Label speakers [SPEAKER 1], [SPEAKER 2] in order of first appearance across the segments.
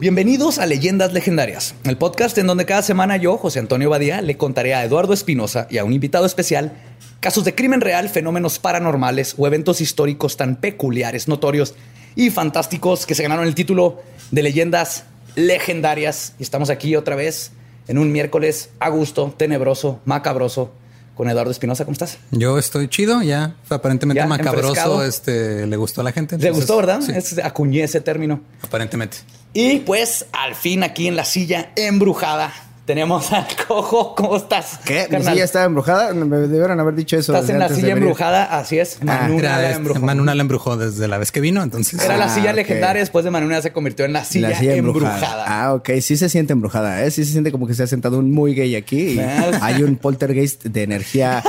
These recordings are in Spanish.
[SPEAKER 1] Bienvenidos a Leyendas Legendarias, el podcast en donde cada semana yo, José Antonio Badía, le contaré a Eduardo Espinosa y a un invitado especial casos de crimen real, fenómenos paranormales o eventos históricos tan peculiares, notorios y fantásticos que se ganaron el título de Leyendas Legendarias. Y estamos aquí otra vez en un miércoles a gusto, tenebroso, macabroso con Eduardo Espinosa. ¿Cómo estás?
[SPEAKER 2] Yo estoy chido, ya aparentemente macabroso este, le gustó a la gente.
[SPEAKER 1] le gustó, ¿verdad? Es, acuñé ese término.
[SPEAKER 2] Aparentemente.
[SPEAKER 1] Y pues al fin aquí en la silla embrujada tenemos al cojo. ¿Cómo estás?
[SPEAKER 3] ¿Qué? ¿Mi silla estaba embrujada? Me deberían haber dicho eso.
[SPEAKER 1] Estás en la silla embrujada, así es.
[SPEAKER 2] Ah, Manuna la embrujó. Manuna la embrujó desde la vez que vino, entonces.
[SPEAKER 1] Era la ah, silla legendaria, después de Manuna se convirtió en la silla, embrujada.
[SPEAKER 3] Ah, ok. Sí se siente embrujada, ¿eh? Sí se siente como que se ha sentado un muy gay aquí. hay un poltergeist de energía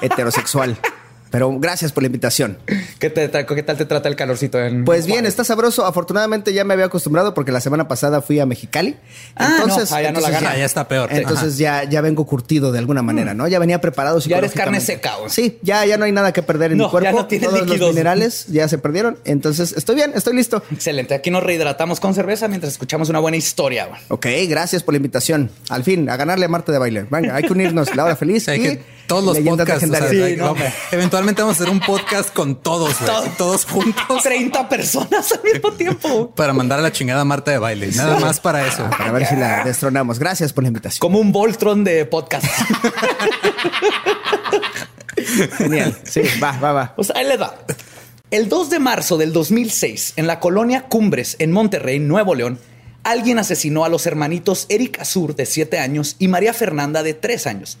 [SPEAKER 3] heterosexual. Pero gracias por la invitación.
[SPEAKER 1] ¿Qué, tal te trata el calorcito? En
[SPEAKER 3] pues bien, está sabroso. Afortunadamente ya me había acostumbrado porque la semana pasada fui a Mexicali.
[SPEAKER 1] Ah, entonces, no, ya no la gana.
[SPEAKER 2] Ya, está peor.
[SPEAKER 3] Entonces ya, ya vengo curtido de alguna manera, ¿no? Ya venía preparado.
[SPEAKER 1] Ya eres carne seca.
[SPEAKER 3] Sí, ya, ya no hay nada que perder en mi cuerpo. Ya no Todos los minerales ya se perdieron. Entonces estoy bien, estoy listo.
[SPEAKER 1] Excelente. Aquí nos rehidratamos con cerveza mientras escuchamos una buena historia.
[SPEAKER 3] Ok, gracias por la invitación. Al fin, a ganarle a Marta de baile. Venga, hay que unirnos. La hora feliz. Hay que
[SPEAKER 2] todos los podcasts. eventualmente vamos a hacer un podcast con todos, todos juntos.
[SPEAKER 1] 30 personas al mismo tiempo.
[SPEAKER 2] Para mandar a la chingada Marta de baile. Nada más para eso.
[SPEAKER 3] Para ver si la destronamos. Gracias por la invitación.
[SPEAKER 1] Como un Voltron de podcast.
[SPEAKER 3] Genial. Sí, va, va, va.
[SPEAKER 1] Pues ahí les va. El 2 de marzo del 2006, en la colonia Cumbres, en Monterrey, Nuevo León, alguien asesinó a los hermanitos Eric Azur, de 7 años, y María Fernanda, de 3 años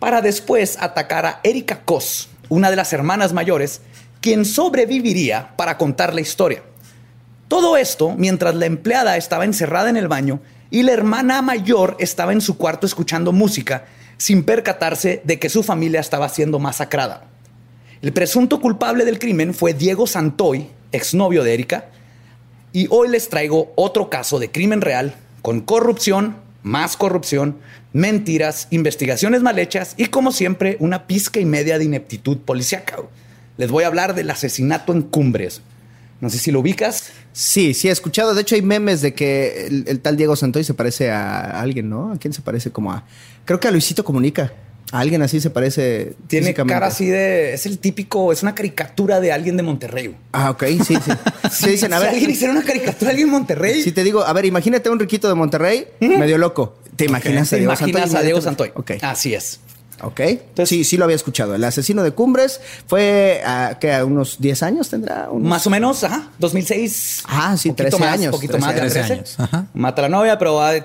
[SPEAKER 1] para después atacar a Erika Kos, una de las hermanas mayores, quien sobreviviría para contar la historia. Todo esto mientras la empleada estaba encerrada en el baño y la hermana mayor estaba en su cuarto escuchando música sin percatarse de que su familia estaba siendo masacrada. El presunto culpable del crimen fue Diego Santoy, exnovio de Erika, y hoy les traigo otro caso de crimen real con corrupción, más corrupción, mentiras, investigaciones mal hechas y, como siempre, una pizca y media de ineptitud policíaca. Les voy a hablar del asesinato en Cumbres. No sé si lo ubicas.
[SPEAKER 3] Sí, sí, he escuchado. De hecho, hay memes de que el, tal Diego Santoy se parece a alguien, ¿no? ¿A quién se parece? Como a. Creo que a Luisito Comunica. A alguien así se parece.
[SPEAKER 1] Tiene cara así de. Es el típico. Es una caricatura de alguien de Monterrey.
[SPEAKER 3] Ah, ok, sí, sí.
[SPEAKER 1] Dicen, a ver. Si alguien hiciera una caricatura de alguien de Monterrey.
[SPEAKER 3] Si te digo, a ver, imagínate un riquito de Monterrey, medio loco. ¿Te imaginas, a, Diego
[SPEAKER 1] imaginas a Diego Santoy? Así es.
[SPEAKER 3] Ok. Entonces, sí, sí lo había escuchado. El asesino de Cumbres fue a, ¿qué, a unos 10 años tendrá.
[SPEAKER 1] Más o menos, ajá. 2006.
[SPEAKER 3] Ah, sí, 13 más, años.
[SPEAKER 1] poquito más de 13, años. Mata a la novia, pero hay,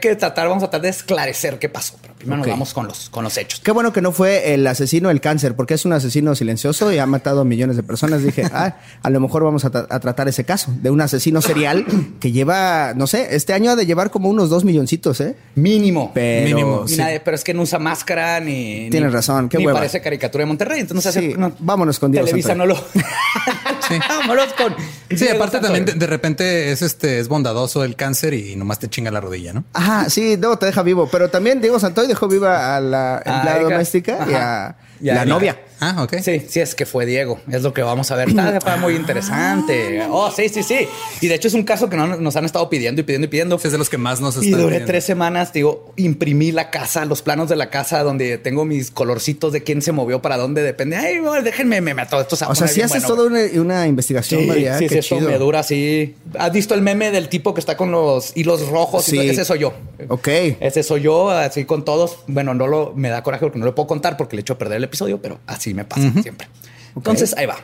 [SPEAKER 1] que tratar, vamos a tratar de esclarecer qué pasó. Pero primero nos vamos con los, con los hechos.
[SPEAKER 3] Qué bueno que no fue el asesino del cáncer, porque es un asesino silencioso y ha matado a millones de personas. Dije, ah, a lo mejor vamos a, tratar ese caso de un asesino serial que lleva, no sé, este año ha de llevar como unos 2 milloncitos, ¿eh?
[SPEAKER 1] Mínimo.
[SPEAKER 3] Pero,
[SPEAKER 1] Mínimo. pero es que no usa máscara ni.
[SPEAKER 3] Tienes razón, qué
[SPEAKER 1] ni parece caricatura de Monterrey. Entonces,
[SPEAKER 3] sí, vámonos con Dios.
[SPEAKER 1] Televisa no lo.
[SPEAKER 2] sí. vámonos con. Sí, aparte también de, repente es este es bondadoso el cáncer y nomás te chinga la rodilla, ¿no?
[SPEAKER 3] Ajá, sí, no, te deja vivo. Pero también Diego Santoy dejó viva a la empleada doméstica y a la novia.
[SPEAKER 1] Ah, ok. Sí, sí, es que fue Diego. Es lo que vamos a ver. Está, muy interesante. Oh, sí, sí, sí. Y de hecho es un caso que nos han estado pidiendo y pidiendo y pidiendo.
[SPEAKER 2] Es de los que más nos
[SPEAKER 1] están Y duré tres semanas, digo, imprimí la casa, los planos de la casa donde tengo mis colorcitos de quién se movió para dónde depende. Ay, déjenme, me meto esto.
[SPEAKER 3] O sea, si haces toda una, investigación,
[SPEAKER 1] sí,
[SPEAKER 3] María.
[SPEAKER 1] Sí, sí, eso me dura así. ¿Has visto el meme del tipo que está con los hilos rojos? Sí. Ese soy yo.
[SPEAKER 3] Ok.
[SPEAKER 1] Ese soy yo, así con todos. Bueno, no lo, me da coraje porque no lo puedo contar porque le echo a perder el episodio, pero así me pasa siempre. Entonces, ahí va.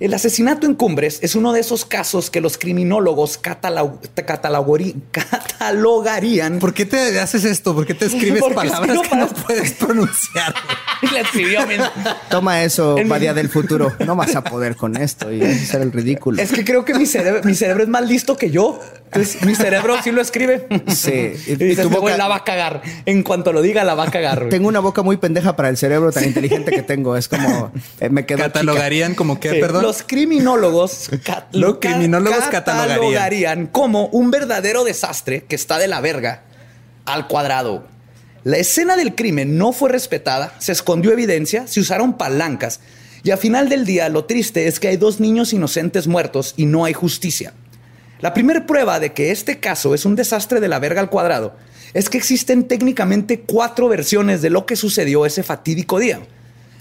[SPEAKER 1] El asesinato en Cumbres es uno de esos casos que los criminólogos catalogarían.
[SPEAKER 2] ¿Por qué te haces esto? ¿Por qué te escribes palabras que no puedes pronunciar?
[SPEAKER 1] y escribió
[SPEAKER 3] Toma eso, María del futuro. No vas a poder con esto y ser el ridículo.
[SPEAKER 1] Es que creo que mi cerebro, mi cerebro es más listo que yo. Entonces, mi cerebro sí lo escribe.
[SPEAKER 3] Sí.
[SPEAKER 1] Y, tu boca... la va a cagar. En cuanto lo diga, la va a cagar.
[SPEAKER 3] Tengo una boca muy pendeja para el cerebro tan inteligente que tengo. Es como eh, me quedo.
[SPEAKER 2] Catalogarían como que, perdón.
[SPEAKER 1] Los criminólogos,
[SPEAKER 2] los criminólogos catalogarían.
[SPEAKER 1] como un verdadero desastre que está de la verga al cuadrado. La escena del crimen no fue respetada, se escondió evidencia, se usaron palancas y al final del día lo triste es que hay dos niños inocentes muertos y no hay justicia. La primera prueba de que este caso es un desastre de la verga al cuadrado es que existen técnicamente cuatro versiones de lo que sucedió ese fatídico día.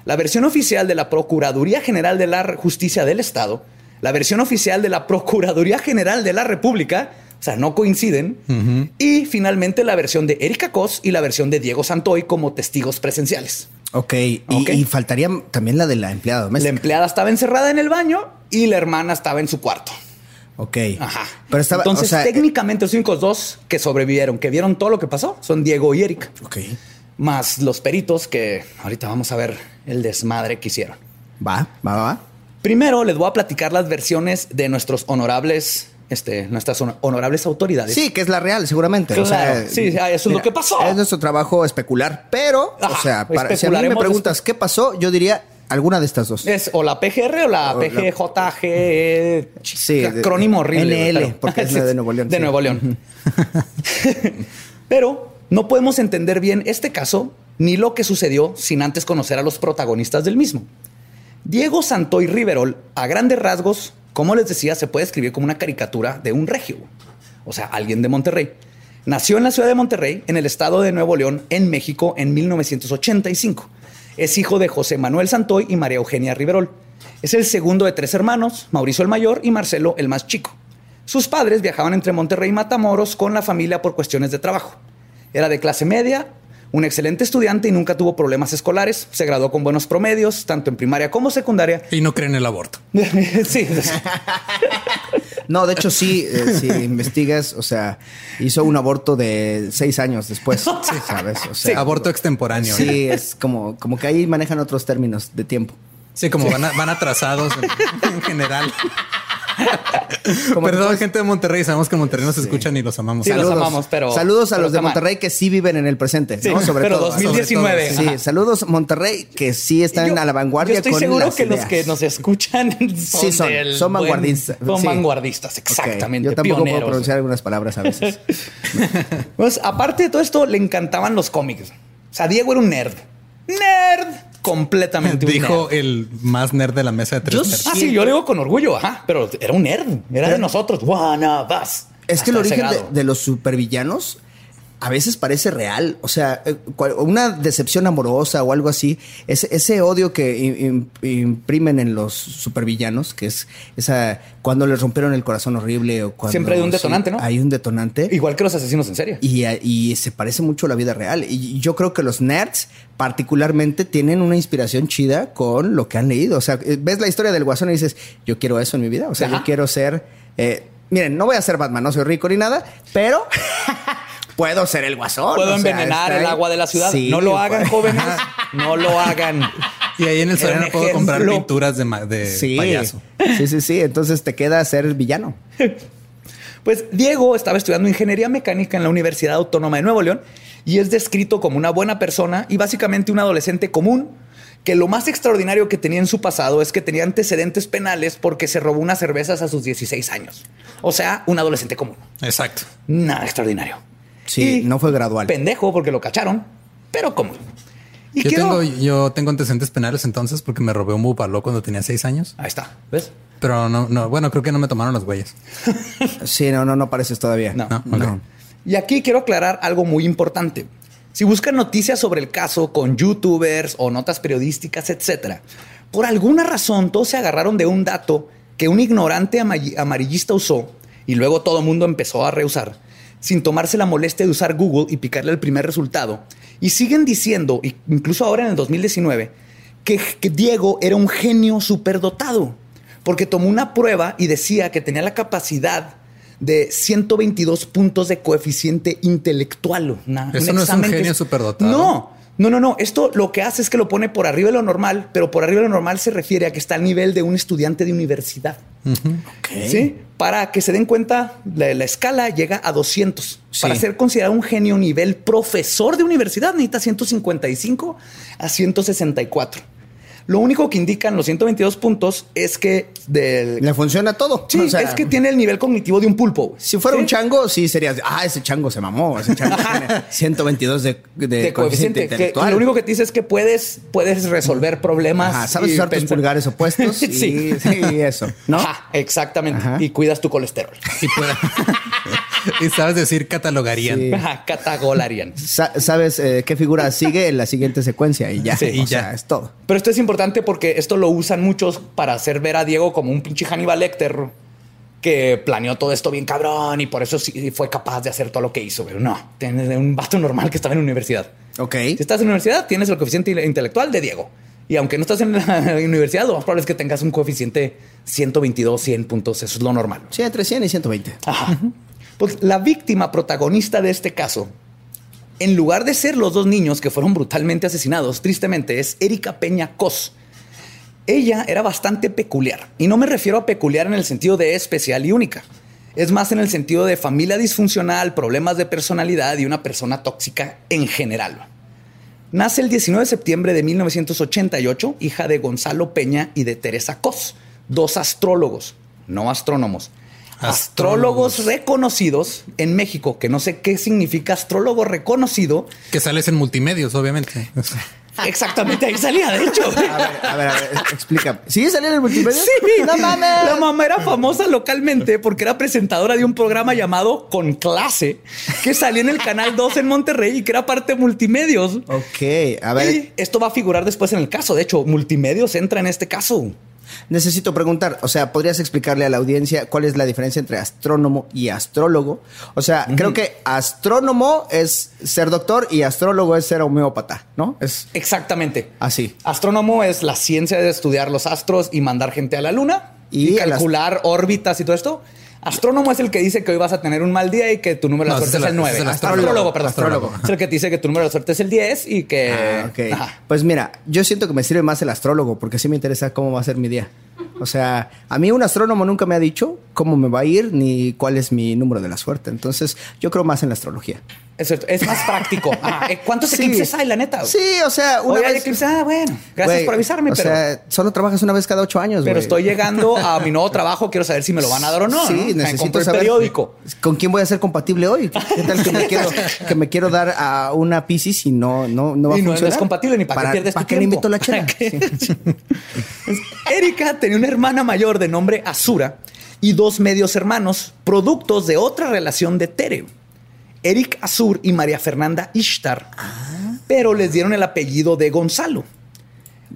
[SPEAKER 1] La versión oficial de la Procuraduría General de la Justicia del Estado, la versión oficial de la Procuraduría General de la República, o sea, no coinciden, y finalmente la versión de Erika Cos y la versión de Diego Santoy como testigos presenciales.
[SPEAKER 3] Ok, Y, faltaría también la de la empleada doméstica.
[SPEAKER 1] La empleada estaba encerrada en el baño y la hermana estaba en su cuarto.
[SPEAKER 3] Ok.
[SPEAKER 1] Ajá. Pero estaba, Entonces, técnicamente, los únicos dos que sobrevivieron, que vieron todo lo que pasó, son Diego y Erika.
[SPEAKER 3] Ok.
[SPEAKER 1] Más los peritos que ahorita vamos a ver el desmadre que hicieron.
[SPEAKER 3] Va, va, va.
[SPEAKER 1] Primero les voy a platicar las versiones de nuestros honorables este, nuestras honorables autoridades.
[SPEAKER 3] Sí, que es la real, seguramente.
[SPEAKER 1] o sea, sí, eso es lo que pasó.
[SPEAKER 3] Es nuestro trabajo especular, pero, o sea, para, si a mí me preguntas qué pasó, yo diría alguna de estas dos.
[SPEAKER 1] Es o la PGR o la PGJG. Sí, acrónimo horrible.
[SPEAKER 3] NL, porque es de Nuevo León.
[SPEAKER 1] De Nuevo León. pero no podemos entender bien este caso ni lo que sucedió sin antes conocer a los protagonistas del mismo. Diego Santoy Riverol, a grandes rasgos, como les decía, se puede escribir como una caricatura de un regio, o sea, alguien de Monterrey. Nació en la ciudad de Monterrey, en el estado de Nuevo León, en México, en 1985. Es hijo de José Manuel Santoy y María Eugenia Riverol. Es el segundo de tres hermanos, Mauricio el mayor y Marcelo el más chico. Sus padres viajaban entre Monterrey y Matamoros con la familia por cuestiones de trabajo. Era de clase media, un excelente estudiante y nunca tuvo problemas escolares. Se graduó con buenos promedios, tanto en primaria como secundaria.
[SPEAKER 2] Y no cree en el aborto.
[SPEAKER 1] sí.
[SPEAKER 3] no, de hecho sí, eh, si investigas, o sea, hizo un aborto de seis años después, sí. ¿sabes? O
[SPEAKER 2] sea, aborto extemporáneo.
[SPEAKER 3] Sí, es como, como que ahí manejan otros términos de tiempo.
[SPEAKER 2] Sí, como Van, van, atrasados en general. Perdón, gente de Monterrey. Sabemos que en Monterrey nos escuchan y los amamos.
[SPEAKER 1] Sí, saludos, los amamos, pero.
[SPEAKER 3] Saludos a los de Monterrey que sí viven en el presente, ¿no?
[SPEAKER 1] Sobre pero 2019.
[SPEAKER 3] Sí, saludos Monterrey que sí están a la vanguardia.
[SPEAKER 1] Yo estoy seguro que los que nos escuchan
[SPEAKER 3] son, sí, son, vanguardistas.
[SPEAKER 1] Son vanguardistas, exactamente.
[SPEAKER 3] Yo tampoco puedo pronunciar algunas palabras a veces.
[SPEAKER 1] pues, aparte de todo esto, le encantaban los cómics. O sea, Diego era un nerd. ¡Nerd! Completamente
[SPEAKER 2] Dijo el más nerd de la mesa de tres.
[SPEAKER 1] ah, sí, yo lo digo con orgullo, ajá, pero era un nerd, era de nosotros. One
[SPEAKER 3] Es que el origen de, los supervillanos a veces parece real. O sea, eh, una decepción amorosa o algo así, ese, ese odio que imprimen en los supervillanos, que es esa cuando les rompieron el corazón horrible o cuando.
[SPEAKER 1] Siempre hay un detonante, ¿no?
[SPEAKER 3] Hay un detonante.
[SPEAKER 1] Igual que los asesinos en serie.
[SPEAKER 3] Y, y, se parece mucho a la vida real. Y yo creo que los nerds, particularmente, tienen una inspiración chida con lo que han leído. O sea, eh, ves la historia del guasón y dices, yo quiero eso en mi vida. O sea, yo quiero ser. Eh, miren, no voy a ser Batman, no soy rico ni nada, pero puedo ser el guasón.
[SPEAKER 1] Puedo envenenar el agua de la ciudad. no lo hagan, jóvenes. no lo hagan.
[SPEAKER 2] Y ahí en el salón puedo comprar pinturas de, de payaso.
[SPEAKER 3] Sí, sí, sí. Entonces te queda ser el villano.
[SPEAKER 1] Pues Diego estaba estudiando ingeniería mecánica en la Universidad Autónoma de Nuevo León y es descrito como una buena persona y básicamente un adolescente común que lo más extraordinario que tenía en su pasado es que tenía antecedentes penales porque se robó unas cervezas a sus 16 años. O sea, un adolescente común.
[SPEAKER 2] Exacto.
[SPEAKER 1] Nada extraordinario.
[SPEAKER 3] Sí, no fue gradual.
[SPEAKER 1] Pendejo porque lo cacharon, pero común.
[SPEAKER 2] yo, tengo, yo tengo antecedentes penales entonces porque me robé un bupaló cuando tenía seis años.
[SPEAKER 1] Ahí está, ¿ves?
[SPEAKER 2] Pero no, no, bueno, creo que no me tomaron las huellas.
[SPEAKER 3] sí, no, no, no pareces todavía.
[SPEAKER 1] No, no. Y aquí quiero aclarar algo muy importante. Si buscan noticias sobre el caso con youtubers o notas periodísticas, etcétera, por alguna razón todos se agarraron de un dato que un ignorante amarillista usó y luego todo el mundo empezó a reusar sin tomarse la molestia de usar Google y picarle el primer resultado. Y siguen diciendo, incluso ahora en el 2019, que, que Diego era un genio superdotado, porque tomó una prueba y decía que tenía la capacidad de 122 puntos de coeficiente intelectual.
[SPEAKER 2] Eso no es un genio superdotado.
[SPEAKER 1] No, no, no, no. Esto lo que hace es que lo pone por arriba de lo normal, pero por arriba de lo normal se refiere a que está al nivel de un estudiante de universidad. ¿Sí? Para que se den cuenta, la, escala llega a 200. Para ser considerado un genio nivel profesor de universidad, necesita 155 a 164. Lo único que indican los 122 puntos es que del...
[SPEAKER 3] Le funciona todo.
[SPEAKER 1] Sí, es que tiene el nivel cognitivo de un pulpo.
[SPEAKER 3] Si fuera un chango, sí sería, ah, ese chango se mamó, ese chango tiene 122 de, de, coeficiente, intelectual.
[SPEAKER 1] lo único que te dice es que puedes, puedes resolver problemas.
[SPEAKER 3] Ajá, sabes usar tus pulgares opuestos. sí. sí, eso, ¿no?
[SPEAKER 1] Ajá, exactamente. Y cuidas tu colesterol.
[SPEAKER 2] Y, sabes decir catalogarían.
[SPEAKER 1] Ajá, catagolarían.
[SPEAKER 3] sabes eh, qué figura sigue en la siguiente secuencia y ya. Sí, y ya. es todo.
[SPEAKER 1] Pero esto es importante porque esto lo usan muchos para hacer ver a Diego como un pinche Hannibal Lecter que planeó todo esto bien cabrón y por eso sí fue capaz de hacer todo lo que hizo. Pero no, tienes un vato normal que estaba en la universidad.
[SPEAKER 3] Ok.
[SPEAKER 1] Si estás en la universidad, tienes el coeficiente intelectual de Diego. Y aunque no estás en la universidad, lo más probable es que tengas un coeficiente 122, 100 puntos. Eso es lo normal.
[SPEAKER 3] Sí, entre 100 y 120.
[SPEAKER 1] Ajá. Pues la víctima protagonista de este caso en lugar de ser los dos niños que fueron brutalmente asesinados, tristemente es Erika Peña Cos. Ella era bastante peculiar, y no me refiero a peculiar en el sentido de especial y única. Es más en el sentido de familia disfuncional, problemas de personalidad y una persona tóxica en general. Nace el 19 de septiembre de 1988, hija de Gonzalo Peña y de Teresa Cos, dos astrólogos, no astrónomos, astrólogos reconocidos en México, que no sé qué significa astrólogo reconocido.
[SPEAKER 2] Que sales en multimedios, obviamente.
[SPEAKER 1] Exactamente, ahí salía, de hecho.
[SPEAKER 3] A ver, a ver, a ver explica. ¿Sigue saliendo en multimedia?
[SPEAKER 1] Sí, no mames. La mamá era famosa localmente porque era presentadora de un programa llamado Con Clase, que salía en el canal 2 en Monterrey y que era parte de multimedios.
[SPEAKER 3] Ok, a ver.
[SPEAKER 1] esto va a figurar después en el caso. De hecho, multimedios entra en este caso.
[SPEAKER 3] Necesito preguntar, o sea, ¿podrías explicarle a la audiencia cuál es la diferencia entre astrónomo y astrólogo? O sea, creo que astrónomo es ser doctor y astrólogo es ser homeópata, ¿no? Es
[SPEAKER 1] exactamente
[SPEAKER 3] así.
[SPEAKER 1] Astrónomo es la ciencia de estudiar los astros y mandar gente a la luna y, calcular órbitas y todo esto. Astrónomo es el que dice que hoy vas a tener un mal día y que tu número de suerte es, el 9. Es astrólogo, perdón. Astrólogo. Es el que te dice que tu número de suerte es el 10 y que...
[SPEAKER 3] Ah, pues mira, yo siento que me sirve más el astrólogo porque sí me interesa cómo va a ser mi día. O sea, a mí un astrónomo nunca me ha dicho cómo me va a ir ni cuál es mi número de la suerte. Entonces, yo creo más en la astrología.
[SPEAKER 1] Es, es más práctico. Ah, ¿Cuántos eclipses hay, la neta?
[SPEAKER 3] Sí, o sea,
[SPEAKER 1] una vez... eclipse, ah, bueno. Gracias por avisarme,
[SPEAKER 3] o sea, solo trabajas una vez cada ocho años,
[SPEAKER 1] Pero estoy llegando a mi nuevo trabajo. Quiero saber si me lo van a dar o no.
[SPEAKER 3] Sí, necesito saber. periódico. ¿Con quién voy a ser compatible hoy? ¿Qué tal que me quiero, que me quiero dar a una Pisces y no, no, no va a funcionar?
[SPEAKER 1] no es compatible ni para, qué pierdes
[SPEAKER 3] ¿Para qué le invito la chela?
[SPEAKER 1] Erika tenía una hermana mayor de nombre Azura y dos medios hermanos, productos de otra relación de Tere. Eric Azur y María Fernanda Ishtar, pero les dieron el apellido de Gonzalo.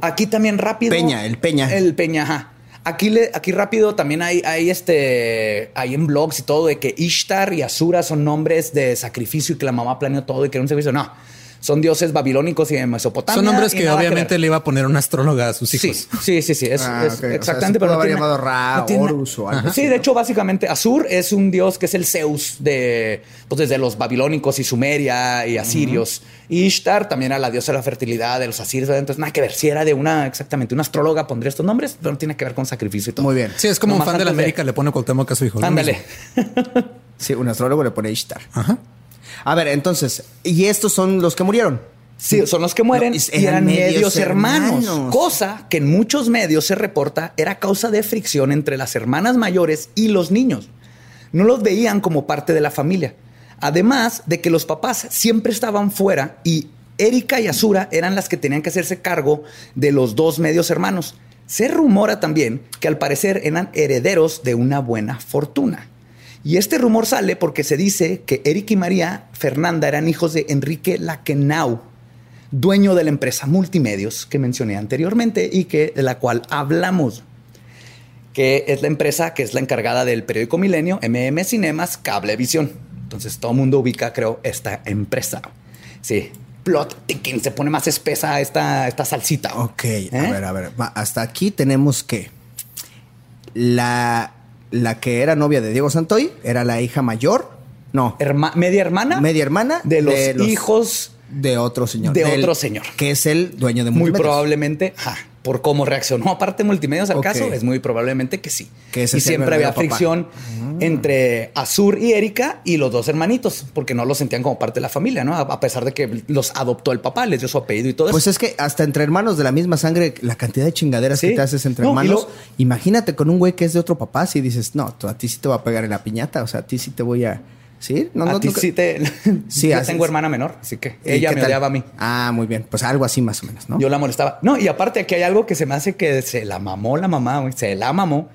[SPEAKER 1] Aquí también rápido.
[SPEAKER 3] Peña, el Peña.
[SPEAKER 1] El Peña, ajá. Aquí, le, aquí rápido también hay, hay, este, hay en blogs y todo de que Ishtar y Azura son nombres de sacrificio y que la mamá planeó todo y que era un servicio. No, son dioses babilónicos y de Mesopotamia.
[SPEAKER 2] Son nombres que obviamente le iba a poner una astróloga a sus hijos.
[SPEAKER 1] Sí, sí, sí, es, ah, exactamente.
[SPEAKER 3] pero haber llamado Ra, Horus o algo
[SPEAKER 1] Sí, de hecho, básicamente Azur es un dios que es el Zeus de, pues desde los babilónicos y Sumeria y asirios. Y Ishtar también era la diosa de la fertilidad de los asirios. Entonces, nada que ver. Si era de una, exactamente, una astróloga pondría estos nombres, pero no tiene que ver con sacrificio y todo.
[SPEAKER 3] Muy bien.
[SPEAKER 2] Sí, es como un fan de la América le pone Cuauhtémoc a su hijo.
[SPEAKER 1] Ándale.
[SPEAKER 3] sí, un astrólogo le pone Ishtar. Ajá. A ver, entonces, ¿y estos son los que murieron?
[SPEAKER 1] Sí, son los que mueren y eran medios, hermanos, cosa que en muchos medios se reporta era causa de fricción entre las hermanas mayores y los niños. No los veían como parte de la familia. Además de que los papás siempre estaban fuera y Erika y Azura eran las que tenían que hacerse cargo de los dos medios hermanos. Se rumora también que al parecer eran herederos de una buena fortuna. Y este rumor sale porque se dice que Erika y María Fernanda eran hijos de Enrique Laquenau, dueño de la empresa Multimedios que mencioné anteriormente y que, de la cual hablamos, que es la empresa que es la encargada del periódico Milenio, MM Cinemas, Cablevisión. Entonces todo el mundo ubica, creo, esta empresa. Sí, plot ticking, se pone más espesa esta, esta salsita.
[SPEAKER 3] Ok, a ¿Eh? ver, a ver, hasta aquí tenemos que la la que era novia de Diego Santoy era la hija mayor. No.
[SPEAKER 1] media hermana.
[SPEAKER 3] Media hermana
[SPEAKER 1] de los, hijos
[SPEAKER 3] de otro señor.
[SPEAKER 1] De otro señor.
[SPEAKER 3] Que es el dueño de
[SPEAKER 1] Muy probablemente. Por cómo reaccionó aparte multimedios al caso, es muy probablemente que sí. Que y siempre había fricción mm. entre Azur y Erika y los dos hermanitos, porque no los sentían como parte de la familia, ¿no? A pesar de que los adoptó el papá, les dio su apellido y todo
[SPEAKER 3] pues
[SPEAKER 1] eso.
[SPEAKER 3] Pues es que hasta entre hermanos de la misma sangre, la cantidad de chingaderas que te haces entre hermanos, imagínate con un güey que es de otro papá, si dices, no, a ti sí te va a pegar en la piñata, o sea, a ti sí te voy a ¿Sí?
[SPEAKER 1] No, a ti sí te... Sí, yo tengo hermana menor, así que ella me odiaba a mí.
[SPEAKER 3] Ah, muy bien. Pues algo así más o menos, ¿no?
[SPEAKER 1] Yo la molestaba. No, y aparte aquí hay algo que se me hace que se la mamó la mamá, güey. Se la mamó.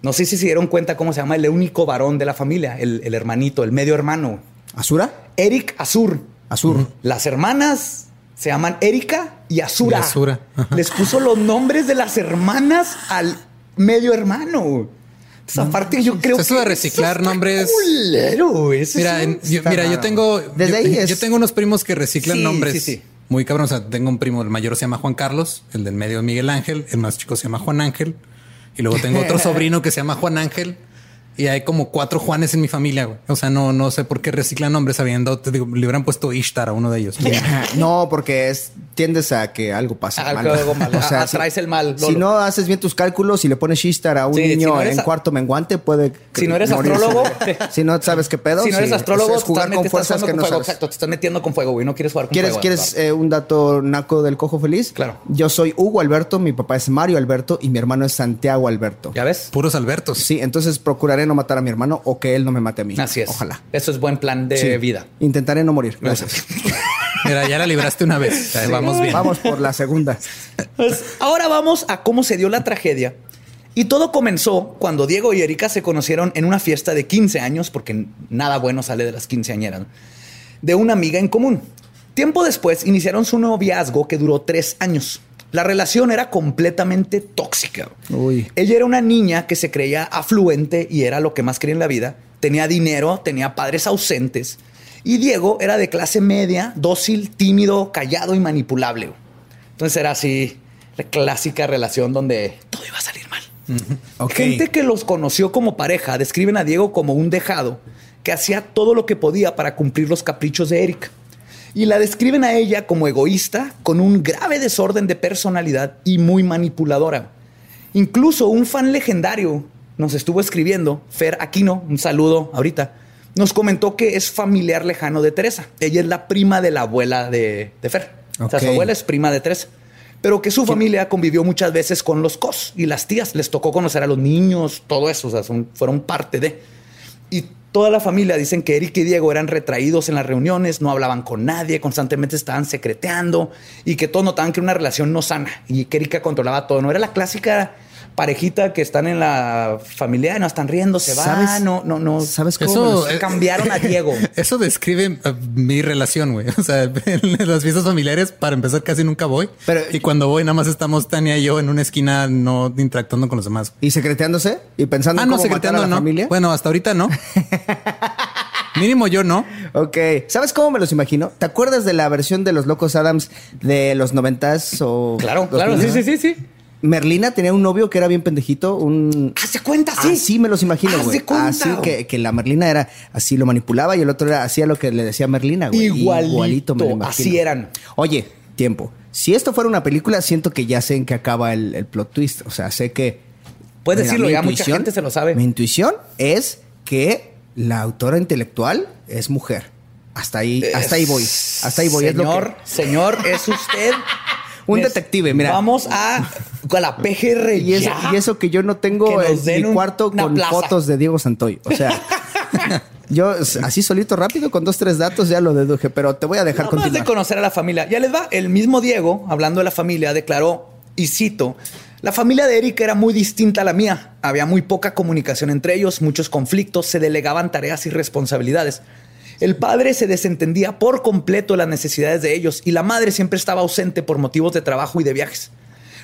[SPEAKER 1] No sé si se dieron cuenta cómo se llama el único varón de la familia, el, hermanito, el medio hermano.
[SPEAKER 3] ¿Azura?
[SPEAKER 1] Eric Azur.
[SPEAKER 3] Azur.
[SPEAKER 1] Las hermanas se llaman Erika y Azura. Azura. Les puso los nombres de las hermanas al medio hermano aparte yo creo
[SPEAKER 2] eso de reciclar nombres. mira, yo, mira, yo tengo, yo, tengo unos primos que reciclan nombres. Muy cabrón. O sea, tengo un primo, el mayor se llama Juan Carlos, el del medio Miguel Ángel, el más chico se llama Juan Ángel. Y luego tengo otro sobrino que se llama Juan Ángel. Y hay como cuatro Juanes en mi familia, güey. O sea, no, no sé por qué reciclan nombres sabiendo, te digo, le hubieran puesto Ishtar a uno de ellos.
[SPEAKER 3] no, porque es, tiendes a que algo pase
[SPEAKER 1] algo mal. O sea, atraes el mal.
[SPEAKER 3] Si no haces bien tus cálculos y le pones Ishtar a un niño en cuarto menguante, puede.
[SPEAKER 1] Si no eres astrólogo,
[SPEAKER 3] si no sabes qué pedo.
[SPEAKER 1] Si no eres astrólogo, jugar con fuerzas que no Exacto, te estás metiendo con fuego, güey. No quieres jugar con
[SPEAKER 3] ¿Quieres,
[SPEAKER 1] fuego.
[SPEAKER 3] ¿Quieres eh, un dato naco del cojo feliz?
[SPEAKER 1] Claro.
[SPEAKER 3] Yo soy Hugo Alberto, mi papá es Mario Alberto y mi hermano es Santiago Alberto.
[SPEAKER 1] ¿Ya ves?
[SPEAKER 2] Puros Albertos.
[SPEAKER 3] Sí, entonces procuraré no matar a mi hermano o que él no me mate a mí.
[SPEAKER 1] Así es.
[SPEAKER 3] Ojalá.
[SPEAKER 1] Eso es buen plan de vida.
[SPEAKER 3] Intentaré no morir. Gracias.
[SPEAKER 2] Mira, ya la libraste una vez. Vamos bien.
[SPEAKER 3] Vamos por la segunda.
[SPEAKER 1] Pues, ahora vamos a cómo se dio la tragedia. Y todo comenzó cuando Diego y Erika se conocieron en una fiesta de 15 años, porque nada bueno sale de las quinceañeras, de una amiga en común. Tiempo después iniciaron su noviazgo que duró tres años. La relación era completamente tóxica. Ella era una niña que se creía afluente y era lo que más quería en la vida. Tenía dinero, tenía padres ausentes. Y Diego era de clase media, dócil, tímido, callado y manipulable. Entonces era así la clásica relación donde todo iba a salir mal. Gente que los conoció como pareja describen a Diego como un dejado que hacía todo lo que podía para cumplir los caprichos de Erika y la describen a ella como egoísta, con un grave desorden de personalidad y muy manipuladora. Incluso un fan legendario nos estuvo escribiendo, Fer Aquino, un saludo ahorita, nos comentó que es familiar lejano de Teresa. Ella es la prima de la abuela de, Fer. O sea, su abuela es prima de Teresa. Pero que su familia convivió muchas veces con los cos y las tías. Les tocó conocer a los niños, todo eso. O sea, fueron parte de. Y Toda la familia dicen que Eric y Diego eran retraídos en las reuniones, no hablaban con nadie, constantemente estaban secreteando y que todos notaban que era una relación no sana y que Erika controlaba todo. No era la clásica parejita que están en la familia, no están riendo, se van, no, no, no.
[SPEAKER 3] ¿Sabes cómo?
[SPEAKER 1] Eso, eh, cambiaron a Diego.
[SPEAKER 2] Eso describe eh, mi relación, güey. O sea, en las fiestas familiares, para empezar, casi nunca voy. Pero, y cuando voy, nada más estamos Tania y yo en una esquina, no interactuando con los demás.
[SPEAKER 3] ¿Y secreteándose? ¿Y pensando ah, en cómo no, secreteando, a la
[SPEAKER 2] no.
[SPEAKER 3] familia?
[SPEAKER 2] Bueno, hasta ahorita no. Mínimo yo no.
[SPEAKER 3] Ok. ¿Sabes cómo me los imagino? ¿Te acuerdas de la versión de los Locos Adams de los noventas o...?
[SPEAKER 1] Claro, claro. Sí, sí, sí, sí.
[SPEAKER 3] Merlina tenía un novio que era bien pendejito, un...
[SPEAKER 1] ¿Hace cuenta? Sí.
[SPEAKER 3] Así me los imagino, güey. Así que, que, la Merlina era así, lo manipulaba y el otro era hacía lo que le decía Merlina, güey.
[SPEAKER 1] Igualito, me lo imagino. Así eran.
[SPEAKER 3] Oye, tiempo. Si esto fuera una película, siento que ya sé en qué acaba el, plot twist. O sea, sé que...
[SPEAKER 1] Puedes decirlo, ya mucha gente se lo sabe.
[SPEAKER 3] Mi intuición es que la autora intelectual es mujer. Hasta ahí, hasta ahí voy. Hasta ahí voy.
[SPEAKER 1] Señor, señor, es usted
[SPEAKER 3] un detective, mira.
[SPEAKER 1] Vamos a, con la PGR.
[SPEAKER 3] Y eso, y eso que yo no tengo en mi cuarto con fotos de Diego Santoy. O sea, yo así solito rápido con dos, tres datos ya lo deduje, pero te voy a dejar no, continuar.
[SPEAKER 1] de conocer a la familia. Ya les va. El mismo Diego, hablando de la familia, declaró, y cito, la familia de Eric era muy distinta a la mía. Había muy poca comunicación entre ellos, muchos conflictos, se delegaban tareas y responsabilidades. El padre se desentendía por completo las necesidades de ellos y la madre siempre estaba ausente por motivos de trabajo y de viajes.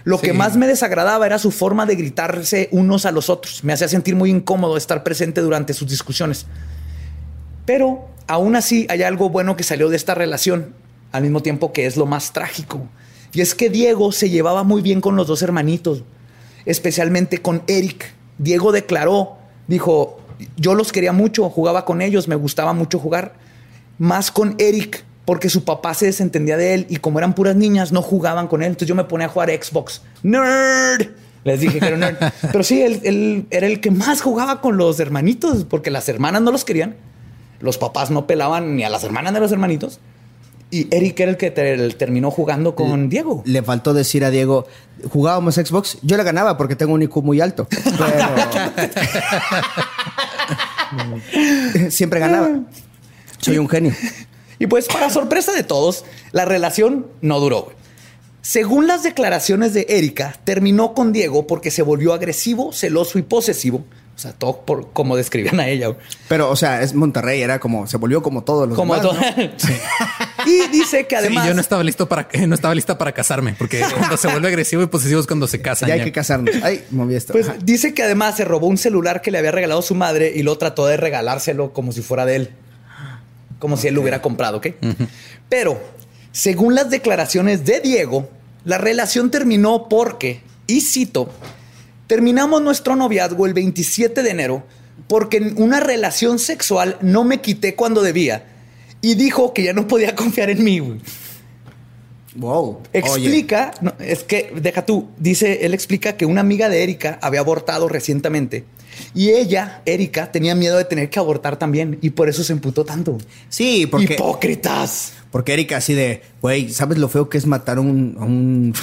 [SPEAKER 1] Lo que más me desagradaba era su forma de gritarse unos a los otros. Me hacía sentir muy incómodo estar presente durante sus discusiones. Pero aún así hay algo bueno que salió de esta relación, al mismo tiempo que es lo más trágico. Y es que Diego se llevaba muy bien con los dos hermanitos, especialmente con Eric. Diego declaró, dijo, yo los quería mucho, jugaba con ellos, me gustaba mucho jugar. Más con Eric, porque su papá se desentendía de él y como eran puras niñas, no jugaban con él. Entonces yo me ponía a jugar Xbox. ¡Nerd! Les dije que era nerd. Pero sí, él, era el que más jugaba con los hermanitos porque las hermanas no los querían. Los papás no pelaban ni a las hermanas de los hermanitos. Y Eric era el que terminó jugando con Diego.
[SPEAKER 3] Le faltó decir a Diego, jugábamos Xbox, yo le ganaba porque tengo un IQ muy alto. Siempre ganaba. Soy un genio.
[SPEAKER 1] Y pues, para sorpresa de todos, la relación no duró. Según las declaraciones de Erika, terminó con Diego porque se volvió agresivo, celoso y posesivo o sea, todo por como describían a ella.
[SPEAKER 3] Pero, o sea, es Monterrey, era como, se volvió como todos los como demás,
[SPEAKER 1] Y dice que además.
[SPEAKER 2] yo no estaba listo para, no estaba lista para casarme, porque cuando se vuelve agresivo y posesivo es cuando se casa.
[SPEAKER 3] Ya, hay que casarnos. Ay, moví esto.
[SPEAKER 1] Pues dice que además se robó un celular que le había regalado su madre y lo trató de regalárselo como si fuera de él. Como si él lo hubiera comprado, ¿ok? Pero, según las declaraciones de Diego, la relación terminó porque, y cito, Terminamos nuestro noviazgo el 27 de enero porque en una relación sexual no me quité cuando debía y dijo que ya no podía confiar en mí.
[SPEAKER 3] Wow.
[SPEAKER 1] Explica, es que deja tú, dice, él explica que una amiga de Erika había abortado recientemente y ella, Erika, tenía miedo de tener que abortar también y por eso se emputó tanto.
[SPEAKER 3] Sí, porque.
[SPEAKER 1] Hipócritas.
[SPEAKER 3] Porque Erika, así de, güey, ¿sabes lo feo que es matar un,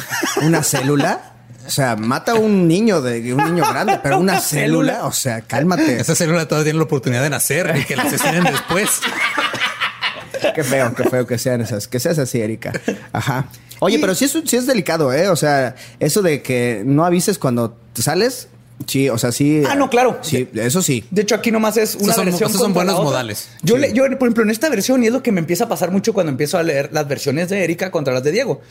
[SPEAKER 3] una célula? O sea, mata a un niño de un niño grande, pero una célula, o sea, cálmate.
[SPEAKER 2] Esa célula todavía tiene la oportunidad de nacer y que la asesinen después.
[SPEAKER 3] Qué feo, qué feo que sean esas, que seas así, Erika. Ajá. Oye, pero sí es, sí es delicado, ¿eh? O sea, eso de que no avises cuando te sales, Sí, o sea, sí.
[SPEAKER 1] Ah, no, claro.
[SPEAKER 3] Sí, eso sí.
[SPEAKER 1] De hecho, aquí nomás es una versión.
[SPEAKER 2] Esos son buenos modales.
[SPEAKER 1] Yo, yo, por ejemplo, en esta versión, y es lo que me empieza a pasar mucho cuando empiezo a leer las versiones de Erika contra las de Diego.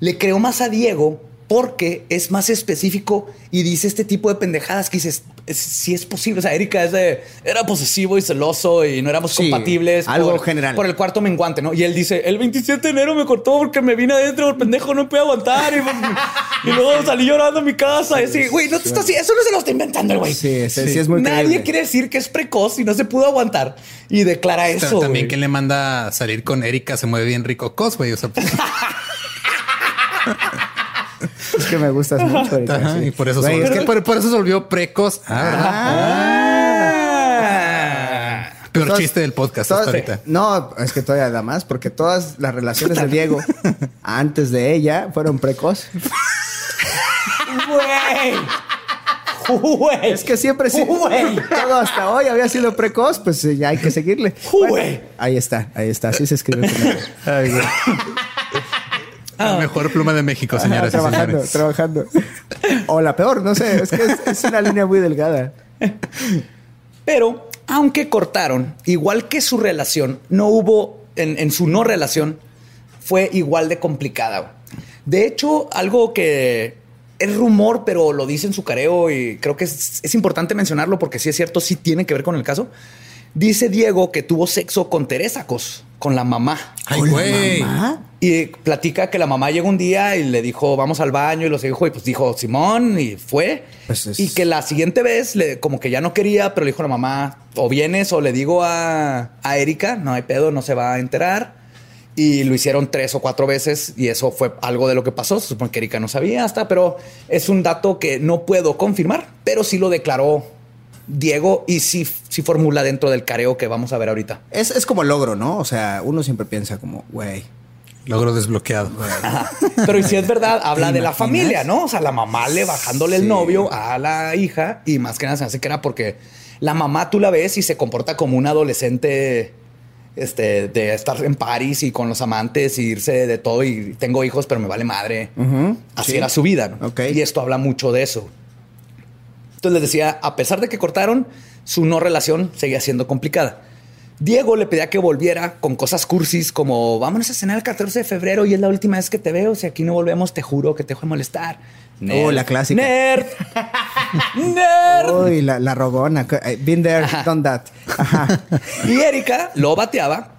[SPEAKER 1] Le creo más a Diego porque es más específico y dice este tipo de pendejadas que dices, si es posible. O sea, Erika es de, era posesivo y celoso y no éramos compatibles.
[SPEAKER 3] Algo por, general.
[SPEAKER 1] Por el cuarto menguante, ¿no? Y él dice, el 27 de enero me cortó porque me vine adentro, el pendejo no puede aguantar. Y, luego salí llorando a mi casa. y así, güey, no te estás, eso no se lo está inventando el güey.
[SPEAKER 3] Sí, sí, sí, es muy
[SPEAKER 1] Nadie quiere decir que es precoz y no se pudo aguantar. Y declara eso.
[SPEAKER 2] También quien le manda salir con Erika se mueve bien rico cos, güey. O sea, pues.
[SPEAKER 3] Es que me gustas mucho.
[SPEAKER 2] y por eso, se, por, eso se volvió precoz. Ah, ah. Peor chiste del podcast hasta ahorita.
[SPEAKER 3] No, es que todavía da más, porque todas las relaciones de Diego antes de ella fueron precoz.
[SPEAKER 1] Güey.
[SPEAKER 3] Es que siempre sí. Todo hasta hoy había sido precoz, pues ya hay que seguirle. ahí está, ahí está. Así se escribe. Ay,
[SPEAKER 2] la mejor pluma de México, señoras
[SPEAKER 3] trabajando, Trabajando, O la peor, no sé. Es que es, una línea muy delgada.
[SPEAKER 1] Pero, aunque cortaron, igual que su relación, no hubo, en, su no relación, fue igual de complicada. De hecho, algo que es rumor, pero lo dice en su careo y creo que es, es importante mencionarlo porque sí es cierto, sí tiene que ver con el caso Dice Diego que tuvo sexo con Teresa Cos, con la mamá.
[SPEAKER 3] Ay, güey.
[SPEAKER 1] Y platica que la mamá llegó un día y le dijo, vamos al baño y los dijo, y pues dijo Simón y fue. Pues y que la siguiente vez, le, como que ya no quería, pero le dijo a la mamá, o vienes o le digo a, a Erika, no hay pedo, no se va a enterar. Y lo hicieron tres o cuatro veces y eso fue algo de lo que pasó. Se supone que Erika no sabía hasta, pero es un dato que no puedo confirmar, pero sí lo declaró Diego y sí, sí formula dentro del careo que vamos a ver ahorita.
[SPEAKER 3] Es, es como logro, ¿no? O sea, uno siempre piensa como, güey.
[SPEAKER 2] Logro desbloqueado.
[SPEAKER 1] Pero si es verdad, habla de la familia, ¿no? O sea, la mamá le bajándole el novio a la hija y más que nada se hace que era porque la mamá tú la ves y se comporta como un adolescente este, de estar en París y con los amantes y irse de todo y tengo hijos, pero me vale madre. Así era su vida. ¿no? Y esto habla mucho de eso. Entonces les decía, a pesar de que cortaron, su no relación seguía siendo complicada. Diego le pedía que volviera con cosas cursis como vámonos a cenar el 14 de febrero y es la última vez que te veo. Si aquí no volvemos, te juro que te dejo de molestar.
[SPEAKER 3] oh, la clásica.
[SPEAKER 1] Nerd. Nerd.
[SPEAKER 3] Uy, la, la rogona. Eh, been there, done that.
[SPEAKER 1] y Erika lo bateaba,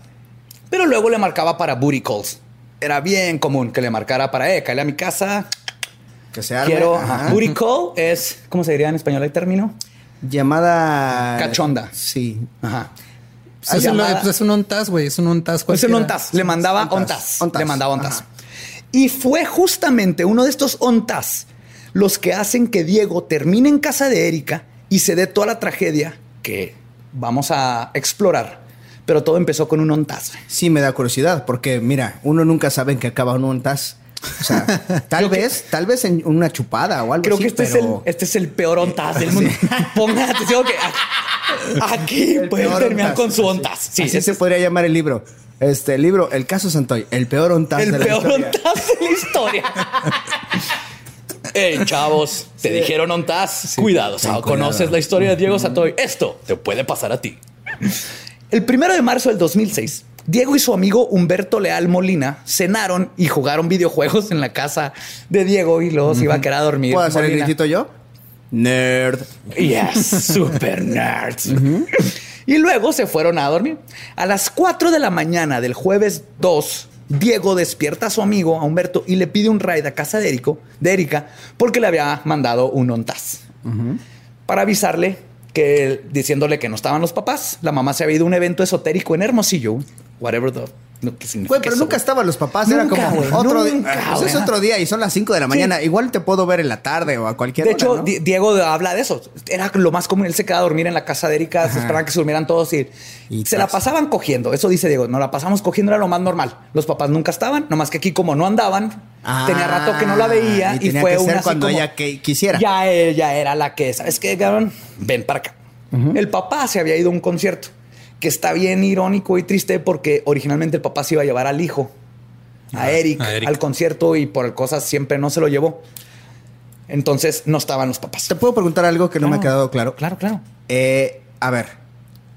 [SPEAKER 1] pero luego le marcaba para booty calls. Era bien común que le marcara para, eh, cae a mi casa,
[SPEAKER 3] que se
[SPEAKER 1] Quiero. Booty call es, ¿cómo se diría en español el término?
[SPEAKER 3] Llamada.
[SPEAKER 1] Cachonda.
[SPEAKER 3] Sí.
[SPEAKER 1] Ajá.
[SPEAKER 2] Pues es, pues es, un ontas, güey. Es un ontas.
[SPEAKER 1] Es un ontas. Le mandaba ontas. Le mandaba ontas. Y fue justamente uno de estos ontas los que hacen que Diego termine en casa de Erika y se dé toda la tragedia que vamos a explorar. Pero todo empezó con un ontas.
[SPEAKER 3] Sí, me da curiosidad, porque mira, uno nunca sabe en qué acaba un ontas. O sea, tal vez, tal vez en una chupada o algo
[SPEAKER 1] creo así. Creo que este, es el, este es el peor ontas del mundo. Pongan atención que aquí puede terminar con su ontas.
[SPEAKER 3] Sí, ese se podría llamar el libro. Este libro, El caso Santoy, el peor ontas
[SPEAKER 1] de la historia. El peor ontas de la historia. Hey, chavos, te dijeron ontas. cuidado, conoces la historia de Diego Santoy. Esto te puede pasar a ti. El primero de marzo del 2006, Diego y su amigo Humberto Leal Molina cenaron y jugaron videojuegos en la casa de Diego y luego se iba a quedar a dormir.
[SPEAKER 3] ¿Puedo hacer el gritito yo? Nerd.
[SPEAKER 1] Yes, super nerd. Y luego se fueron a dormir. A las 4 de la mañana del jueves 2, Diego despierta a su amigo, a Humberto, y le pide un ride a casa de, de Erika porque le había mandado un ontaz. Para avisarle que diciéndole que no estaban los papás, la mamá se había ido a un evento esotérico en Hermosillo, whatever the
[SPEAKER 3] pero nunca estaban los papás, era como otro día. Pues es otro día y son las 5 de la mañana. Igual te puedo ver en la tarde o a cualquier
[SPEAKER 1] hora. De hecho, Diego habla de eso. Era lo más común. Él se quedaba a dormir en la casa de Erika, se esperaban que se durmieran todos y, se la pasaban cogiendo. Eso dice Diego, no la pasamos cogiendo, era lo más normal. Los papás nunca estaban, nomás que aquí, como no andaban, tenía rato que no la veía y, fue una.
[SPEAKER 3] cuando ella que quisiera.
[SPEAKER 1] Ya ella era la que, ¿sabes qué, cabrón? Ven para acá. El papá se había ido a un concierto que está bien irónico y triste porque originalmente el papá se iba a llevar al hijo, a, Eric, al concierto y por cosas siempre no se lo llevó. Entonces no estaban los papás.
[SPEAKER 3] ¿Te puedo preguntar algo que no me ha quedado claro?
[SPEAKER 1] Claro, claro.
[SPEAKER 3] Eh, a ver,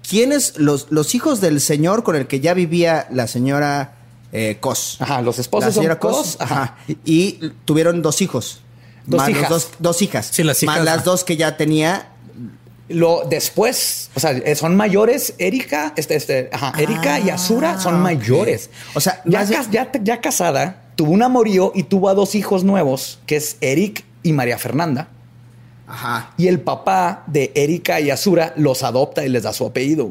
[SPEAKER 3] ¿quiénes los, los hijos del señor con el que ya vivía la señora eh, Cos?
[SPEAKER 1] Ajá, los esposos la señora Cos.
[SPEAKER 3] Ajá. Y tuvieron dos hijos. Dos hijas. Dos, hijas.
[SPEAKER 2] Sí, las hijas.
[SPEAKER 3] Más las dos que ya tenía
[SPEAKER 1] lo después, o sea, eh, son mayores. Erika, este, este, ajá, Erika y Azura son ah, mayores. O sea, ya, ya, casada, tuvo un amorío y tuvo a dos hijos nuevos, que es Eric y María Fernanda. Ajá. Y el papá de Erika y Azura los adopta y les da su apellido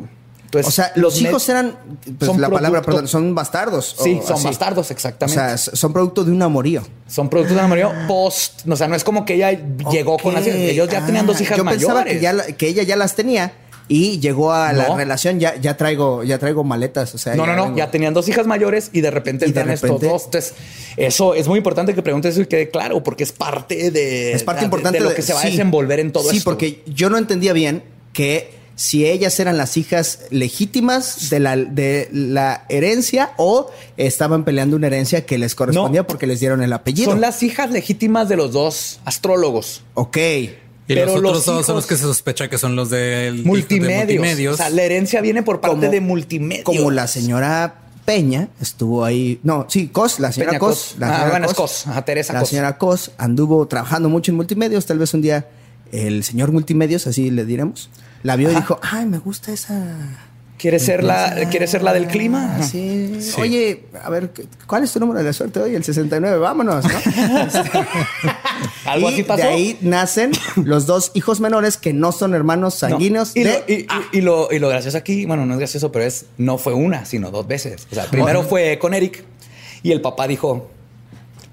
[SPEAKER 3] o sea, los hijos eran, pues la palabra, perdón, son bastardos.
[SPEAKER 1] Sí, son bastardos, exactamente.
[SPEAKER 3] O sea, son producto de un amorío.
[SPEAKER 1] Son producto de un amorío post. O sea, no es como que ella llegó con las Ellos ya tenían dos ah, hijas mayores. Yo pensaba
[SPEAKER 3] que, ya, que ella ya las tenía y llegó a la relación, ya, ya traigo, ya traigo maletas. O sea,
[SPEAKER 1] no, no, no, ya tenían dos hijas mayores y de repente entran estos dos. Entonces, eso es muy importante que preguntes eso y quede claro, porque es parte de,
[SPEAKER 3] es parte importante
[SPEAKER 1] de, lo que se va a desenvolver en todo esto.
[SPEAKER 3] Sí, porque yo no entendía bien que si ellas eran las hijas legítimas de la, de la herencia o estaban peleando una herencia que les correspondía porque les dieron el apellido.
[SPEAKER 1] Son las hijas legítimas de los dos astrólogos.
[SPEAKER 3] Ok.
[SPEAKER 2] Y los otros dos son los que se sospecha que son los del
[SPEAKER 1] multimedios. O sea, la herencia viene por parte de multimedios.
[SPEAKER 3] Como la señora Peña estuvo ahí. No, sí, Cos, la señora Cos. La
[SPEAKER 1] ah, señora Cos, Teresa
[SPEAKER 3] La señora Cos anduvo trabajando mucho en multimedios. Tal vez un día el señor multimedios, así le diremos, la vio y dijo, ay, me gusta esa...
[SPEAKER 1] ¿Quieres ser, la, ¿Quiere ser la del clima?
[SPEAKER 3] Sí. Oye, a ver, ¿cuál es tu número de la suerte hoy? El 69, vámonos, ¿no?
[SPEAKER 1] Algo así pasó.
[SPEAKER 3] De ahí nacen los dos hijos menores que no son hermanos sanguíneos.
[SPEAKER 1] Y, lo, y, lo, y, lo, gracioso aquí, bueno, no es gracioso, pero es, no fue una, sino dos veces. O sea, primero fue con Eric y el papá dijo,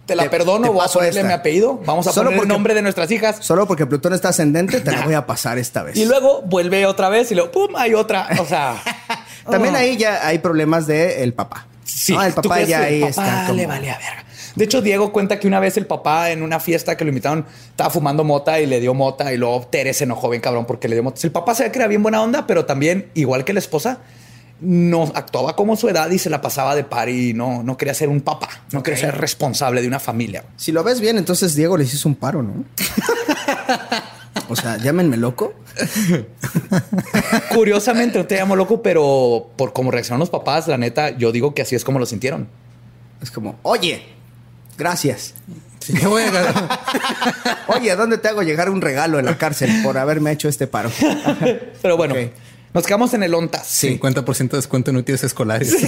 [SPEAKER 1] te la perdono, voy a ponerle mi apellido. Vamos a solo poner el nombre de nuestras hijas.
[SPEAKER 3] Solo porque Plutón está ascendente, te la voy a pasar esta vez.
[SPEAKER 1] Y luego vuelve otra vez y luego, ¡pum! Hay otra. O sea.
[SPEAKER 3] También oh. ahí ya hay problemas del el papá.
[SPEAKER 1] Sí, el papá ya ahí está. le vale a verga. De hecho, Diego cuenta que una vez el papá en una fiesta que lo invitaron estaba fumando mota y le dio mota y luego Tere se enojó bien cabrón porque le dio mota. El papá se ve que era bien buena onda, pero también, igual que la esposa, no actuaba como su edad y se la pasaba de par y no, no quería ser un papá, no quería ser responsable de una familia.
[SPEAKER 3] Si lo ves bien, entonces Diego les hizo un paro, ¿no? o sea, llámenme loco.
[SPEAKER 1] Curiosamente no te llamo loco, pero por cómo reaccionaron los papás, la neta, yo digo que así es como lo sintieron.
[SPEAKER 3] Es como, oye, gracias. Oye, ¿dónde te hago llegar un regalo en la cárcel por haberme hecho este paro?
[SPEAKER 1] Pero bueno, nos quedamos en el ONTAS.
[SPEAKER 2] 50% de descuento en útiles escolares.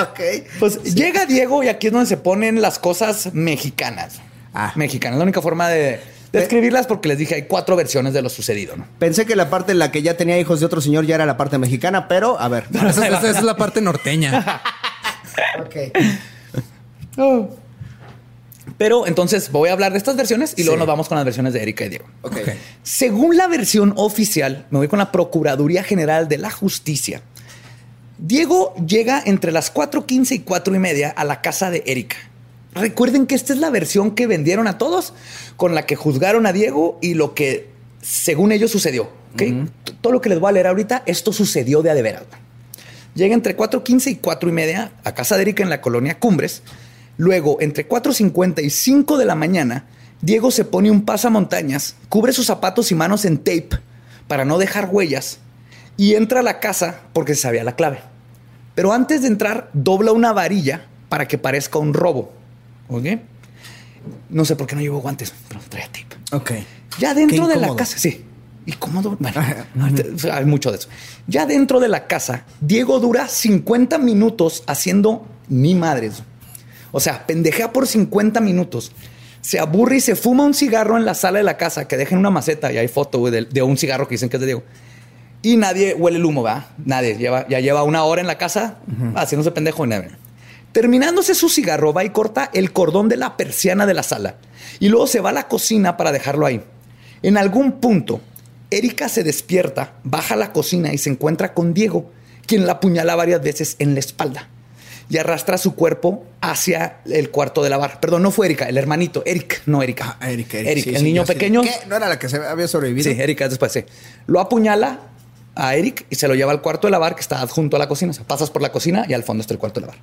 [SPEAKER 1] ok. Pues llega Diego y aquí es donde se ponen las cosas mexicanas. Ah. Mexicanas. La única forma de, describirlas porque les dije hay cuatro versiones de lo sucedido. ¿no?
[SPEAKER 3] Pensé que la parte en la que ya tenía hijos de otro señor ya era la parte mexicana, pero a ver.
[SPEAKER 2] esa, es la parte norteña.
[SPEAKER 1] ok. Oh. Pero entonces voy a hablar de estas versiones y luego nos vamos con las versiones de Erika y Diego. Okay. Según la versión oficial, me voy con la Procuraduría General de la Justicia. Diego llega entre las 4.15 y 4 y media a la casa de Erika. Recuerden que esta es la versión que vendieron a todos, con la que juzgaron a Diego y lo que, según ellos, sucedió. Todo lo que les voy a leer ahorita, esto sucedió de a de veras. Llega entre 4.15 y 4 y media a casa de Erika en la colonia Cumbres Luego, entre 4.50 y 5 de la mañana, Diego se pone un pasamontañas, cubre sus zapatos y manos en tape para no dejar huellas y entra a la casa porque sabía la clave. Pero antes de entrar, dobla una varilla para que parezca un robo. ¿Ok? No sé por qué no llevo guantes, pero traía tape.
[SPEAKER 3] Ok.
[SPEAKER 1] Ya dentro de la casa, sí. Y cómodo. Bueno, hay mucho de eso. Ya dentro de la casa, Diego dura 50 minutos haciendo ni madres. O sea, pendejea por 50 minutos. Se aburre y se fuma un cigarro en la sala de la casa que dejen una maceta y hay foto de, un cigarro que dicen que es de Diego. Y nadie huele el humo, ¿va? Nadie. Lleva, ya lleva una hora en la casa haciéndose pendejo y nadie. Terminándose su cigarro, va y corta el cordón de la persiana de la sala. Y luego se va a la cocina para dejarlo ahí. En algún punto, Erika se despierta, baja a la cocina y se encuentra con Diego, quien la apuñala varias veces en la espalda y arrastra su cuerpo hacia el cuarto de lavar. Perdón, no fue Erika, el hermanito, Eric, no Erika.
[SPEAKER 3] Ah, Eric,
[SPEAKER 1] Eric. el niño pequeño.
[SPEAKER 3] ¿Qué? ¿No era la que se había sobrevivido?
[SPEAKER 1] Sí, Erika después, sí. Lo apuñala a Eric y se lo lleva al cuarto de lavar que está junto a la cocina. O sea, pasas por la cocina y al fondo está el cuarto de lavar.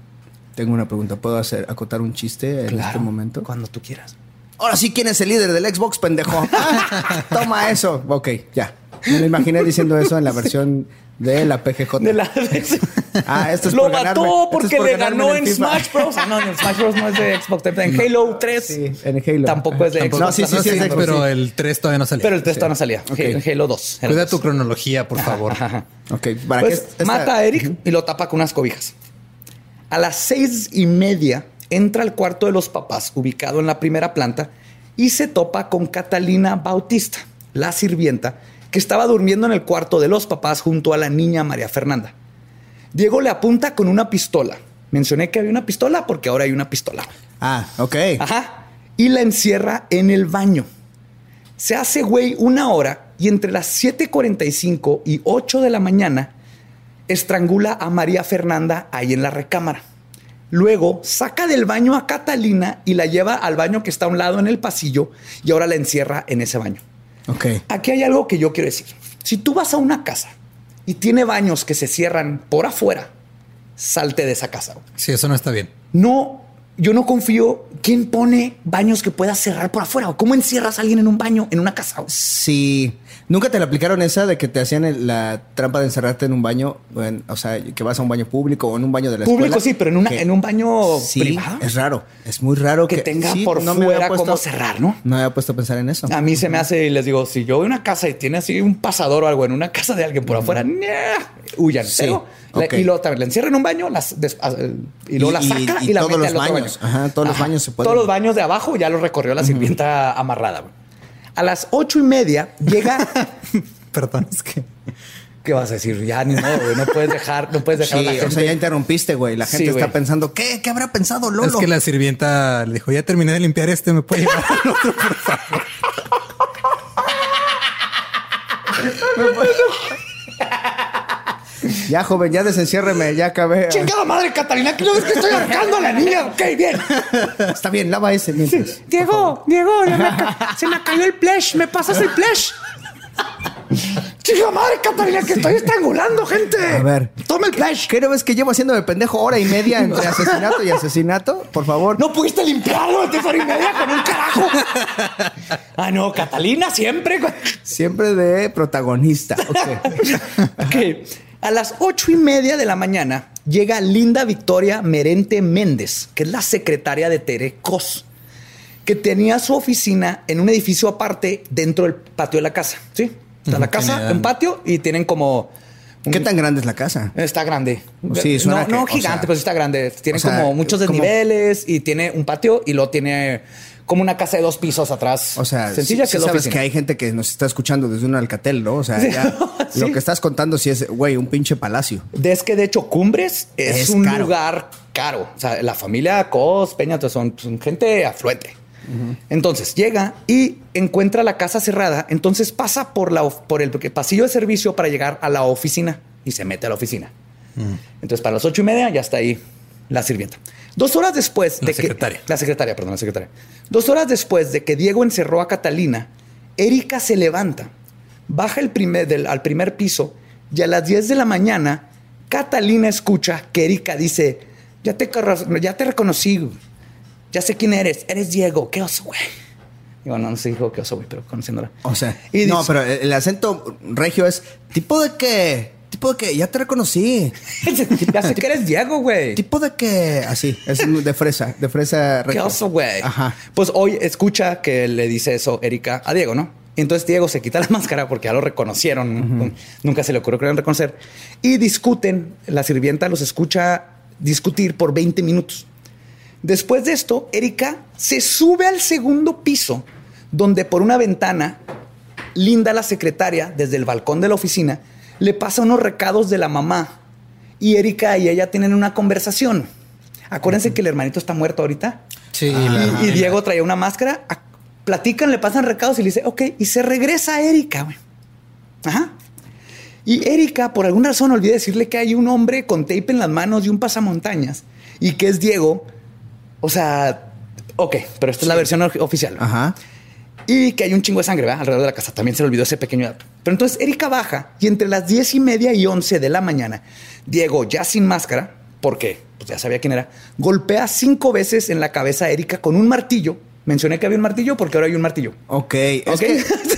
[SPEAKER 3] Tengo una pregunta. ¿Puedo hacer acotar un chiste en este momento?
[SPEAKER 1] Cuando tú quieras.
[SPEAKER 3] Ahora sí, ¿quién es el líder del Xbox, pendejo? Toma eso. Ok, ya. Me lo imaginé diciendo eso en la versión de la PGJ.
[SPEAKER 1] De la...
[SPEAKER 3] ah, esto es
[SPEAKER 1] Lo mató porque le ganó en, Smash Bros. No, en Smash Bros. no es de Xbox. En Halo 3.
[SPEAKER 3] Sí, en Halo.
[SPEAKER 1] Tampoco es de Xbox.
[SPEAKER 2] No, sí, sí, sí, es de Xbox, pero el 3 todavía no salía.
[SPEAKER 1] Pero el 3 todavía no salía. En Halo 2.
[SPEAKER 2] Cuida tu cronología, por favor.
[SPEAKER 3] ok, para
[SPEAKER 1] pues, Mata a Eric y lo tapa con unas cobijas. A las seis y media entra al cuarto de los papás, ubicado en la primera planta, y se topa con Catalina Bautista, la sirvienta, que estaba durmiendo en el cuarto de los papás junto a la niña María Fernanda. Diego le apunta con una pistola. Mencioné que había una pistola porque ahora hay una pistola.
[SPEAKER 3] Ah, ok.
[SPEAKER 1] Ajá. Y la encierra en el baño. Se hace güey una hora y entre las 7:45 y 8 de la mañana estrangula a María Fernanda ahí en la recámara. Luego saca del baño a Catalina y la lleva al baño que está a un lado en el pasillo y ahora la encierra en ese baño.
[SPEAKER 3] Ok.
[SPEAKER 1] Aquí hay algo que yo quiero decir. Si tú vas a una casa y tiene baños que se cierran por afuera, salte de esa casa.
[SPEAKER 2] Sí, eso no está bien.
[SPEAKER 1] No, yo no confío. ¿Quién pone baños que pueda cerrar por afuera? ¿Cómo encierras a alguien en un baño en una casa?
[SPEAKER 3] Sí. ¿Nunca te la aplicaron esa de que te hacían la trampa de encerrarte en un baño? o sea, que vas a un baño público o en un baño de la
[SPEAKER 1] escuela.
[SPEAKER 3] Público
[SPEAKER 1] sí, pero en, una, en un baño sí,
[SPEAKER 3] Es raro. Es muy raro
[SPEAKER 1] que, tenga por no fuera cómo cerrar, ¿no?
[SPEAKER 3] No me había puesto a pensar en eso.
[SPEAKER 1] A mí se me hace y les digo, si yo voy a una casa y tiene así un pasador o algo en una casa de alguien por afuera, huyan. Sí. y luego también la encierra en un baño las, y luego la saca y, la todos
[SPEAKER 3] mete los baños. Ajá, todos los baños se pueden.
[SPEAKER 1] Todos los baños de abajo ya los recorrió la sirvienta amarrada. A las ocho y media llega
[SPEAKER 3] Perdón, es que.
[SPEAKER 1] ¿Qué vas a decir? Ya ni modo, güey. No puedes dejar, no puedes dejar
[SPEAKER 3] a la gente. O sea, ya interrumpiste, güey. La gente está pensando, ¿qué? ¿Qué habrá pensado Lolo?
[SPEAKER 2] Es que la sirvienta le dijo, ya terminé de limpiar este, me puede llevar al otro, por favor.
[SPEAKER 3] Ya, joven, ya desenciérreme, ya acabé.
[SPEAKER 1] Chingada madre, Catalina, que no ves que estoy arcando a la niña. Ok, bien.
[SPEAKER 3] Está bien, lava ese mientras.
[SPEAKER 1] Diego, Diego, se me cayó el flash. ¿Me pasas el flash? Chica madre, Catalina, que estoy estrangulando, gente.
[SPEAKER 3] A ver.
[SPEAKER 1] Toma el flash.
[SPEAKER 3] ¿Qué no ves que llevo haciendo de pendejo hora y media entre asesinato y asesinato? Por favor.
[SPEAKER 1] No pudiste limpiarlo de hora y media con un carajo. ah, no, Catalina siempre.
[SPEAKER 3] Siempre de protagonista.
[SPEAKER 1] Ok. ok. A las ocho y media de la mañana llega Linda Victoria Merente Méndez, que es la secretaria de Tere Cos que tenía su oficina en un edificio aparte dentro del patio de la casa. Sí, está la casa, un patio y tienen como
[SPEAKER 3] ¿Qué tan grande es la casa?
[SPEAKER 1] Está grande. Sí, no, no gigante, pero sí está grande. Tiene como muchos desniveles y tiene un patio y luego tiene como una casa de dos pisos atrás.
[SPEAKER 3] O sea, sencilla que sabes que hay gente que nos está escuchando desde un alcatel, ¿no? O sea, lo que estás contando sí es, güey, un pinche palacio.
[SPEAKER 1] Es que de hecho Cumbres es, un lugar caro. O sea, la familia Cos, Peña, son, son gente afluente. Entonces llega y encuentra la casa cerrada. Entonces pasa por, la, por el pasillo de servicio para llegar a la oficina y se mete a la oficina. Entonces, para las ocho y media ya está ahí la sirvienta. Dos horas después
[SPEAKER 2] de secretaria.
[SPEAKER 1] que. La secretaria, perdón, la secretaria. Dos horas después de que Diego encerró a Catalina, Erika se levanta, baja el primer, del, al primer piso y a las 10 de la mañana, Catalina escucha que Erika dice: Ya te, ya te reconocí, ya sé quién eres, eres Diego, qué oso, güey. Digo, no, no se dijo qué oso, güey, pero conociéndola.
[SPEAKER 3] O sea, no, pero el acento regio es tipo de que tipo de que ya te reconocí.
[SPEAKER 1] ya sé que eres Diego, güey.
[SPEAKER 3] Tipo de que así, es de fresa, de fresa.
[SPEAKER 1] Qué oso, güey. Ajá. Pues hoy escucha que le dice eso Erika a Diego, ¿no? Y entonces Diego se quita la máscara porque ya lo reconocieron. Nunca se le ocurrió que lo reconocer. Y discuten. La sirvienta los escucha discutir por 20 minutos. Después de esto, Erika se sube al segundo piso, donde por una ventana, Linda, la secretaria, desde el balcón de la oficina, le pasa unos recados de la mamá. Y Erika y ella tienen una conversación. Acuérdense que el hermanito está muerto ahorita.
[SPEAKER 2] Sí.
[SPEAKER 1] y, Diego traía una máscara. Platican, le pasan recados y le dice, ok, y se regresa a Erika. Ajá. Y Erika, por alguna razón, olvida decirle que hay un hombre con tape en las manos y un pasamontañas y que es Diego. O sea, ok, pero esta es la versión oficial.
[SPEAKER 3] Ajá.
[SPEAKER 1] Y que hay un chingo de sangre alrededor de la casa. También se le olvidó ese pequeño dato. Pero entonces Erika baja y entre las diez y media y once de la mañana, Diego, ya sin máscara, porque pues ya sabía quién era, golpea cinco veces en la cabeza a Erika con un martillo Mencioné que había un martillo porque ahora hay un martillo.
[SPEAKER 3] Ok.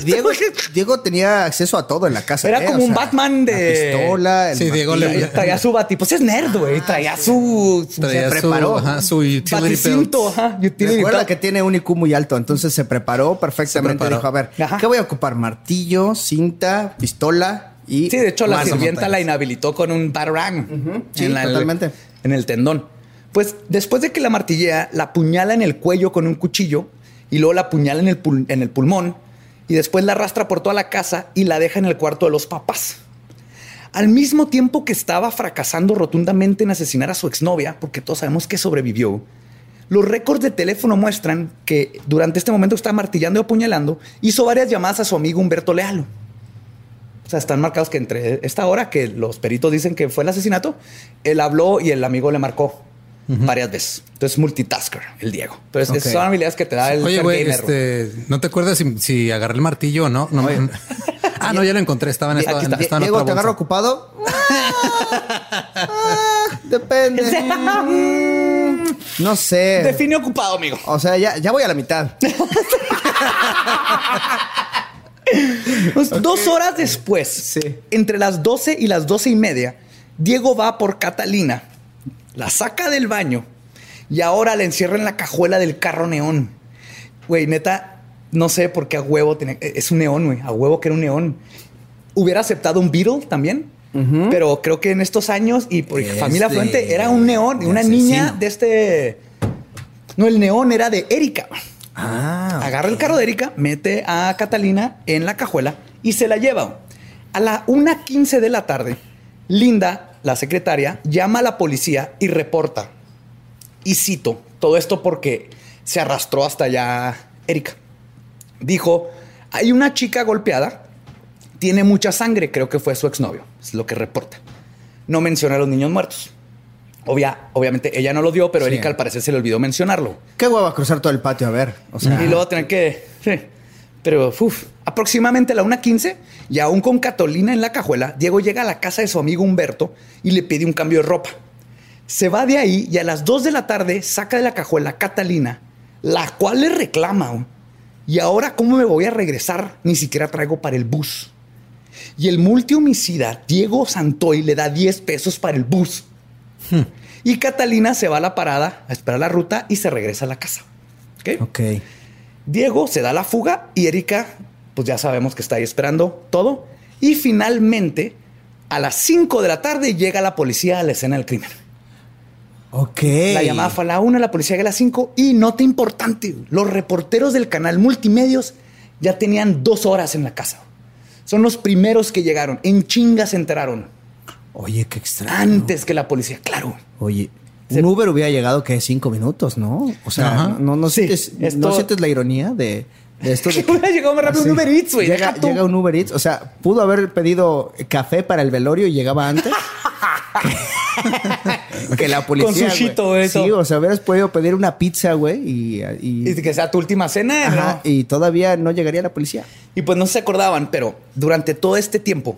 [SPEAKER 3] Diego, tenía acceso a todo en la casa.
[SPEAKER 1] Era ¿eh? como un Batman de.
[SPEAKER 3] pistola.
[SPEAKER 1] sí, Diego le. Traía su bati. Pues es nerd, güey. Traía su.
[SPEAKER 3] se preparó.
[SPEAKER 2] Ajá, su
[SPEAKER 1] baticinto. Ajá.
[SPEAKER 3] Recuerda que tiene un IQ muy alto. Entonces se preparó perfectamente. Dijo: A ver, ¿qué voy a ocupar? Martillo, cinta, pistola y.
[SPEAKER 1] Sí, de hecho, la sirvienta la inhabilitó con un batarang.
[SPEAKER 3] Sí, totalmente.
[SPEAKER 1] en el tendón. Pues después de que la martillea, la apuñala en el cuello con un cuchillo y luego la apuñala en el, en el pulmón y después la arrastra por toda la casa y la deja en el cuarto de los papás. Al mismo tiempo que estaba fracasando rotundamente en asesinar a su exnovia, porque todos sabemos que sobrevivió, los récords de teléfono muestran que durante este momento está martillando y apuñalando, hizo varias llamadas a su amigo Humberto Lealo. O sea, están marcados que entre esta hora que los peritos dicen que fue el asesinato, él habló y el amigo le marcó varias veces. Entonces, multitasker, el Diego. Entonces, esas son habilidades que te da el
[SPEAKER 2] Oye, güey, este, ¿no te acuerdas si, agarré el martillo o no? no ah, no, ya lo encontré. Estaba en esta,
[SPEAKER 3] en, Diego, ¿te agarro ocupado? Ah, depende. no sé.
[SPEAKER 1] Define ocupado, amigo.
[SPEAKER 3] O sea, ya, ya voy a la mitad.
[SPEAKER 1] Pues, dos horas después, entre las 12 y las doce y media, Diego va por Catalina la saca del baño y ahora la encierra en la cajuela del carro neón. Güey, neta, no sé por qué a huevo tiene. E, es un neón, güey. A huevo que era un neón. Hubiera aceptado un Beetle también. Pero creo que en estos años y por familia fuente era un neón, una niña de este. No, el neón era de Erika.
[SPEAKER 3] Ah,
[SPEAKER 1] Agarra el carro de Erika, mete a Catalina en la cajuela y se la lleva. A la 1.15 de la tarde, Linda la secretaria, llama a la policía y reporta. Y cito, todo esto porque se arrastró hasta allá Erika. Dijo, hay una chica golpeada, tiene mucha sangre, creo que fue su exnovio, es lo que reporta. No menciona a los niños muertos. Obvia, obviamente ella no lo dio, pero Erika al parecer se le olvidó mencionarlo.
[SPEAKER 3] Qué hueva cruzar todo el patio a ver.
[SPEAKER 1] y luego tener que... Sí. Pero uf, aproximadamente a la 1.15 y aún con Catolina en la cajuela, Diego llega a la casa de su amigo Humberto y le pide un cambio de ropa. Se va de ahí y a las 2 de la tarde saca de la cajuela a Catalina, la cual le reclama. Y ahora, ¿cómo me voy a regresar? Ni siquiera traigo para el bus. Y el multihomicida Diego Santoy le da 10 pesos para el bus. Hmm. Y Catalina se va a la parada a esperar la ruta y se regresa a la casa.
[SPEAKER 3] ¿Ok? Ok.
[SPEAKER 1] Diego se da la fuga y Erika, pues ya sabemos que está ahí esperando todo. Y finalmente, A las 5 de la tarde llega la policía a la escena del crimen.
[SPEAKER 3] Ok.
[SPEAKER 1] La llamada fue a la 1, la policía llega a las 5 y nota importante, los reporteros del canal Multimedios ya tenían dos horas en la casa. Son los primeros que llegaron. En chingas se enteraron.
[SPEAKER 3] Oye, qué extraño.
[SPEAKER 1] Antes que la policía, claro.
[SPEAKER 3] Oye, un Uber hubiera llegado que cinco minutos, ¿no? O sea, no, no, sientes, ¿no sientes la ironía de, de esto. De
[SPEAKER 1] que hubiera llegado más rápido un Uber Eats, güey.
[SPEAKER 3] Llega, llega, un Uber Eats. O sea, pudo haber pedido café para el velorio y llegaba antes. que la policía.
[SPEAKER 1] Con eso.
[SPEAKER 3] Sí, o sea, hubieras podido pedir una pizza, güey, y,
[SPEAKER 1] y, que sea tu última cena,
[SPEAKER 3] ¿no? Y todavía no llegaría la policía.
[SPEAKER 1] Y pues no se acordaban, pero durante todo este tiempo,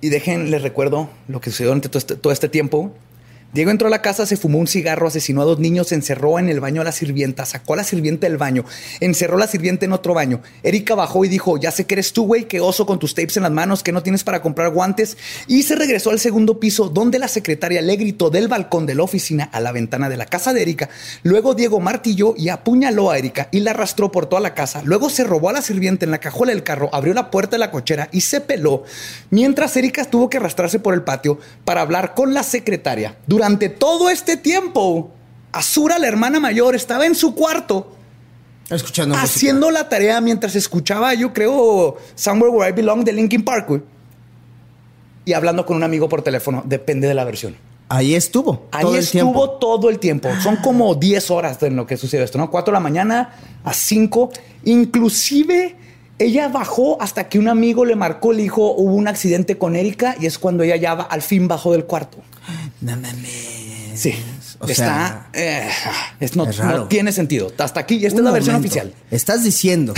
[SPEAKER 1] y dejen, les recuerdo lo que sucedió durante todo este, todo este tiempo. Diego entró a la casa, se fumó un cigarro, asesinó a dos niños, encerró en el baño a la sirvienta, sacó a la sirvienta del baño, encerró a la sirvienta en otro baño. Erika bajó y dijo, ya sé que eres tú, güey, que oso con tus tapes en las manos, que no tienes para comprar guantes. Y se regresó al segundo piso, donde la secretaria le gritó del balcón de la oficina a la ventana de la casa de Erika. Luego Diego martilló y apuñaló a Erika y la arrastró por toda la casa. Luego se robó a la sirvienta en la cajuela del carro, abrió la puerta de la cochera y se peló, mientras Erika tuvo que arrastrarse por el patio para hablar con la secretaria. Todo este tiempo, Azura, la hermana mayor, estaba en su cuarto.
[SPEAKER 3] Escuchando
[SPEAKER 1] haciendo la tarea mientras escuchaba, yo creo, Somewhere Where I Belong de Linkin Park. Y hablando con un amigo por teléfono. Depende de la versión.
[SPEAKER 3] Ahí estuvo.
[SPEAKER 1] Ahí estuvo todo el tiempo. Son como 10 horas en lo que sucedió esto, ¿no? 4 de la mañana a 5. Inclusive ella bajó hasta que un amigo le marcó, le dijo, hubo un accidente con Erika y es cuando ella ya al fin bajó del cuarto.
[SPEAKER 3] No mames.
[SPEAKER 1] Sí. O está. Sea, eh, no, tiene sentido. Hasta aquí, esta es la versión oficial.
[SPEAKER 3] Estás diciendo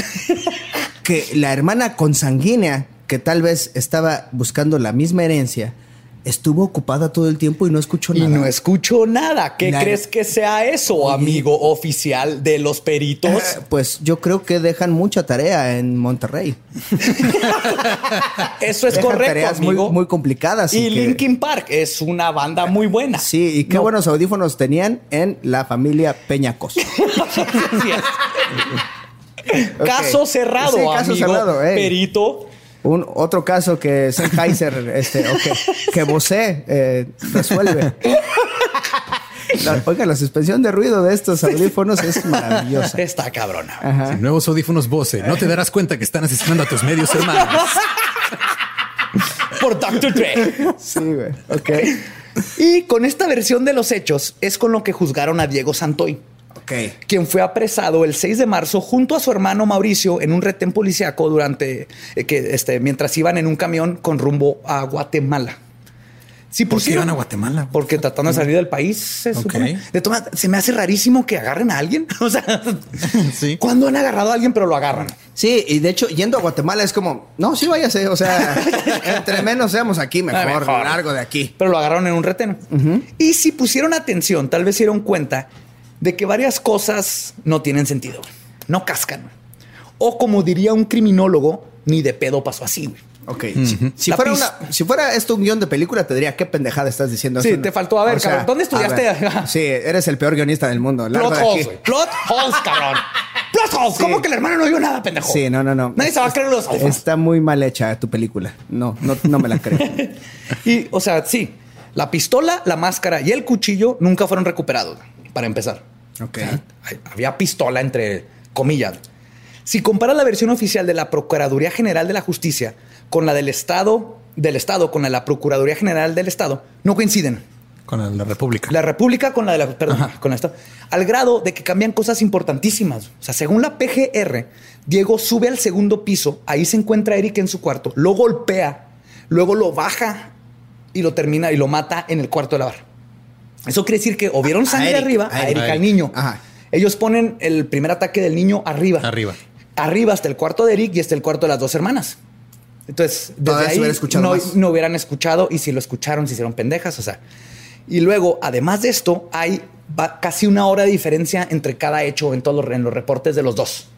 [SPEAKER 3] que la hermana consanguínea, que tal vez estaba buscando la misma herencia, estuvo ocupada todo el tiempo y no escuchó nada.
[SPEAKER 1] Y no escuchó nada. ¿Qué crees que sea eso, amigo oficial de los peritos? Eh,
[SPEAKER 3] pues yo creo que dejan mucha tarea en Monterrey.
[SPEAKER 1] eso es correcto, tareas amigo.
[SPEAKER 3] Muy, complicadas.
[SPEAKER 1] Y, Linkin Park es una banda muy buena.
[SPEAKER 3] Sí, y qué buenos audífonos tenían en la familia Peñacos.
[SPEAKER 1] Caso cerrado, caso cerrado, perito.
[SPEAKER 3] Un, otro caso que Sennheiser, este, o que, Bose eh, resuelve. oiga, la suspensión de ruido de estos audífonos es maravillosa.
[SPEAKER 1] Está cabrona.
[SPEAKER 2] nuevos audífonos Bose. No te darás cuenta que están asesinando a tus medios hermanos.
[SPEAKER 1] Por Dr. Dre.
[SPEAKER 3] Sí, güey. Ok.
[SPEAKER 1] Y con esta versión de los hechos es con lo que juzgaron a Diego Santoy quien fue apresado el 6 de marzo junto a su hermano Mauricio en un retén policíaco durante eh, que este, mientras iban en un camión con rumbo a Guatemala.
[SPEAKER 2] Sí, ¿Por qué iban a Guatemala?
[SPEAKER 1] Porque tratando de salir del país, se De toma, se me hace rarísimo que agarren a alguien. O sea, sí. cuando han agarrado a alguien, pero lo agarran.
[SPEAKER 3] Sí, y de hecho, yendo a Guatemala es como, no, sí váyase. O sea, entre menos seamos aquí, mejor, mejor, largo de aquí.
[SPEAKER 1] Pero lo agarraron en un retén. Y si pusieron atención, tal vez se dieron cuenta de que varias cosas no tienen sentido, no cascan. O como diría un criminólogo, ni de pedo pasó así, güey.
[SPEAKER 3] Ok. si, fuera si, fuera esto un guion de película, te diría qué pendejada estás diciendo.
[SPEAKER 1] Sí, te faltó. A ver, cabrón, ¿dónde estudiaste?
[SPEAKER 3] sí, eres el peor guionista del mundo.
[SPEAKER 1] Plot holes, güey. Plot holes, cabrón. Plot holes. ¿Cómo que el hermano no vio nada, pendejo?
[SPEAKER 3] Sí, no, no, no.
[SPEAKER 1] Nadie se va a creer los ojos.
[SPEAKER 3] Está muy mal hecha tu película. No, no, no me la creo.
[SPEAKER 1] y, o sea, sí. La pistola, la máscara y el cuchillo nunca fueron recuperados, para empezar.
[SPEAKER 3] Ok.
[SPEAKER 1] había pistola entre comillas. Si compara la versión oficial de la Procuraduría General de la Justicia con la del Estado, del Estado, con la de la Procuraduría General del Estado, no coinciden.
[SPEAKER 2] Con la, República.
[SPEAKER 1] La República con la de la, perdón, con Estado. Al grado de que cambian cosas importantísimas. O sea, según la PGR, Diego sube al segundo piso, ahí se encuentra Eric en su cuarto, lo golpea, luego lo baja y lo termina y lo mata en el cuarto de la barra. Eso quiere decir que o vieron sangre arriba, a Erika, al niño. Ellos ponen el primer ataque del niño arriba.
[SPEAKER 2] Arriba.
[SPEAKER 1] Arriba hasta el cuarto de Eric y hasta el cuarto de las dos hermanas. Entonces, desde ahí no, no, hubieran escuchado y si lo escucharon, se hicieron pendejas. O sea, y luego, además de esto, hay casi una hora de diferencia entre cada hecho en todos los, en los reportes de los dos.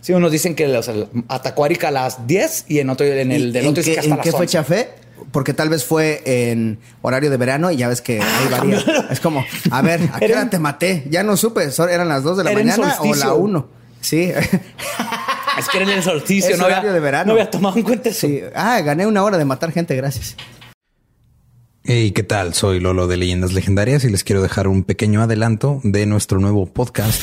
[SPEAKER 1] Sí, unos dicen que atacó a Erika a las 10 y en otro, en el del otro
[SPEAKER 3] es que hasta ¿En qué fecha fue? Porque tal vez fue en horario de verano y ya ves que ahí ah, varía. Es como, a ver, ¿a qué hora te maté? Ya no supe, ¿eran las 2 de la mañana o la 1? Sí.
[SPEAKER 1] es que era el solsticio, no había, de verano. no había tomado en cuenta eso.
[SPEAKER 3] Ah, gané una hora de matar gente, gracias.
[SPEAKER 2] Hey, ¿qué tal? Soy Lolo de Leyendas Legendarias y les quiero dejar un pequeño adelanto de nuestro nuevo podcast.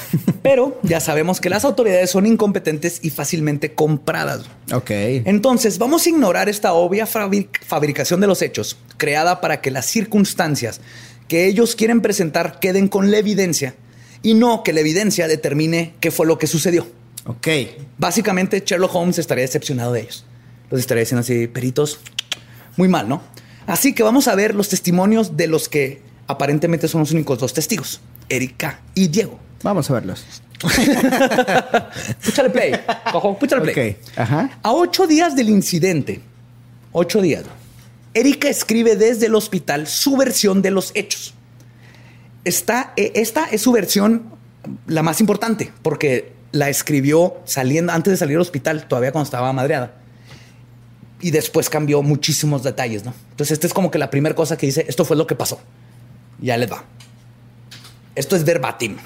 [SPEAKER 1] Pero ya sabemos que las autoridades son incompetentes y fácilmente compradas.
[SPEAKER 3] Ok.
[SPEAKER 1] Entonces vamos a ignorar esta obvia fabricación de los hechos, creada para que las circunstancias que ellos quieren presentar queden con la evidencia y no que la evidencia determine qué fue lo que sucedió.
[SPEAKER 3] Ok.
[SPEAKER 1] Básicamente, Sherlock Holmes estaría decepcionado de ellos. Los estaría diciendo así, peritos, muy mal, ¿no? Así que vamos a ver los testimonios de los que aparentemente son los únicos dos testigos, Erika y Diego.
[SPEAKER 3] Vamos a verlos.
[SPEAKER 1] púchale play. Cojo, púchale play. Ajá. A ocho días del incidente, ocho días, Erika escribe desde el hospital su versión de los hechos. Esta, eh, esta es su versión la más importante, porque la escribió saliendo, antes de salir al hospital, todavía cuando estaba madreada. Y después cambió muchísimos detalles, ¿no? Entonces, esta es como que la primera cosa que dice, esto fue lo que pasó. Ya les va. Esto es verbatim.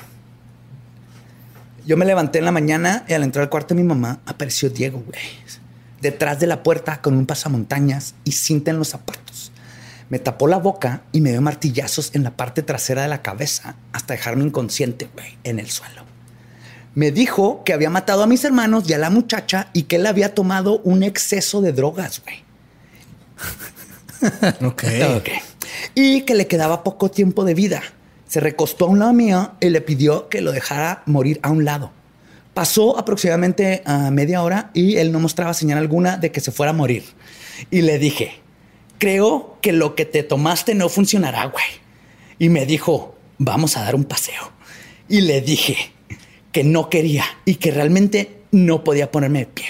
[SPEAKER 1] Yo me levanté en la mañana y al entrar al cuarto de mi mamá apareció Diego, güey. Detrás de la puerta con un pasamontañas y cinta en los zapatos. Me tapó la boca y me dio martillazos en la parte trasera de la cabeza hasta dejarme inconsciente, güey, en el suelo me dijo que había matado a mis hermanos y a la muchacha y que él había tomado un exceso de drogas, güey.
[SPEAKER 3] ok.
[SPEAKER 1] Y que le quedaba poco tiempo de vida. Se recostó a un lado mío y le pidió que lo dejara morir a un lado. Pasó aproximadamente a media hora y él no mostraba señal alguna de que se fuera a morir. Y le dije, creo que lo que te tomaste no funcionará, güey. Y me dijo, vamos a dar un paseo. Y le dije, que no quería y que realmente no podía ponerme de pie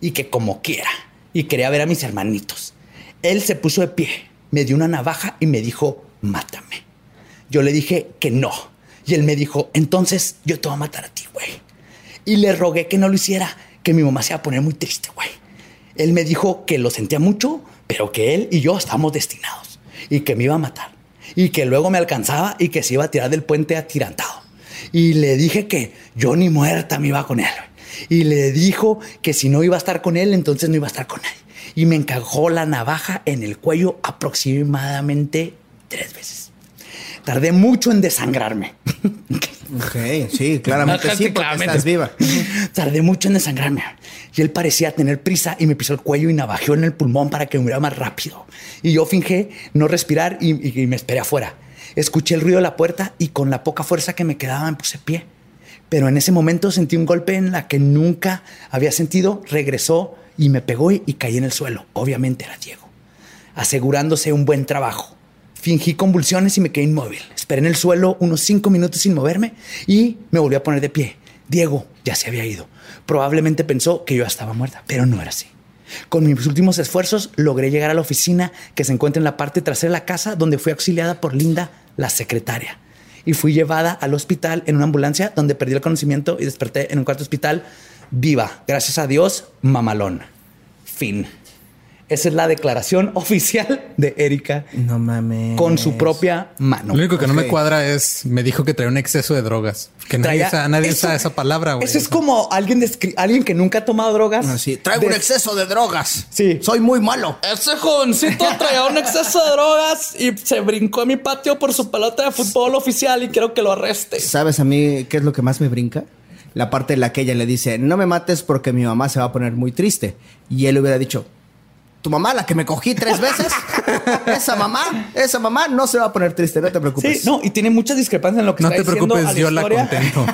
[SPEAKER 1] y que como quiera y quería ver a mis hermanitos. Él se puso de pie, me dio una navaja y me dijo, mátame. Yo le dije que no. Y él me dijo, entonces yo te voy a matar a ti, güey. Y le rogué que no lo hiciera, que mi mamá se iba a poner muy triste, güey. Él me dijo que lo sentía mucho, pero que él y yo estábamos destinados y que me iba a matar y que luego me alcanzaba y que se iba a tirar del puente atirantado. Y le dije que yo ni muerta me iba con él. Y le dijo que si no iba a estar con él, entonces no iba a estar con él. Y me encajó la navaja en el cuello aproximadamente tres veces. Tardé mucho en desangrarme.
[SPEAKER 3] Ok, sí, claramente sí, claramente. estás viva.
[SPEAKER 1] Tardé mucho en desangrarme. Y él parecía tener prisa y me pisó el cuello y navajeó en el pulmón para que me muriera más rápido. Y yo fingé no respirar y, y me esperé afuera. Escuché el ruido de la puerta y con la poca fuerza que me quedaba me puse pie. Pero en ese momento sentí un golpe en la que nunca había sentido. Regresó y me pegó y, caí en el suelo. Obviamente era Diego, asegurándose un buen trabajo. Fingí convulsiones y me quedé inmóvil. Esperé en el suelo unos cinco minutos sin moverme y me volví a poner de pie. Diego ya se había ido. Probablemente pensó que yo estaba muerta, pero no era así. Con mis últimos esfuerzos logré llegar a la oficina que se encuentra en la parte trasera de la casa donde fui auxiliada por Linda la secretaria. Y fui llevada al hospital en una ambulancia donde perdí el conocimiento y desperté en un cuarto hospital viva. Gracias a Dios, mamalón. Fin. Esa es la declaración oficial de Erika.
[SPEAKER 3] No mames.
[SPEAKER 1] Con su propia mano.
[SPEAKER 2] Lo único que no me cuadra es, me dijo que traía un exceso de drogas. Que nadie, usa, esa palabra.
[SPEAKER 1] Eso es como alguien, alguien que nunca ha tomado drogas.
[SPEAKER 3] Así, traigo un exceso de drogas.
[SPEAKER 1] Sí.
[SPEAKER 3] Soy muy malo.
[SPEAKER 1] Ese jovencito traía un exceso de drogas y se brincó a mi patio por su pelota de fútbol oficial y quiero que lo arreste.
[SPEAKER 3] ¿Sabes a mí qué es lo que más me brinca? La parte en la que ella le dice, no me mates porque mi mamá se va a poner muy triste. Y él hubiera dicho, tu mamá, la que me cogí tres veces, esa mamá, esa mamá no se va a poner triste, no te preocupes.
[SPEAKER 1] Sí, no, y tiene muchas discrepancias en lo que
[SPEAKER 2] no está diciendo. No te preocupes, yo la contento.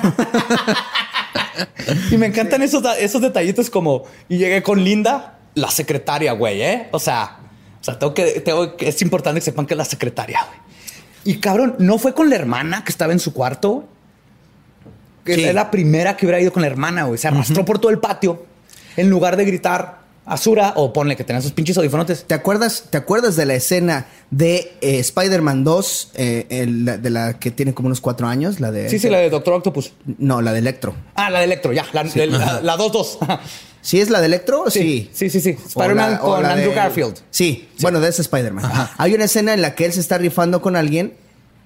[SPEAKER 1] y me encantan esos, esos detallitos como, y llegué con Linda, la secretaria, güey, ¿eh? O sea, o sea, tengo que, tengo que, es importante que sepan que es la secretaria, güey. Y cabrón, no fue con la hermana que estaba en su cuarto. Que es la primera que hubiera ido con la hermana, güey. Se arrastró por todo el patio en lugar de gritar Azura o ponle que tenga esos pinches audífonos.
[SPEAKER 3] ¿Te acuerdas, ¿Te acuerdas de la escena de eh, Spider-Man 2, eh, de la que tiene como unos cuatro años? La de,
[SPEAKER 1] sí, sí, la de Doctor Octopus.
[SPEAKER 3] No, la de Electro.
[SPEAKER 1] Ah, la de Electro, ya. La 2-2.
[SPEAKER 3] ¿Sí es la de Electro?
[SPEAKER 1] Sí. Sí, sí, sí. Spider-Man con Andrew Garfield.
[SPEAKER 3] Sí, bueno, de ese Spider-Man. Hay una escena en la que él se está rifando con alguien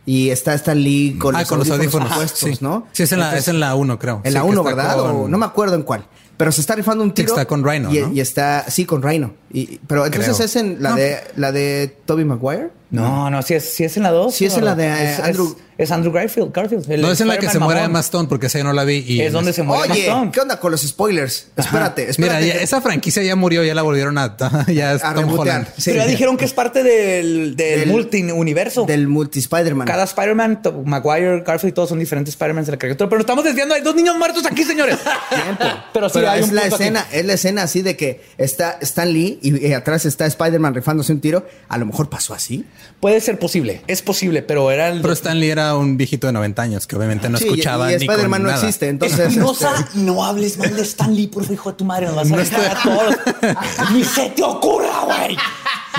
[SPEAKER 3] y está Stan Lee con,
[SPEAKER 2] ah, los, con los audífonos, puestos, ¿no? Sí, es en, la, es en la 1, creo.
[SPEAKER 3] En la 1, ¿verdad? no me acuerdo en cuál. Pero se está rifando un tiro.
[SPEAKER 2] Está con Rhino,
[SPEAKER 3] y, y está, sí, con Rhino. Y, pero entonces es en la de la de Toby Maguire.
[SPEAKER 1] No, no, si es, si es en la 2.
[SPEAKER 3] Si es en la de Andrew.
[SPEAKER 1] Es, Andrew Garfield. Garfield
[SPEAKER 2] no es en la que se muere Emma Stone, porque esa yo no la vi.
[SPEAKER 1] Y es donde se muere
[SPEAKER 3] Oye, Emma Stone. ¿qué onda con los spoilers? Espérate, espérate.
[SPEAKER 2] Mira, esa franquicia ya murió, ya la volvieron a. ya
[SPEAKER 1] a Pero ya dijeron que es parte del, del, multi-universo.
[SPEAKER 3] Del multi-Spider-Man.
[SPEAKER 1] Cada Spider-Man, Maguire, Garfield, todos son diferentes Spider-Man de la caricatura. Pero estamos desviando. Hay dos niños muertos aquí, señores.
[SPEAKER 3] Pero sí, hay es la escena, es la escena así de que está Stan Lee y atrás está Spider-Man rifándose un tiro. A lo mejor pasó así.
[SPEAKER 1] Puede ser posible, es posible, pero era el.
[SPEAKER 2] Pero Stanley era un viejito de 90 años que obviamente no escuchaba. Y,
[SPEAKER 3] y Spider-Man no existe, entonces.
[SPEAKER 1] no, este... no hables mal de Stanley, por hijo de tu madre, nos vas a no a todos. Ni se te ocurra, güey.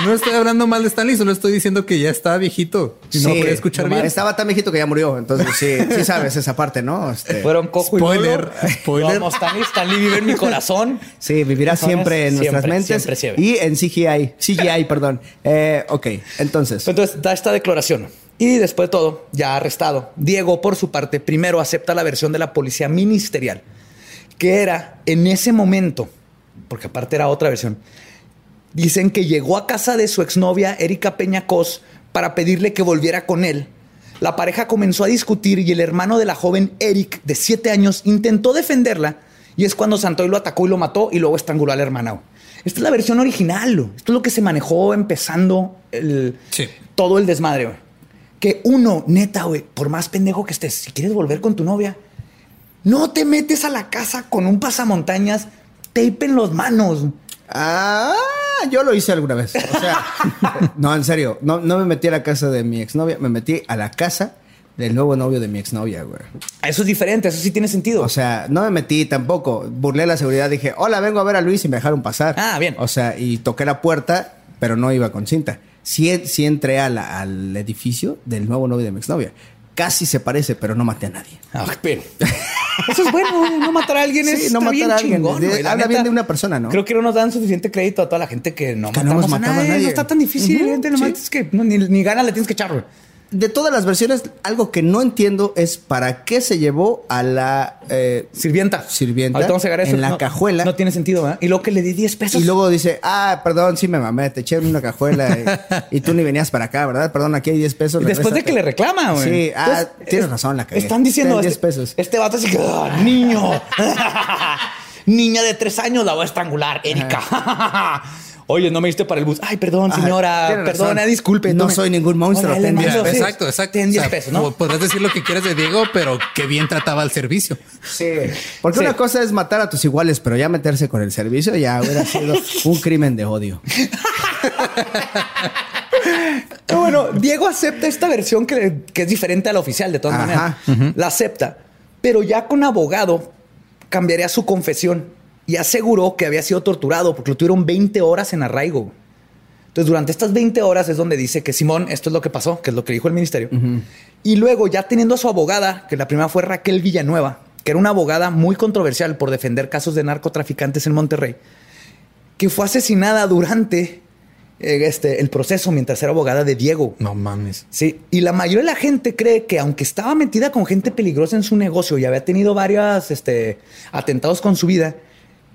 [SPEAKER 2] No estoy hablando mal de Stanley, solo estoy diciendo que ya está viejito y no puede escuchar bien.
[SPEAKER 3] Estaba tan viejito que ya murió, entonces sí, sí sabes esa parte, ¿no?
[SPEAKER 1] Este... Fueron cojo
[SPEAKER 2] spoiler, y spoiler.
[SPEAKER 1] No, Stanley, Stanley vive en mi corazón.
[SPEAKER 3] Sí, vivirá siempre en nuestras mentes siempre, siempre. y en CGI, CGI, perdón. Eh, ok, entonces.
[SPEAKER 1] Entonces da esta declaración. Y después de todo, ya arrestado, Diego, por su parte, primero acepta la versión de la policía ministerial, que era en ese momento, porque aparte era otra versión, Dicen que llegó a casa de su exnovia Erika Peñacos para pedirle que volviera con él. La pareja comenzó a discutir y el hermano de la joven Eric, de 7 años, intentó defenderla y es cuando Santoy lo atacó y lo mató y luego estranguló al hermano. Esta es la versión original. Esto es lo que se manejó empezando el, todo el desmadre. Que uno, neta, güey, por más pendejo que estés, si quieres volver con tu novia, no te metes a la casa con un pasamontañas, tape en las manos.
[SPEAKER 3] Ah, yo lo hice alguna vez. O sea, no, en serio, no, no me metí a la casa de mi exnovia, me metí a la casa del nuevo novio de mi exnovia, güey.
[SPEAKER 1] Eso es diferente, eso sí tiene sentido.
[SPEAKER 3] O sea, no me metí tampoco. Burlé la seguridad, dije, hola, vengo a ver a Luis y me dejaron pasar.
[SPEAKER 1] Ah, bien.
[SPEAKER 3] O sea, y toqué la puerta, pero no iba con cinta. Sí, sí entré al edificio del nuevo novio de mi exnovia casi se parece, pero no maté a nadie.
[SPEAKER 1] Ah, pero. Eso es bueno, no matar a alguien sí, no matar a alguien. Chingón,
[SPEAKER 3] habla bien de una persona, ¿no?
[SPEAKER 1] Creo que no nos dan suficiente crédito a toda la gente que no matamos a, nadie. No está tan difícil, gente, no es que ni, ni ganas le tienes que echar,
[SPEAKER 3] de todas las versiones, algo que no entiendo es para qué se llevó a la
[SPEAKER 1] eh, sirvienta.
[SPEAKER 3] Sirvienta. vamos a en la cajuela.
[SPEAKER 1] No tiene sentido, ¿eh? Y luego que le di 10 pesos.
[SPEAKER 3] Y luego dice, ah, perdón, sí me mamé, te eché una cajuela y, tú ni venías para acá, ¿verdad? Perdón, aquí hay 10 pesos.
[SPEAKER 1] Y después de que le reclama, güey.
[SPEAKER 3] Sí, ah, tienes razón, la cagué.
[SPEAKER 1] Están diciendo
[SPEAKER 3] 10 este, pesos.
[SPEAKER 1] Este vato así que, ah, niño. Niña de 3 años la voy a estrangular, Erika. Oye, no me diste para el bus. Ay, perdón, señora. perdona, disculpe.
[SPEAKER 3] No, soy ningún monstruo.
[SPEAKER 2] exacto, exacto.
[SPEAKER 1] Ten 10 pesos, ¿no?
[SPEAKER 2] Podrás decir lo que quieras de Diego, pero que bien trataba al servicio.
[SPEAKER 3] Sí. Porque una cosa es matar a tus iguales, pero ya meterse con el servicio ya hubiera sido un crimen de odio.
[SPEAKER 1] bueno, Diego acepta esta versión que, es diferente a la oficial, de todas maneras. La acepta, pero ya con abogado cambiaría su confesión y aseguró que había sido torturado porque lo tuvieron 20 horas en arraigo. Entonces, durante estas 20 horas es donde dice que Simón, esto es lo que pasó, que es lo que dijo el ministerio. Y luego, ya teniendo a su abogada, que la primera fue Raquel Villanueva, que era una abogada muy controversial por defender casos de narcotraficantes en Monterrey, que fue asesinada durante eh, este, el proceso mientras era abogada de Diego.
[SPEAKER 2] No mames.
[SPEAKER 1] Sí, y la mayoría de la gente cree que aunque estaba metida con gente peligrosa en su negocio y había tenido varios este, atentados con su vida,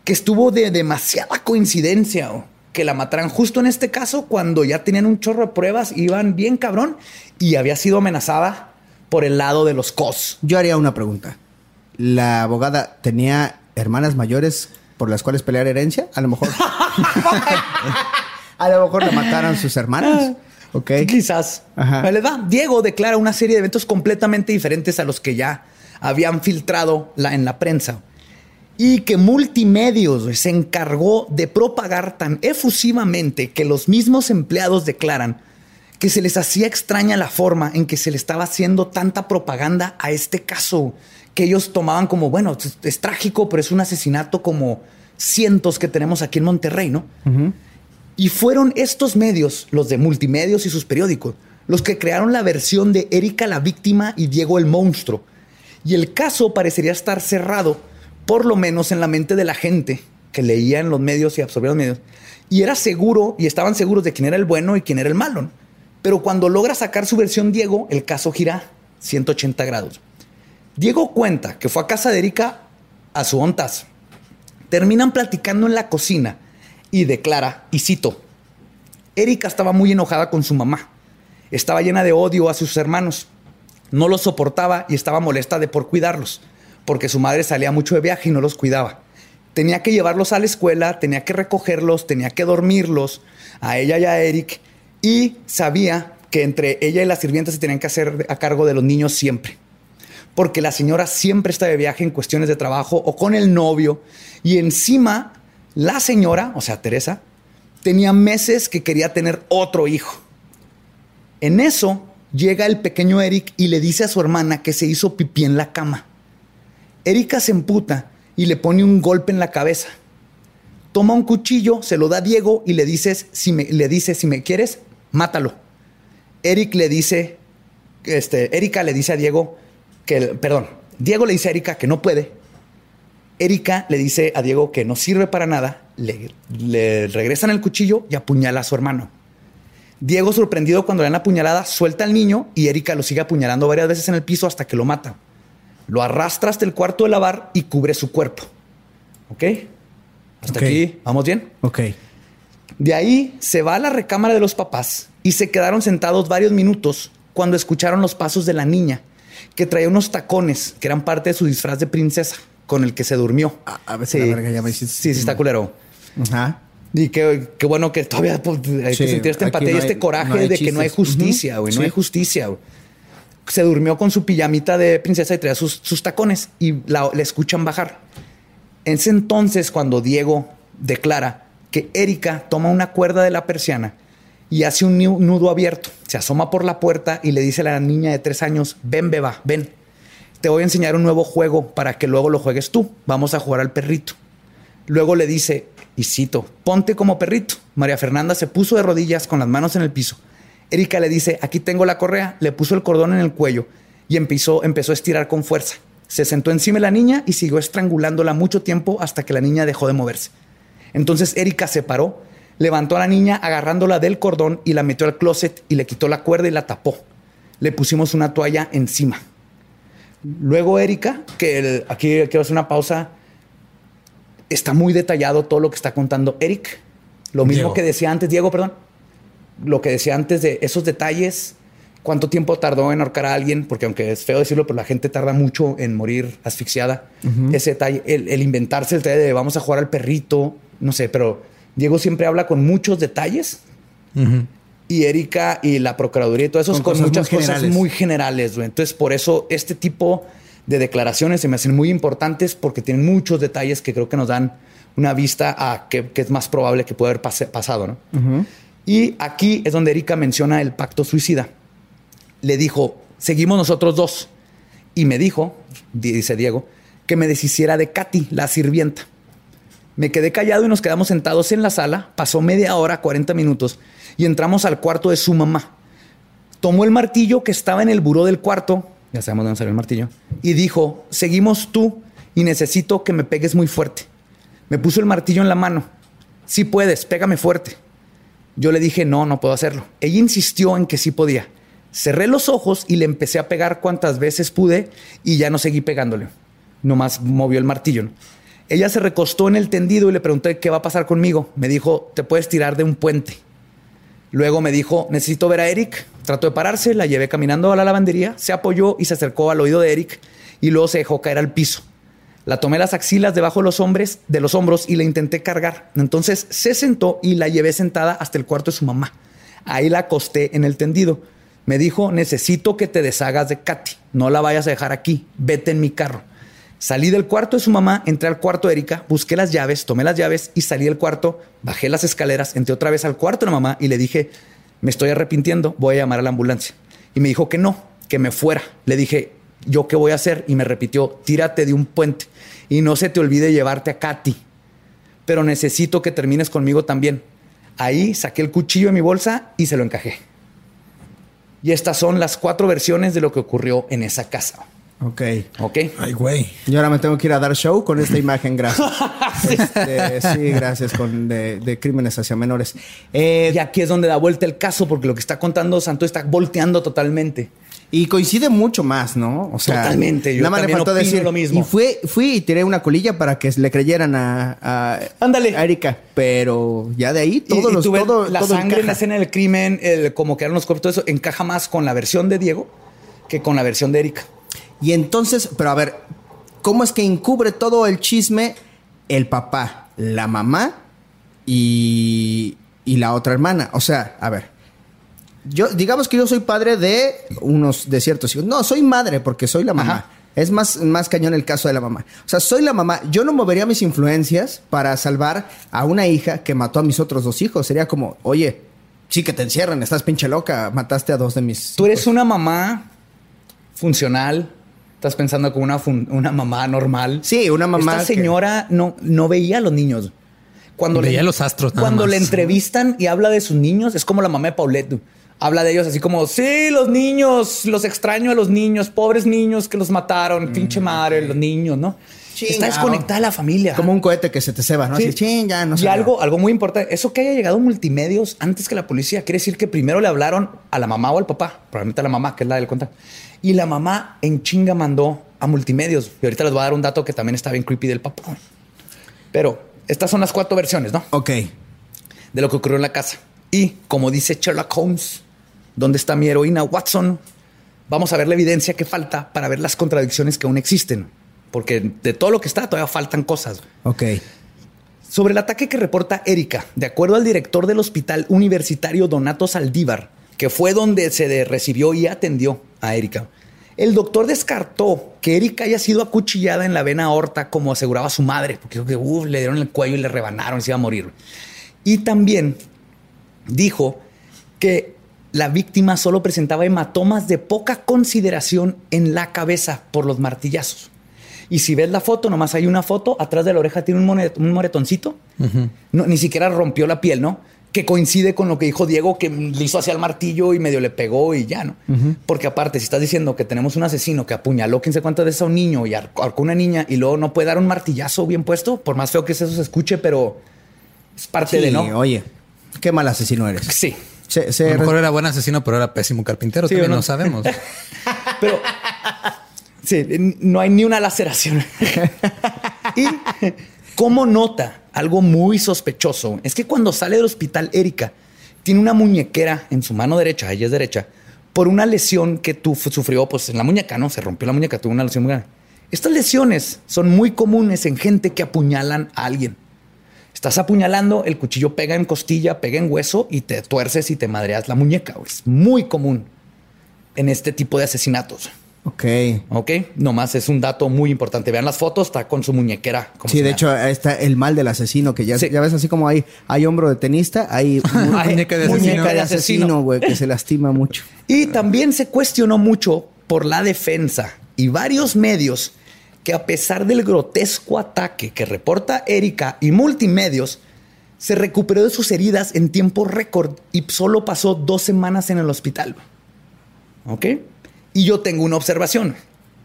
[SPEAKER 1] que estuvo de demasiada coincidencia que la mataran justo en este caso cuando ya tenían un chorro de pruebas, iban bien cabrón y había sido amenazada por el lado de los COS.
[SPEAKER 3] Yo haría una pregunta. ¿La abogada tenía hermanas mayores por las cuales pelear herencia? A lo mejor. A lo mejor lo mataron sus hermanos. Ok.
[SPEAKER 1] Quizás. Ajá. Va. Diego declara una serie de eventos completamente diferentes a los que ya habían filtrado la, en la prensa. Y que Multimedios se encargó de propagar tan efusivamente que los mismos empleados declaran que se les hacía extraña la forma en que se le estaba haciendo tanta propaganda a este caso, que ellos tomaban como, bueno, es, trágico, pero es un asesinato como cientos que tenemos aquí en Monterrey, ¿no? Y fueron estos medios, los de multimedios y sus periódicos, los que crearon la versión de Erika la víctima y Diego el monstruo. Y el caso parecería estar cerrado, por lo menos en la mente de la gente que leía en los medios y absorbía los medios. Y era seguro, y estaban seguros de quién era el bueno y quién era el malo. Pero cuando logra sacar su versión Diego, el caso gira 180 grados. Diego cuenta que fue a casa de Erika a su ontas. Terminan platicando en la cocina y declara, y cito, Erika estaba muy enojada con su mamá. Estaba llena de odio a sus hermanos. No los soportaba y estaba molesta de por cuidarlos, porque su madre salía mucho de viaje y no los cuidaba. Tenía que llevarlos a la escuela, tenía que recogerlos, tenía que dormirlos, a ella y a Eric, y sabía que entre ella y la sirvienta se tenían que hacer a cargo de los niños siempre. Porque la señora siempre está de viaje en cuestiones de trabajo o con el novio, y encima la señora, o sea, Teresa, tenía meses que quería tener otro hijo. En eso llega el pequeño Eric y le dice a su hermana que se hizo pipí en la cama. Erika se emputa y le pone un golpe en la cabeza. Toma un cuchillo, se lo da a Diego y le dice, si me, le dice, si me quieres, mátalo. Eric le dice, este, Erika le dice a Diego que, perdón, Diego le dice a que no puede Erika le dice a Diego que no sirve para nada, le, regresan el cuchillo y apuñala a su hermano. Diego, sorprendido cuando le dan la apuñalada, suelta al niño y Erika lo sigue apuñalando varias veces en el piso hasta que lo mata. Lo arrastra hasta el cuarto de lavar y cubre su cuerpo. ¿Ok? Hasta aquí, ¿vamos bien?
[SPEAKER 3] Ok.
[SPEAKER 1] De ahí se va a la recámara de los papás y se quedaron sentados varios minutos cuando escucharon los pasos de la niña, que traía unos tacones que eran parte de su disfraz de princesa con el que se durmió.
[SPEAKER 3] A, veces la verga ya me
[SPEAKER 1] Sí, sí, está culero. Ajá. Y qué, bueno que todavía pues, hay que sentir esta empatía y este coraje de que no hay justicia, güey. No hay justicia, Se durmió con su pijamita de princesa y traía sus, tacones y la, escuchan bajar. Ese entonces, cuando Diego declara que Erika toma una cuerda de la persiana y hace un nudo abierto, se asoma por la puerta y le dice a la niña de tres años, ven, beba, ven te voy a enseñar un nuevo juego para que luego lo juegues tú. Vamos a jugar al perrito. Luego le dice, y cito, ponte como perrito. María Fernanda se puso de rodillas con las manos en el piso. Erika le dice, aquí tengo la correa, le puso el cordón en el cuello y empezó, empezó a estirar con fuerza. Se sentó encima de la niña y siguió estrangulándola mucho tiempo hasta que la niña dejó de moverse. Entonces Erika se paró, levantó a la niña agarrándola del cordón y la metió al closet y le quitó la cuerda y la tapó. Le pusimos una toalla encima. Luego Erika, que aquí quiero hacer una pausa, está muy detallado todo lo que está contando Eric. Lo mismo que decía antes, Diego, perdón. Lo que decía antes de esos detalles, cuánto tiempo tardó en ahorcar a alguien, porque aunque es feo decirlo, pero la gente tarda mucho en morir asfixiada. Ese detalle, el, inventarse el detalle de vamos a jugar al perrito, no sé, pero Diego siempre habla con muchos detalles y Erika y la Procuraduría y todo eso con, muchas cosas muy generales. Entonces, por eso este tipo de declaraciones se me hacen muy importantes porque tienen muchos detalles que creo que nos dan una vista a qué, es más probable que pueda haber pasado. ¿no? Y aquí es donde Erika menciona el pacto suicida. Le dijo, seguimos nosotros dos. Y me dijo, dice Diego, que me deshiciera de Katy, la sirvienta. Me quedé callado y nos quedamos sentados en la sala. Pasó media hora, 40 minutos y entramos al cuarto de su mamá. Tomó el martillo que estaba en el buró del cuarto, ya sabemos dónde salió el martillo, y dijo, seguimos tú y necesito que me pegues muy fuerte. Me puso el martillo en la mano. Sí puedes, pégame fuerte. Yo le dije, no, no puedo hacerlo. Ella insistió en que sí podía. Cerré los ojos y le empecé a pegar cuantas veces pude y ya no seguí pegándole. Nomás movió el martillo. Ella se recostó en el tendido y le pregunté qué va a pasar conmigo. Me dijo, te puedes tirar de un puente. Luego me dijo, necesito ver a Eric. Trató de pararse, la llevé caminando a la lavandería, se apoyó y se acercó al oído de Eric y luego se dejó caer al piso. La tomé las axilas debajo de los, hombres, de los hombros y la intenté cargar. Entonces se sentó y la llevé sentada hasta el cuarto de su mamá. Ahí la acosté en el tendido. Me dijo, necesito que te deshagas de Katy. No la vayas a dejar aquí. Vete en mi carro. Salí del cuarto de su mamá, entré al cuarto de Erika, busqué las llaves, tomé las llaves y salí del cuarto, bajé las escaleras, entré otra vez al cuarto de la mamá y le dije, me estoy arrepintiendo, voy a llamar a la ambulancia. Y me dijo que no, que me fuera. Le dije, ¿yo qué voy a hacer? Y me repitió, tírate de un puente y no se te olvide llevarte a Katy. Pero necesito que termines conmigo también. Ahí saqué el cuchillo de mi bolsa y se lo encajé. Y estas son las cuatro versiones de lo que ocurrió en esa casa.
[SPEAKER 3] Ok.
[SPEAKER 1] Ok.
[SPEAKER 2] Ay, güey.
[SPEAKER 3] Y ahora me tengo que ir a dar show con esta imagen, gracias. Este, sí, gracias, con de, crímenes hacia menores.
[SPEAKER 1] Eh, y aquí es donde da vuelta el caso, porque lo que está contando Santo está volteando totalmente.
[SPEAKER 3] Y coincide mucho más, ¿no?
[SPEAKER 1] O sea, totalmente.
[SPEAKER 3] Yo nada más decir lo mismo. Y fui, fui y tiré una colilla para que le creyeran a,
[SPEAKER 1] Ándale.
[SPEAKER 3] Erika. Pero ya de ahí todo los todo,
[SPEAKER 1] la sangre en la escena del crimen, el, como eran los cuerpos, todo eso encaja más con la versión de Diego que con la versión de Erika.
[SPEAKER 3] Y entonces, pero a ver, ¿cómo es que encubre todo el chisme el papá, la mamá y, y la otra hermana? O sea, a ver, yo, digamos que yo soy padre de unos, de ciertos hijos. No, soy madre porque soy la mamá. Es más, más cañón el caso de la mamá. O sea, soy la mamá. Yo no movería mis influencias para salvar a una hija que mató a mis otros dos hijos. Sería como, oye, sí que te encierran, estás pinche loca, mataste a dos de mis.
[SPEAKER 1] Tú eres una mamá funcional. Estás pensando como una, una mamá normal.
[SPEAKER 3] Sí, una mamá.
[SPEAKER 1] Esta señora no, no veía a los niños.
[SPEAKER 2] Cuando veía los astros.
[SPEAKER 1] cuando le entrevistan y habla de sus niños, es como la mamá de Paulette habla de ellos así como, sí, los niños, los extraño a los niños, pobres niños que los mataron, mm, pinche madre, los niños, ¿no? Está desconectada la familia.
[SPEAKER 3] Como un cohete que se te ceba, ¿no?
[SPEAKER 1] Sí. ya no sé. Y algo, algo muy importante, eso que haya llegado multimedios antes que la policía, quiere decir que primero le hablaron a la mamá o al papá, probablemente a la mamá, que es la del contacto. Y la mamá en chinga mandó a multimedios. Y ahorita les voy a dar un dato que también está bien creepy del papá. Pero estas son las cuatro versiones, ¿no?
[SPEAKER 3] Ok.
[SPEAKER 1] De lo que ocurrió en la casa. Y como dice Sherlock Holmes, ¿Dónde está mi heroína Watson? Vamos a ver la evidencia que falta para ver las contradicciones que aún existen. Porque de todo lo que está, todavía faltan cosas.
[SPEAKER 3] Ok.
[SPEAKER 1] Sobre el ataque que reporta Erika, de acuerdo al director del Hospital Universitario Donato Saldívar, que fue donde se recibió y atendió a Erika, el doctor descartó que Erika haya sido acuchillada en la vena aorta como aseguraba su madre, porque le dieron el cuello y le rebanaron y se iba a morir. Y también dijo que la víctima solo presentaba hematomas de poca consideración en la cabeza por los martillazos. Y si ves la foto, nomás hay una foto, atrás de la oreja tiene un, moretoncito. no, ni siquiera rompió la piel, ¿no? Que coincide con lo que dijo Diego, que le hizo hacia el martillo y medio le pegó y ya, ¿no? Porque aparte, si estás diciendo que tenemos un asesino que apuñaló quién se cuántas veces a un niño y arcó una niña y luego no puede dar un martillazo bien puesto, por más feo que eso se escuche, pero es parte de, ¿no?
[SPEAKER 3] Oye, qué mal asesino eres.
[SPEAKER 1] Sí.
[SPEAKER 2] A lo mejor era buen asesino, pero era pésimo carpintero. Sí, no? sabemos.
[SPEAKER 1] pero sí, no hay ni una laceración. y como nota algo muy sospechoso es que cuando sale del hospital, Erika tiene una muñequera en su mano derecha, ella es derecha, por una lesión que tú sufrió pues en la muñeca, ¿no? Se rompió la muñeca, tuvo una lesión muy grande. Estas lesiones son muy comunes en gente que apuñalan a alguien. Estás apuñalando, el cuchillo pega en costilla, pega en hueso y te tuerces y te madreas la muñeca. Es muy común en este tipo de asesinatos.
[SPEAKER 3] Ok.
[SPEAKER 1] Ok. Nomás es un dato muy importante. Vean las fotos, está con su muñequera.
[SPEAKER 3] sí, de hecho, está el mal del asesino, que ya, ya ves así como hay, hay hombro de tenista, hay,
[SPEAKER 1] muñeca de asesino,
[SPEAKER 3] de asesino, güey, que se lastima mucho.
[SPEAKER 1] Y también se cuestionó mucho por la defensa y varios medios que a pesar del grotesco ataque que reporta Erika y multimedios, se recuperó de sus heridas en tiempo récord y solo pasó dos semanas en el hospital. ¿Ok? Y yo tengo una observación.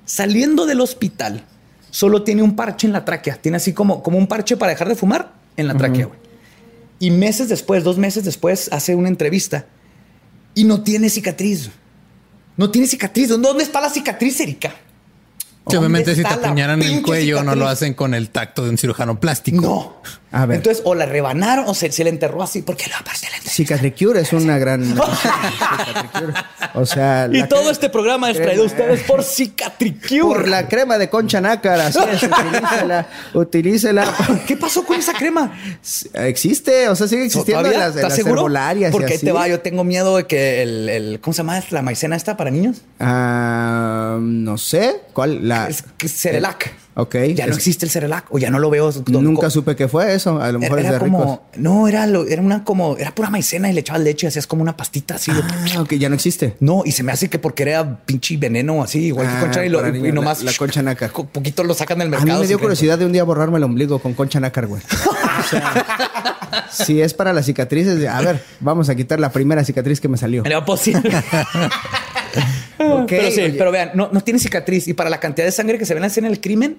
[SPEAKER 1] Saliendo del hospital, solo tiene un parche en la tráquea. Tiene así como, como un parche para dejar de fumar en la tráquea, Y meses después, dos meses después, hace una entrevista y no tiene cicatriz. No tiene cicatriz. ¿Dónde está la cicatriz, Erika?
[SPEAKER 2] Obviamente si te apuñaran el cuello no lo hacen con el tacto de un cirujano plástico.
[SPEAKER 1] No. A ver. Entonces, o la rebanaron o se, se le enterró así. ¿Por qué la parte
[SPEAKER 3] la Cicatricure es una gran.
[SPEAKER 1] o sea. Y todo este programa es traído a ustedes por Cicatricure.
[SPEAKER 3] Por la crema de concha nácar. Así es, utilícela. utilícela.
[SPEAKER 1] ¿Qué pasó con esa crema?
[SPEAKER 3] Existe, o sea, sigue existiendo en las.
[SPEAKER 1] Porque ahí te va, yo tengo miedo de que el, el, ¿Cómo se llama? ¿La maicena esta para niños?
[SPEAKER 3] Ah, no sé. ¿Cuál? La.
[SPEAKER 1] Cerelac.
[SPEAKER 3] Ok.
[SPEAKER 1] Ya no existe el Cerelac o ya no lo veo.
[SPEAKER 3] Nunca supe qué fue eso. A lo mejor
[SPEAKER 1] era
[SPEAKER 3] es de
[SPEAKER 1] como, No, era, era una como, era pura maicena y le echabas leche y hacías como una pastita así.
[SPEAKER 3] Ah, ok, ya no existe.
[SPEAKER 1] No, y se me hace que porque era pinche veneno así, igual que ah, concha y, lo, y nomás.
[SPEAKER 3] La, concha nácar.
[SPEAKER 1] Poquito lo sacan del mercado.
[SPEAKER 3] A mí me dio curiosidad de un día borrarme el ombligo con concha nácar, güey. o sea, si es para las cicatrices, a ver, vamos a quitar la primera cicatriz que me salió.
[SPEAKER 1] Era posible. pero sí, pero vean, no, no tiene cicatriz y para la cantidad de sangre que se ven así en el crimen,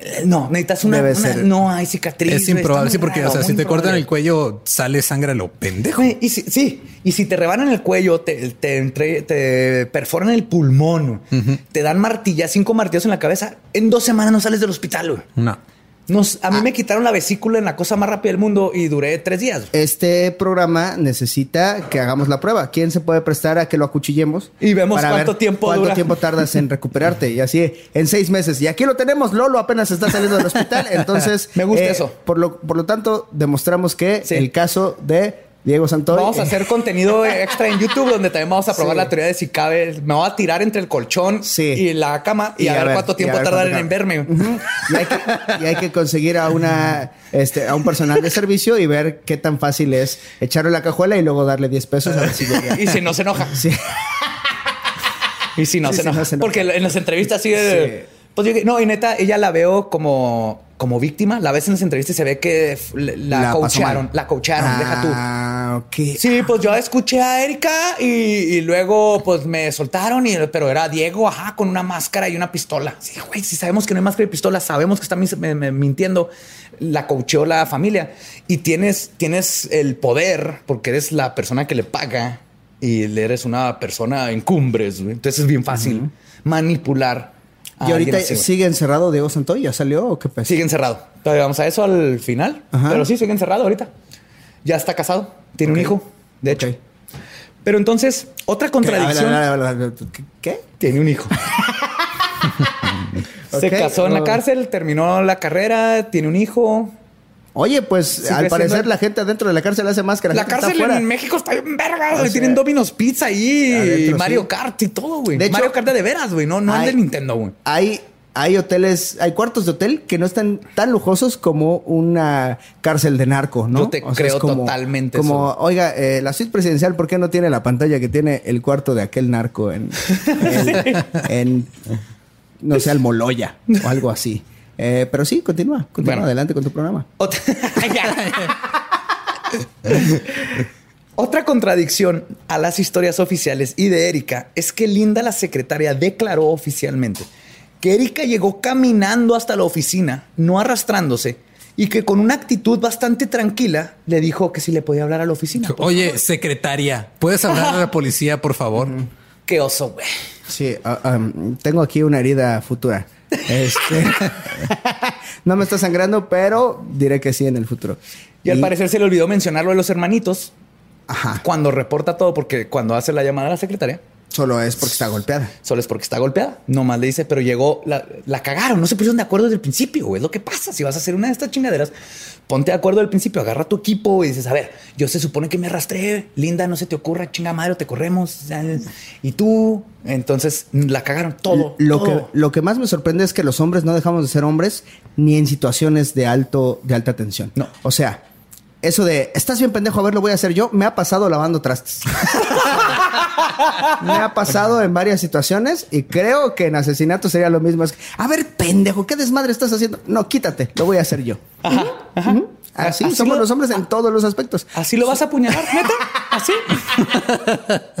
[SPEAKER 1] eh, no, necesitas una, no hay cicatriz.
[SPEAKER 2] Es improbable, sí, porque o sea, si te cortan el cuello, sale sangre a lo pendejo.
[SPEAKER 1] y si, sí, y si te rebanan el cuello, te, te, perforan el pulmón, te dan martillas, cinco martillos en la cabeza, en dos semanas no sales del hospital.
[SPEAKER 2] No
[SPEAKER 1] a mí ah. me quitaron la vesícula en la cosa más rápida del mundo y duré tres días.
[SPEAKER 3] Este programa necesita que hagamos la prueba. ¿Quién se puede prestar a que lo acuchillemos?
[SPEAKER 1] Y vemos cuánto tiempo
[SPEAKER 3] cuánto tiempo tardas en recuperarte. Y así en seis meses. Y aquí lo tenemos. Lolo apenas está saliendo del hospital. Entonces,
[SPEAKER 1] me gusta eh, eso.
[SPEAKER 3] Por lo, por lo tanto, demostramos que el caso de Diego Santoy.
[SPEAKER 1] Vamos a hacer contenido extra en YouTube donde también vamos a probar la teoría de si cabe. Me voy a tirar entre el colchón y la cama y, a, ver cuánto tiempo tardan en verme.
[SPEAKER 3] y, hay que, conseguir a una este, a un personal de servicio y ver qué tan fácil es echarle la cajuela y luego darle 10 pesos a ver si
[SPEAKER 1] Y si no se enoja. Sí. Y si no, se, enoja. Porque en las entrevistas sigue. Pues no, y neta, ella la veo como como víctima. La ves en las entrevistas y se ve que la, coacharon. La coacharon, deja tú.
[SPEAKER 3] Ah, ok.
[SPEAKER 1] Sí, pues yo escuché a Erika y, luego pues me soltaron, y, pero era Diego, ajá, con una máscara y una pistola. Sí, güey, si sabemos que no hay máscara y pistola, sabemos que está mintiendo. La coacheó la familia y tienes, tienes el poder porque eres la persona que le paga y eres una persona en cumbres. Entonces es bien fácil manipular
[SPEAKER 3] ¿Y ahorita sigue encerrado Diego Santoy? ¿Ya salió o qué pasa?
[SPEAKER 1] Sigue encerrado. Todavía vamos a eso al final. Pero sí, sigue encerrado ahorita. Ya está casado. Tiene un hijo, de hecho. Pero entonces, otra contradicción.
[SPEAKER 3] ¿Qué?
[SPEAKER 1] Tiene un hijo. Se casó en la cárcel, terminó la carrera, tiene un hijo.
[SPEAKER 3] Oye, pues al parecer la gente adentro de la cárcel hace más que
[SPEAKER 1] la, cárcel en México está bien verga. Tienen Domino's Pizza ahí, y Mario Kart y todo, güey. Mario Kart de veras, güey. No, no es de Nintendo, güey.
[SPEAKER 3] Hay, hay hoteles, hay cuartos de hotel que no están tan lujosos como una cárcel de narco, ¿no?
[SPEAKER 1] Yo te creo totalmente.
[SPEAKER 3] Como, oiga, eh, la suite presidencial, ¿por qué no tiene la pantalla que tiene el cuarto de aquel narco en, en, no sé, Almoloya o algo así? Eh, pero sí, continúa, continúa adelante con tu programa.
[SPEAKER 1] Otra... contradicción a las historias oficiales y de Erika es que Linda, la secretaria, declaró oficialmente que Erika llegó caminando hasta la oficina, no arrastrándose, y que con una actitud bastante tranquila le dijo que si le podía hablar a la oficina.
[SPEAKER 2] Oye, secretaria, ¿puedes hablar a la policía, por favor?
[SPEAKER 1] Qué oso, güey.
[SPEAKER 3] Sí, ah, tengo aquí una herida futura. Este, no me está sangrando, pero diré que sí en el futuro.
[SPEAKER 1] Y, al parecer se le olvidó mencionarlo de los hermanitos. Ajá. Cuando reporta todo, porque cuando hace la llamada a la secretaria,
[SPEAKER 3] Solo es porque está golpeada.
[SPEAKER 1] Solo es porque está golpeada. Nomás le dice, pero llegó, la, la cagaron, no se pusieron de acuerdo desde el principio. Es lo que pasa. Si vas a hacer una de estas chingaderas, ponte de acuerdo al principio, agarra tu equipo y dices, a ver, yo se supone que me arrastré, Linda, no se te ocurra, chinga madre, te corremos. Y tú, entonces la cagaron todo.
[SPEAKER 3] Lo, Que, lo que más me sorprende es que los hombres no dejamos de ser hombres ni en situaciones de alto, de alta tensión.
[SPEAKER 1] No.
[SPEAKER 3] O sea, eso de, estás bien pendejo, a ver, lo voy a hacer yo, me ha pasado lavando trastes. me ha pasado en varias situaciones y creo que en asesinato sería lo mismo. a ver, pendejo, ¿qué desmadre estás haciendo? No, quítate, lo voy a hacer yo.
[SPEAKER 1] Ajá, ajá.
[SPEAKER 3] Así, somos los hombres en todos los aspectos.
[SPEAKER 1] ¿Así lo vas a apuñalar, neta? ¿Así?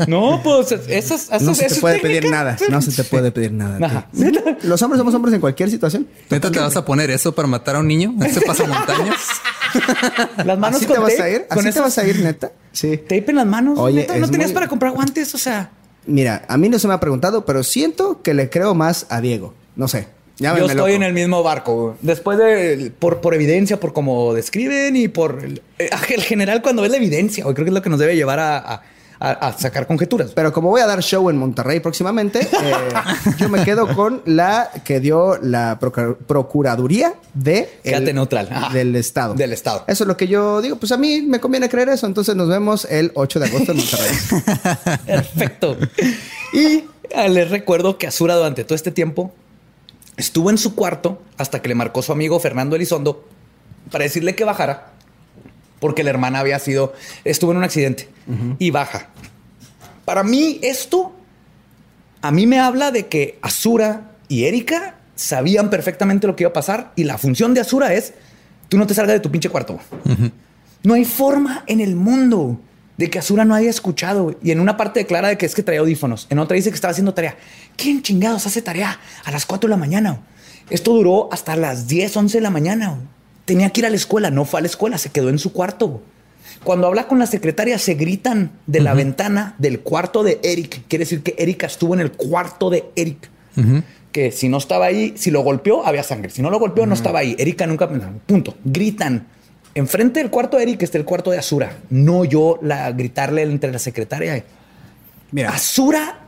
[SPEAKER 1] no, pues eso,
[SPEAKER 3] no se te puede pedir nada. No se te puede pedir nada. Los hombres somos hombres en cualquier situación.
[SPEAKER 2] ¿Neta te vas a poner eso para matar a un niño? ¿Ese montañas?
[SPEAKER 1] Las manos
[SPEAKER 3] ¿Así te vas a ir? ¿Así te vas a ir, neta?
[SPEAKER 1] Sí. ¿Tape en las manos? Oye, ¿No tenías para comprar guantes? O sea...
[SPEAKER 3] Mira, a mí no se me ha preguntado, pero siento que le creo más a Diego. No sé.
[SPEAKER 1] Yo estoy en el mismo barco. Después de, por, por evidencia, por cómo describen y por el, eh, el general cuando ves la evidencia, creo que es lo que nos debe llevar a, sacar conjeturas.
[SPEAKER 3] Pero como voy a dar show en Monterrey próximamente, eh, yo me quedo con la que dio la Procuraduría de
[SPEAKER 1] neutral.
[SPEAKER 3] del Estado.
[SPEAKER 1] Del Estado.
[SPEAKER 3] Eso es lo que yo digo. Pues a mí me conviene creer eso. Entonces nos vemos el 8 de agosto en Monterrey.
[SPEAKER 1] Perfecto. Y ah, les recuerdo que Azura durante todo este tiempo Estuvo en su cuarto hasta que le marcó su amigo Fernando Elizondo para decirle que bajara, porque la hermana había sido, estuvo en un accidente y baja. Para mí, esto a mí me habla de que Azura y Erika sabían perfectamente lo que iba a pasar y la función de Azura es tú no te salgas de tu pinche cuarto. No hay forma en el mundo de que Azura no haya escuchado. Y en una parte declara de que es que traía audífonos. En otra dice que estaba haciendo tarea. ¿Quién chingados hace tarea a las 4 de la mañana? Esto duró hasta las 10, 11 de la mañana. Tenía que ir a la escuela. No fue a la escuela, se quedó en su cuarto. Cuando habla con la secretaria, se gritan de la ventana del cuarto de Eric. Quiere decir que Erika estuvo en el cuarto de Eric. Que si no estaba ahí, si lo golpeó, había sangre. Si no lo golpeó, no estaba ahí. Erika nunca. Punto. Gritan enfrente del cuarto de Eric está el cuarto de Azura. No yo la gritarle entre la secretaria. Mira, Azura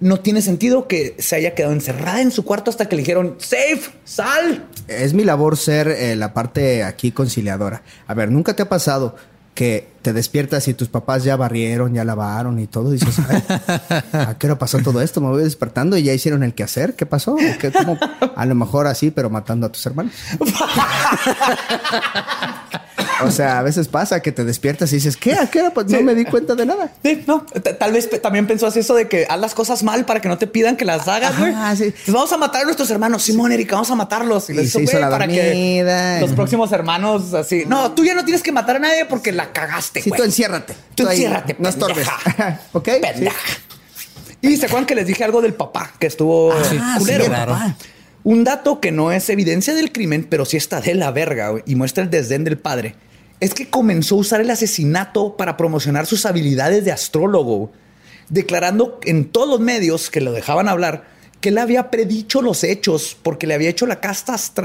[SPEAKER 1] no tiene sentido que se haya quedado encerrada en su cuarto hasta que le dijeron, safe, sal.
[SPEAKER 3] Es mi labor ser eh, la parte aquí conciliadora. A ver, nunca te ha pasado que te despiertas y tus papás ya barrieron, ya lavaron y todo. Y dices, ¿a qué hora pasó todo esto? Me voy despertando y ya hicieron el quehacer. ¿Qué pasó? ¿Qué, A lo mejor así, pero matando a tus hermanos. O sea, a veces pasa que te despiertas y dices, ¿qué? ¿A qué hora? Pues no me di cuenta de nada.
[SPEAKER 1] Sí, no. Tal vez también pensó así eso de que haz las cosas mal para que no te pidan que las hagas, güey. Ah, sí. Pues vamos a matar a nuestros hermanos. Simón, Erika, vamos a matarlos.
[SPEAKER 3] Y, les hizo la para que
[SPEAKER 1] los próximos hermanos así. No, tú ya no tienes que matar a nadie porque la cagaste,
[SPEAKER 3] Sí, tú enciérrate.
[SPEAKER 1] Tú, enciérrate.
[SPEAKER 3] No estorbes. ¿Ok?
[SPEAKER 1] Pendeja. Y se acuerdan que les dije algo del papá que estuvo ah, culero. Un dato que no es evidencia del crimen, pero sí está de la verga y muestra el desdén del padre es que comenzó a usar el asesinato para promocionar sus habilidades de astrólogo, declarando en todos los medios que lo dejaban hablar que él había predicho los hechos porque le había hecho la,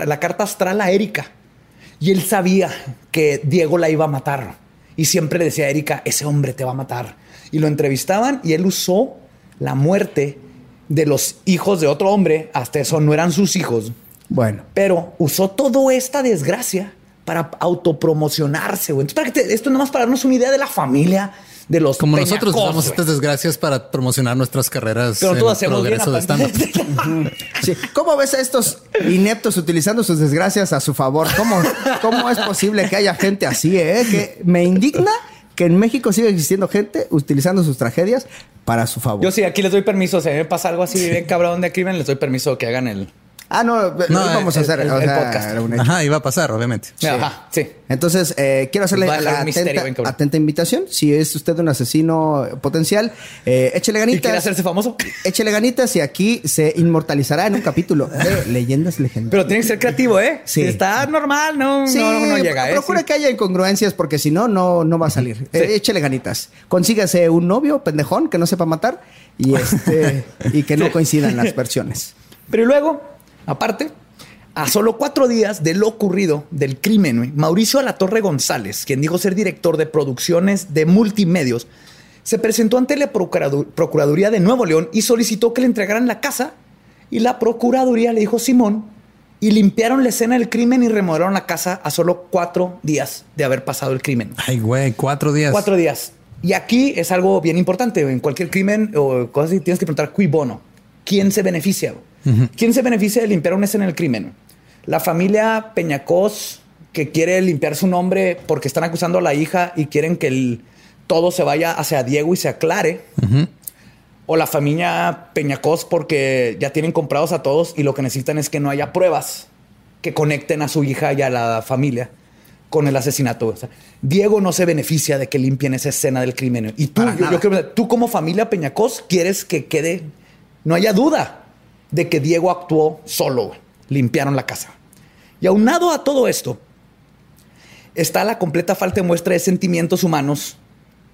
[SPEAKER 1] la carta astral a Erika. Y él sabía que Diego la iba a matar. Y siempre le decía a Erika, ese hombre te va a matar. Y lo entrevistaban y él usó la muerte de los hijos de otro hombre, hasta eso no eran sus hijos.
[SPEAKER 3] Bueno.
[SPEAKER 1] Pero usó toda esta desgracia para autopromocionarse, güey. Entonces, para que esto nomás para darnos una idea de la familia de los
[SPEAKER 2] como nosotros usamos estas desgracias para promocionar nuestras carreras
[SPEAKER 1] Pero en hacemos progreso de stand
[SPEAKER 3] sí. ¿Cómo ves a estos ineptos utilizando sus desgracias a su favor? ¿Cómo, cómo es posible que haya gente así? Eh? Que me indigna que en México siga existiendo gente utilizando sus tragedias para su favor.
[SPEAKER 1] Yo sí, aquí les doy permiso. Si me pasa algo así bien cabrón de crimen, les doy permiso que hagan el
[SPEAKER 3] Ah, no, no vamos a hacer
[SPEAKER 2] el, podcast. Ajá, iba a pasar, obviamente.
[SPEAKER 1] Sí. Ajá, sí.
[SPEAKER 3] Entonces, eh, quiero hacerle la atenta, atenta, invitación. Si es usted un asesino potencial, eh, échele ganitas. ¿Y
[SPEAKER 1] quiere hacerse famoso?
[SPEAKER 3] Échele ganitas y aquí se inmortalizará en un capítulo de Leyendas Legendarias.
[SPEAKER 1] Pero tiene que ser creativo, ¿eh? Sí. Si está normal, no, sí, no, no, llega.
[SPEAKER 3] ¿eh? Procura que haya incongruencias porque si no, no, no va a salir. Eh, échele ganitas. Consígase un novio pendejón que no sepa matar y, este, y que no coincidan las versiones.
[SPEAKER 1] Pero luego Aparte, a solo cuatro días de lo ocurrido del crimen, Mauricio Alatorre González, quien dijo ser director de producciones de multimedios, se presentó ante la Procuraduría de Nuevo León y solicitó que le entregaran la casa. Y la Procuraduría le dijo Simón y limpiaron la escena del crimen y remodelaron la casa a solo cuatro días de haber pasado el crimen.
[SPEAKER 2] Ay, güey, cuatro días.
[SPEAKER 1] Cuatro días. Y aquí es algo bien importante. En cualquier crimen o cosas así tienes que preguntar cui bono. ¿Quién se beneficia? ¿Quién se beneficia de limpiar una escena del crimen? La familia Peñacos, que quiere limpiar su nombre porque están acusando a la hija y quieren que todo se vaya hacia Diego y se aclare. O la familia Peñacos porque ya tienen comprados a todos y lo que necesitan es que no haya pruebas que conecten a su hija y a la familia con el asesinato. Diego no se beneficia de que limpien esa escena del crimen. Y tú, tú como familia Peñacos quieres que quede, no haya duda de que Diego actuó solo. Limpiaron la casa. Y aunado a todo esto, está la completa falta de muestra de sentimientos humanos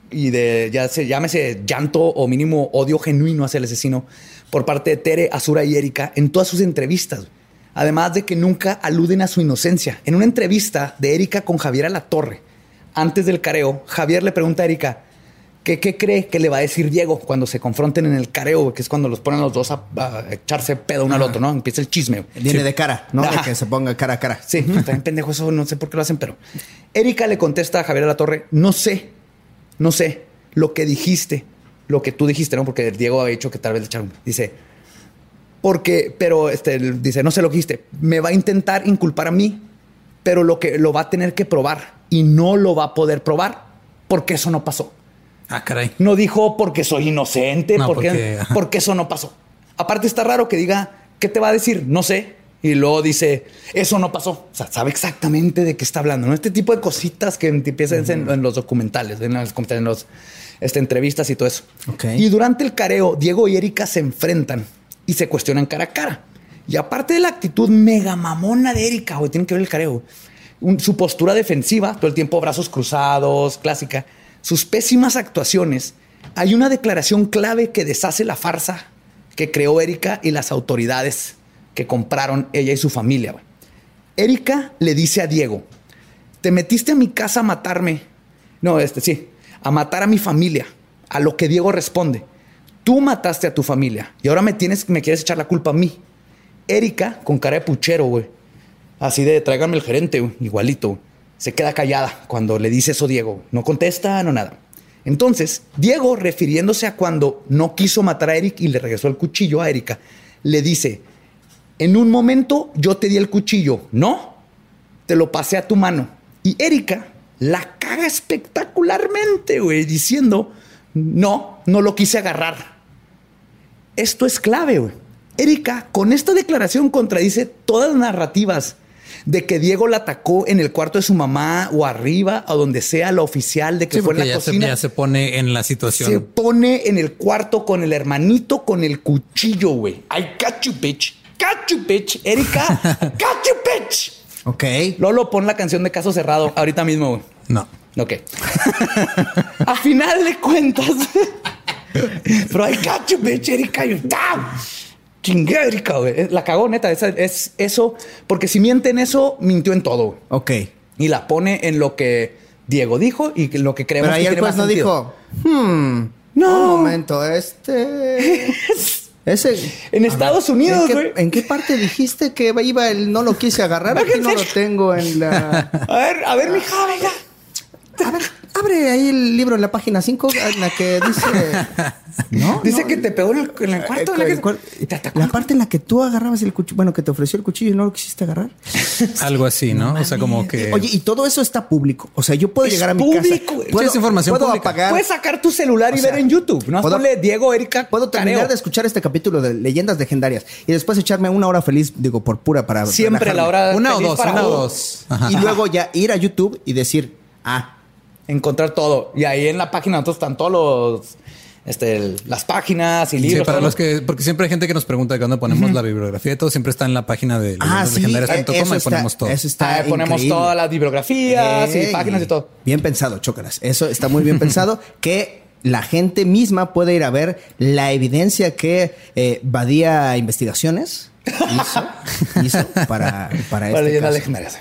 [SPEAKER 1] y de, ya se llámese llanto o mínimo odio genuino hacia el asesino por parte de Tere, Azura y Erika en todas sus entrevistas. Además de que nunca aluden a su inocencia. En una entrevista de Erika con Javier a la Torre, antes del careo, Javier le pregunta a Erika, ¿qué, cree que le va a decir Diego cuando se confronten en el careo? Que es cuando los ponen los dos a, echarse pedo uno al otro, ¿no? Empieza el chisme.
[SPEAKER 3] Viene de cara, ¿no? De que se ponga cara a cara.
[SPEAKER 1] Sí, también pendejo eso, no sé por qué lo hacen, pero... Erika le contesta a Javier la Torre, no sé, no sé lo que dijiste, lo que tú dijiste, ¿no? Porque Diego ha dicho que tal vez le echaron. Dice, porque, pero este, dice, no sé lo que dijiste, me va a intentar inculpar a mí, pero lo que lo va a tener que probar y no lo va a poder probar porque eso no pasó.
[SPEAKER 2] Ah, caray.
[SPEAKER 1] No dijo porque soy inocente, porque, porque, eso no pasó. Aparte está raro que diga, ¿qué te va a decir? No sé. Y luego dice, eso no pasó. O sea, sabe exactamente de qué está hablando. ¿no? Este tipo de cositas que empiezan en, los documentales, en, las en los, este, entrevistas y todo eso. Y durante el careo, Diego y Erika se enfrentan y se cuestionan cara a cara. Y aparte de la actitud mega mamona de Erika, güey, tienen que ver el careo. su postura defensiva, todo el tiempo brazos cruzados, clásica. Sus pésimas actuaciones. Hay una declaración clave que deshace la farsa que creó Erika y las autoridades que compraron ella y su familia. Erika le dice a Diego, te metiste a mi casa a matarme. No, este sí, a matar a mi familia. A lo que Diego responde, Tú mataste a tu familia y ahora me tienes, me quieres echar la culpa a mí. Erika, con cara de puchero, güey. Así de tráigame el gerente, igualito. Se queda callada cuando le dice eso Diego. No contesta, no nada. Entonces, Diego, refiriéndose a cuando no quiso matar a Eric y le regresó el cuchillo a Erika, le dice, en un momento yo te di el cuchillo, no, te lo pasé a tu mano. Y Erika la caga espectacularmente, güey, diciendo, no, no lo quise agarrar. Esto es clave, güey. Erika, con esta declaración contradice todas las narrativas de que Diego la atacó en el cuarto de su mamá o arriba o donde sea lo oficial de que fue en la
[SPEAKER 2] ya
[SPEAKER 1] cocina.
[SPEAKER 2] Se, ya se pone en la situación.
[SPEAKER 1] Se pone en el cuarto con el hermanito con el cuchillo, güey. I got you, bitch. Got you, bitch. Erika, got you, bitch.
[SPEAKER 3] Ok.
[SPEAKER 1] Lolo, pon la canción de Caso Cerrado ahorita mismo, güey.
[SPEAKER 2] No.
[SPEAKER 1] Ok. A final de cuentas, pero I got you, bitch, Erika. You down. Chingue, Erika, güey. La cagó, neta. Es, eso. Porque si miente en eso, mintió en todo.
[SPEAKER 3] Ok.
[SPEAKER 1] Y la pone en lo que Diego dijo y lo que creemos
[SPEAKER 3] Pero ahí
[SPEAKER 1] que
[SPEAKER 3] el juez no dijo, hmm, no. Un momento, este. Ese,
[SPEAKER 1] en Estados Unidos,
[SPEAKER 3] güey. ¿en, qué parte dijiste que iba el no lo quise agarrar? Aquí no lo tengo en la.
[SPEAKER 1] A ver, a ver, mija, venga.
[SPEAKER 3] A ver, abre ahí el libro en la página 5 en la que dice.
[SPEAKER 1] ¿No? Dice que te pegó en el, cuarto.
[SPEAKER 3] la, parte en la que tú agarrabas el cuchillo. Bueno, que te ofreció el cuchillo y no lo quisiste agarrar.
[SPEAKER 2] Algo así, ¿no? o sea, como que.
[SPEAKER 3] Oye, y todo eso está público. O sea, yo puedo llegar a mi público, casa.
[SPEAKER 2] Puedo, información
[SPEAKER 1] puedo apagar. Puedes sacar tu celular y ver en YouTube. No puedo, Diego, Erika.
[SPEAKER 3] Puedo terminar de escuchar este capítulo de leyendas legendarias y después echarme una hora feliz, digo, por pura para.
[SPEAKER 1] Siempre la hora.
[SPEAKER 2] Una o dos, una o dos.
[SPEAKER 3] Y luego ya ir a YouTube y decir, ah,
[SPEAKER 1] encontrar todo. Y ahí en la página nosotros están todos los este, las páginas y libros.
[SPEAKER 2] Sí, para los que, porque siempre hay gente que nos pregunta cuando ponemos la bibliografía y todo, siempre está en la página de ah, sí, legendarias.com y ponemos todo.
[SPEAKER 1] Eso está ponemos todas las bibliografías y páginas y todo.
[SPEAKER 3] Bien pensado, chócalas. Eso está muy bien pensado. Que la gente misma puede ir a ver la evidencia que eh, Badía Investigaciones hizo, para, para, este
[SPEAKER 1] caso.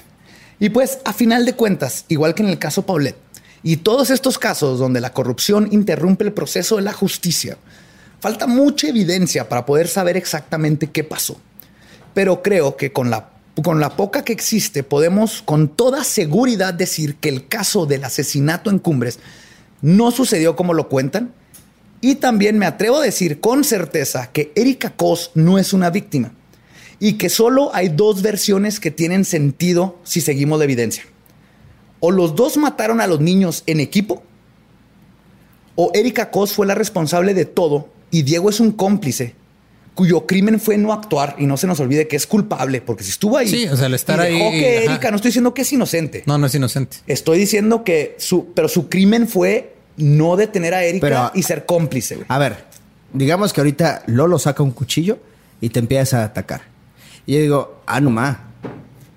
[SPEAKER 1] Y pues, a final de cuentas, igual que en el caso Paulette, y todos estos casos donde la corrupción interrumpe el proceso de la justicia, falta mucha evidencia para poder saber exactamente qué pasó. Pero creo que con la, con la poca que existe podemos con toda seguridad decir que el caso del asesinato en Cumbres no sucedió como lo cuentan. Y también me atrevo a decir con certeza que Erika Cos no es una víctima y que solo hay dos versiones que tienen sentido si seguimos la evidencia o los dos mataron a los niños en equipo, o Erika Cos fue la responsable de todo y Diego es un cómplice cuyo crimen fue no actuar y no se nos olvide que es culpable porque si estuvo ahí
[SPEAKER 2] sí, o sea, estar
[SPEAKER 1] y dejó
[SPEAKER 2] ahí
[SPEAKER 1] que Erika no estoy diciendo que es inocente.
[SPEAKER 2] No no es inocente.
[SPEAKER 1] Estoy diciendo que su pero su crimen fue no detener a Erika y ser cómplice
[SPEAKER 3] a ver digamos que ahorita Lolo saca un cuchillo y te empieza a atacar. Y yo digo ah no ma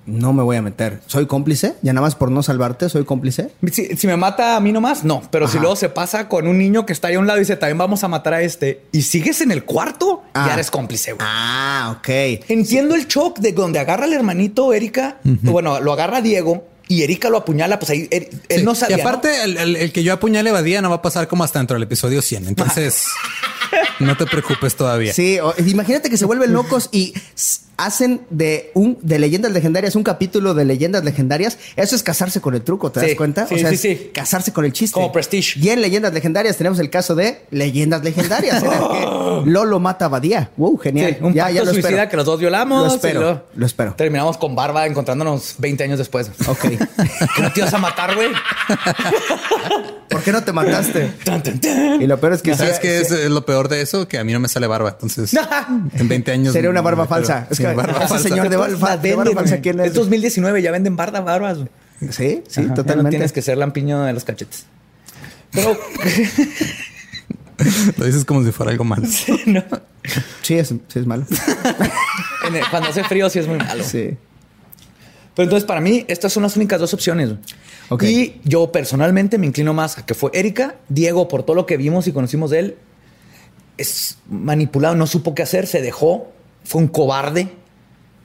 [SPEAKER 3] no me voy a meter. ¿Soy cómplice? Ya nada más por no salvarte, ¿soy cómplice?
[SPEAKER 1] Si, me mata a mí nomás, no. Pero si luego se pasa con un niño que está ahí a un lado y dice, también vamos a matar a este, y sigues en el cuarto, ya ah. eres cómplice, güey.
[SPEAKER 3] Ah, ok.
[SPEAKER 1] Entiendo el shock de donde agarra al hermanito Erika, bueno, lo agarra Diego, y Erika lo apuñala, pues ahí él, no sabía.
[SPEAKER 2] Y aparte, El, que yo apuñale Badía no va a pasar como hasta dentro del episodio 100. Entonces, no te preocupes todavía.
[SPEAKER 3] Sí, imagínate que se vuelven locos y hacen de un de leyendas legendarias un capítulo de leyendas legendarias. Eso es casarse con el truco, ¿te das cuenta?
[SPEAKER 1] Sí, o sea, sí, sí.
[SPEAKER 3] casarse con el chiste.
[SPEAKER 1] Como Prestige.
[SPEAKER 3] Y en leyendas legendarias tenemos el caso de leyendas legendarias. Lolo mata a Badía. Wow, genial.
[SPEAKER 1] un ya, ya lo suicida espero. que los dos violamos.
[SPEAKER 3] Lo espero. Lo, espero.
[SPEAKER 1] Terminamos con Barba encontrándonos 20 años después.
[SPEAKER 3] Ok.
[SPEAKER 1] ¿Que no te ibas a matar, güey?
[SPEAKER 3] ¿Por qué no te mataste? y lo peor es que...
[SPEAKER 2] ¿Sabes qué es lo peor de eso? Que a mí no me sale barba. Entonces, en 20 años...
[SPEAKER 3] Sería una barba falsa. Es que ese señor de barba, falsa,
[SPEAKER 1] ¿quién es? Es 2019, ya venden barba barbas.
[SPEAKER 3] Sí, sí, totalmente. No
[SPEAKER 1] tienes que ser lampiño de los cachetes. Pero...
[SPEAKER 2] Lo dices como si fuera algo malo.
[SPEAKER 3] Sí, ¿no? sí, es, sí es malo.
[SPEAKER 1] Cuando hace frío sí es muy malo.
[SPEAKER 3] Sí.
[SPEAKER 1] Pero entonces para mí estas son las únicas dos opciones. Y yo personalmente me inclino más a que fue Erika, Diego, por todo lo que vimos y conocimos de él, es manipulado, no supo qué hacer, se dejó, fue un cobarde,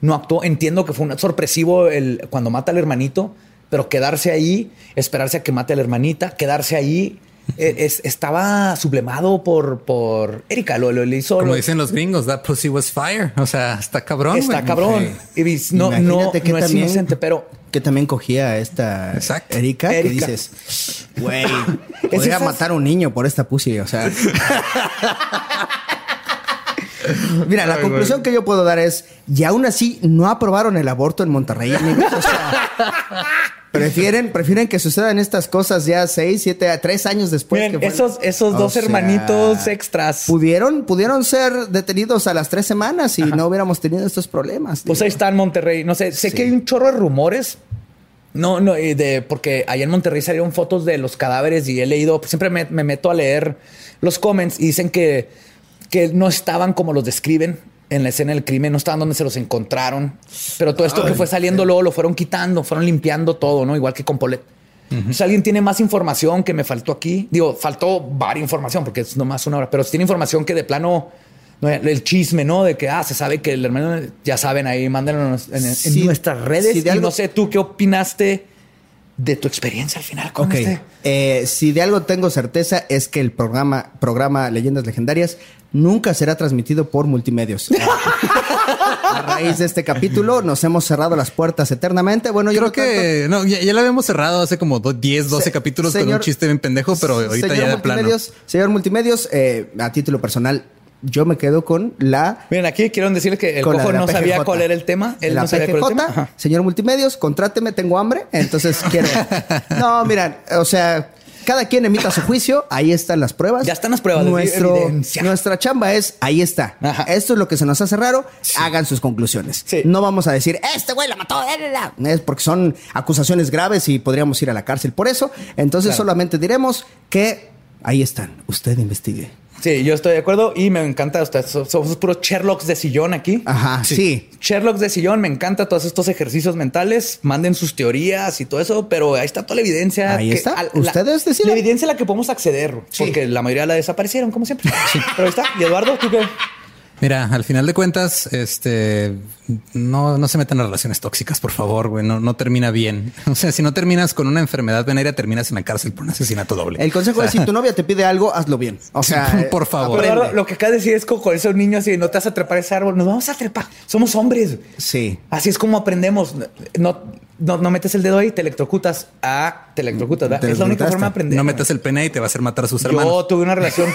[SPEAKER 1] no actuó. Entiendo que fue un sorpresivo el, cuando mata al hermanito, pero quedarse ahí, esperarse a que mate a la hermanita, quedarse ahí eh, estaba sublemado por, por Erika. Lo, lo, hizo.
[SPEAKER 2] Como dicen los gringos, that pussy was fire. O sea, está cabrón.
[SPEAKER 1] Está cabrón. Y no, no, que no es inocente, pero.
[SPEAKER 3] Que también cogía a esta Erika, que dices, güey, podría matar a un niño por esta pussy. O sea. Mira, la conclusión que yo puedo dar es, y aún así no aprobaron el aborto en Monterrey, amigos. O sea, Prefieren, prefieren que sucedan estas cosas ya seis, siete, tres años después.
[SPEAKER 1] esos, esos dos hermanitos extras.
[SPEAKER 3] Pudieron, pudieron ser detenidos a las tres semanas y no hubiéramos tenido estos problemas.
[SPEAKER 1] Pues ahí está en Monterrey. No sé, sé que hay un chorro de rumores. No, no, de, porque allá en Monterrey salieron fotos de los cadáveres y he leído, pues siempre me, me meto a leer los comments y dicen que, que no estaban como los describen en la escena del crimen, no estaban donde se los encontraron. Pero todo esto que fue saliendo luego lo fueron quitando, fueron limpiando todo, ¿no? Igual que con Polet. Si alguien tiene más información que me faltó aquí, digo, faltó varias información porque es nomás una hora, pero si tiene información que de plano, el chisme, ¿no? De que, ah, se sabe que el hermano, ya saben, ahí mándenlo en, nuestras redes. y no sé, tú qué opinaste de tu experiencia al final con este?
[SPEAKER 3] Eh, si de algo tengo certeza es que el programa, programa Leyendas Legendarias nunca será transmitido por multimedios. a raíz de este capítulo nos hemos cerrado las puertas eternamente. Bueno, yo
[SPEAKER 2] creo, que no, ya, lo habíamos cerrado hace como 10, 12 capítulos con un chiste bien pendejo, pero ahorita ya de plano.
[SPEAKER 3] Señor Multimedios, eh, a título personal, yo me quedo con la.
[SPEAKER 1] Miren, aquí quiero decirle que el cojo no sabía cuál era el tema. Él no sabía cuál era el tema.
[SPEAKER 3] Señor Multimedios, contráteme, tengo hambre. Entonces quiero. no, miren, o sea cada quien emita su juicio, ahí están las pruebas.
[SPEAKER 1] Ya están las pruebas.
[SPEAKER 3] nuestra chamba es, ahí está. Esto es lo que se nos hace raro, hagan sus conclusiones. No vamos a decir, este güey la mató, es porque son acusaciones graves y podríamos ir a la cárcel por eso. Entonces solamente diremos que ahí están, usted investigue.
[SPEAKER 1] Sí, yo estoy de acuerdo y me encanta. Ustedes somos puros Sherlocks de sillón aquí.
[SPEAKER 3] Ajá, sí.
[SPEAKER 1] Sherlocks de sillón, me encanta todos estos ejercicios mentales. Manden sus teorías y todo eso, pero ahí está toda la evidencia.
[SPEAKER 3] Ahí está. Ustedes deciden.
[SPEAKER 1] La evidencia a la que podemos acceder, porque la mayoría la desaparecieron, como siempre. Sí. Pero ahí está. Y Eduardo, ¿tú qué?
[SPEAKER 2] Mira, al final de cuentas, este no, no se metan en relaciones tóxicas, por favor, güey. No, no termina bien. O sea, si no terminas con una enfermedad venérea, terminas en la cárcel por un asesinato doble.
[SPEAKER 3] El consejo es si tu novia te pide algo, hazlo bien. O sea,
[SPEAKER 2] por favor.
[SPEAKER 1] lo que acaba de decir es con esos niños así, no te vas a trepar ese árbol, nos vamos a trepar. Somos hombres.
[SPEAKER 3] Sí.
[SPEAKER 1] Así es como aprendemos. No, no, no metes el dedo ahí, te electrocutas. Ah, te electrocutas. es la única forma de aprender.
[SPEAKER 2] No metes el pene y te va a hacer matar a sus hermanos.
[SPEAKER 1] Yo tuve una relación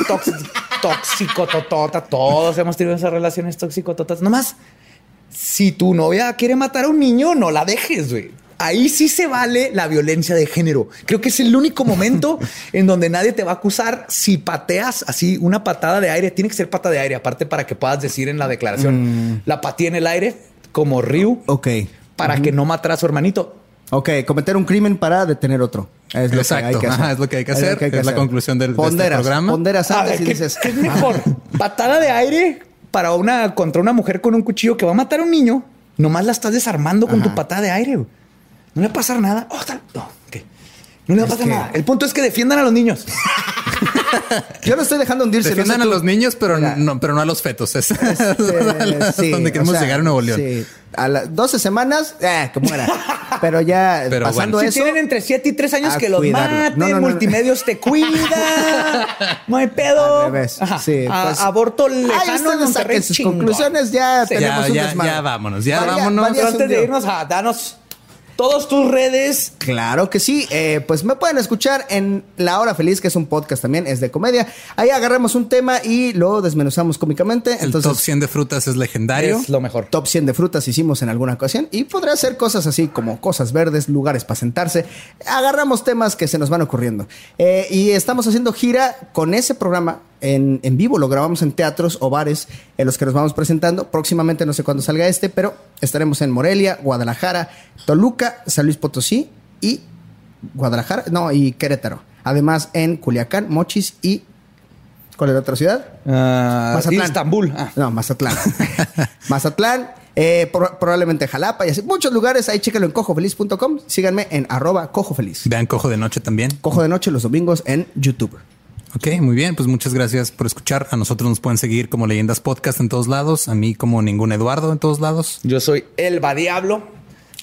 [SPEAKER 1] tóxico, totota. Todos hemos tenido esas relaciones tóxico, totas. Nomás, si tu novia quiere matar a un niño, no la dejes, güey. Ahí sí se vale la violencia de género. Creo que es el único momento en donde nadie te va a acusar si pateas así una patada de aire. Tiene que ser pata de aire, aparte para que puedas decir en la declaración, mm. la pateé en el aire como Ryu.
[SPEAKER 3] Ok
[SPEAKER 1] para que no matara a su hermanito.
[SPEAKER 3] Ok, cometer un crimen para detener otro.
[SPEAKER 2] Es lo Exacto. que hay que hacer. es lo que hay que hacer. Es, la conclusión del de este programa.
[SPEAKER 3] Ponderas antes y dices...
[SPEAKER 1] es mejor? ¿Patada de aire para una, contra una mujer con un cuchillo que va a matar a un niño? Nomás la estás desarmando con tu patada de aire. No le va a pasar nada. Oh, no, no le va a pasar nada. El punto es que defiendan a los niños.
[SPEAKER 3] Yo no estoy dejando hundirse.
[SPEAKER 2] Defiendan a los niños, pero no, pero no a los fetos. Es este, donde queremos llegar a Nuevo León. Sí.
[SPEAKER 3] A las 12 semanas, eh, que muera. Pero ya pero pasando eso.
[SPEAKER 1] Si tienen entre 7 y 3 años que los maten, multimedios te cuida. no hay pedo. Sí, pues, aborto lejano en
[SPEAKER 3] Monterrey. sus conclusiones ya tenemos
[SPEAKER 2] ya, un ya, vámonos, ya vámonos.
[SPEAKER 1] antes de irnos, a, danos todas tus redes.
[SPEAKER 3] Claro que sí. Eh, pues me pueden escuchar en La Hora Feliz, que es un podcast también, es de comedia. Ahí agarramos un tema y lo desmenuzamos cómicamente.
[SPEAKER 2] El top 100 de frutas es legendario.
[SPEAKER 1] Es lo mejor.
[SPEAKER 3] Top 100 de frutas hicimos en alguna ocasión y podrá ser cosas así como cosas verdes, lugares para sentarse. Agarramos temas que se nos van ocurriendo. Eh, y estamos haciendo gira con ese programa en, vivo, lo grabamos en teatros o bares en los que nos vamos presentando. Próximamente no sé cuándo salga este, pero estaremos en Morelia, Guadalajara, Toluca, San Luis Potosí y Guadalajara, no, y Querétaro. Además en Culiacán, Mochis y ¿cuál es la otra ciudad?
[SPEAKER 1] Uh, Mazatlán. Estambul.
[SPEAKER 3] Ah. No, Mazatlán. Mazatlán. Eh, probablemente Jalapa y así. Muchos lugares. Ahí chéquenlo en cojofeliz.com. Síganme en arroba cojofeliz.
[SPEAKER 2] Vean Cojo de Noche también.
[SPEAKER 3] Cojo de Noche los domingos en YouTube.
[SPEAKER 2] Ok, muy bien. Pues muchas gracias por escuchar. A nosotros nos pueden seguir como Leyendas Podcast en todos lados. A mí como ningún Eduardo en todos lados.
[SPEAKER 1] Yo soy Elba Diablo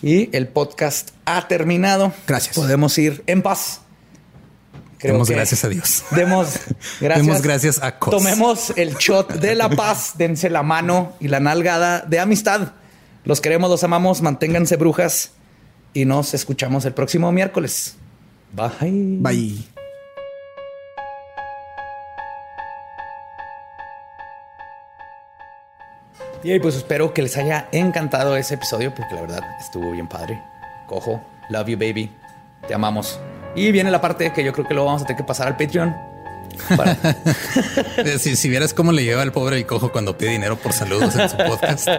[SPEAKER 1] y el podcast ha terminado.
[SPEAKER 3] Gracias.
[SPEAKER 1] Podemos ir en paz.
[SPEAKER 2] demos gracias a Dios.
[SPEAKER 1] Demos gracias.
[SPEAKER 2] demos gracias a Cos.
[SPEAKER 1] Tomemos el shot de la paz. Dense la mano y la nalgada de amistad. Los queremos, los amamos. Manténganse brujas y nos escuchamos el próximo miércoles. Bye.
[SPEAKER 3] Bye.
[SPEAKER 1] Y pues espero que les haya encantado ese episodio porque la verdad estuvo bien padre. Cojo, love you baby, te amamos. Y viene la parte que yo creo que lo vamos a tener que pasar al Patreon
[SPEAKER 2] si, vieras cómo le lleva al pobre el cojo cuando pide dinero por saludos en su podcast.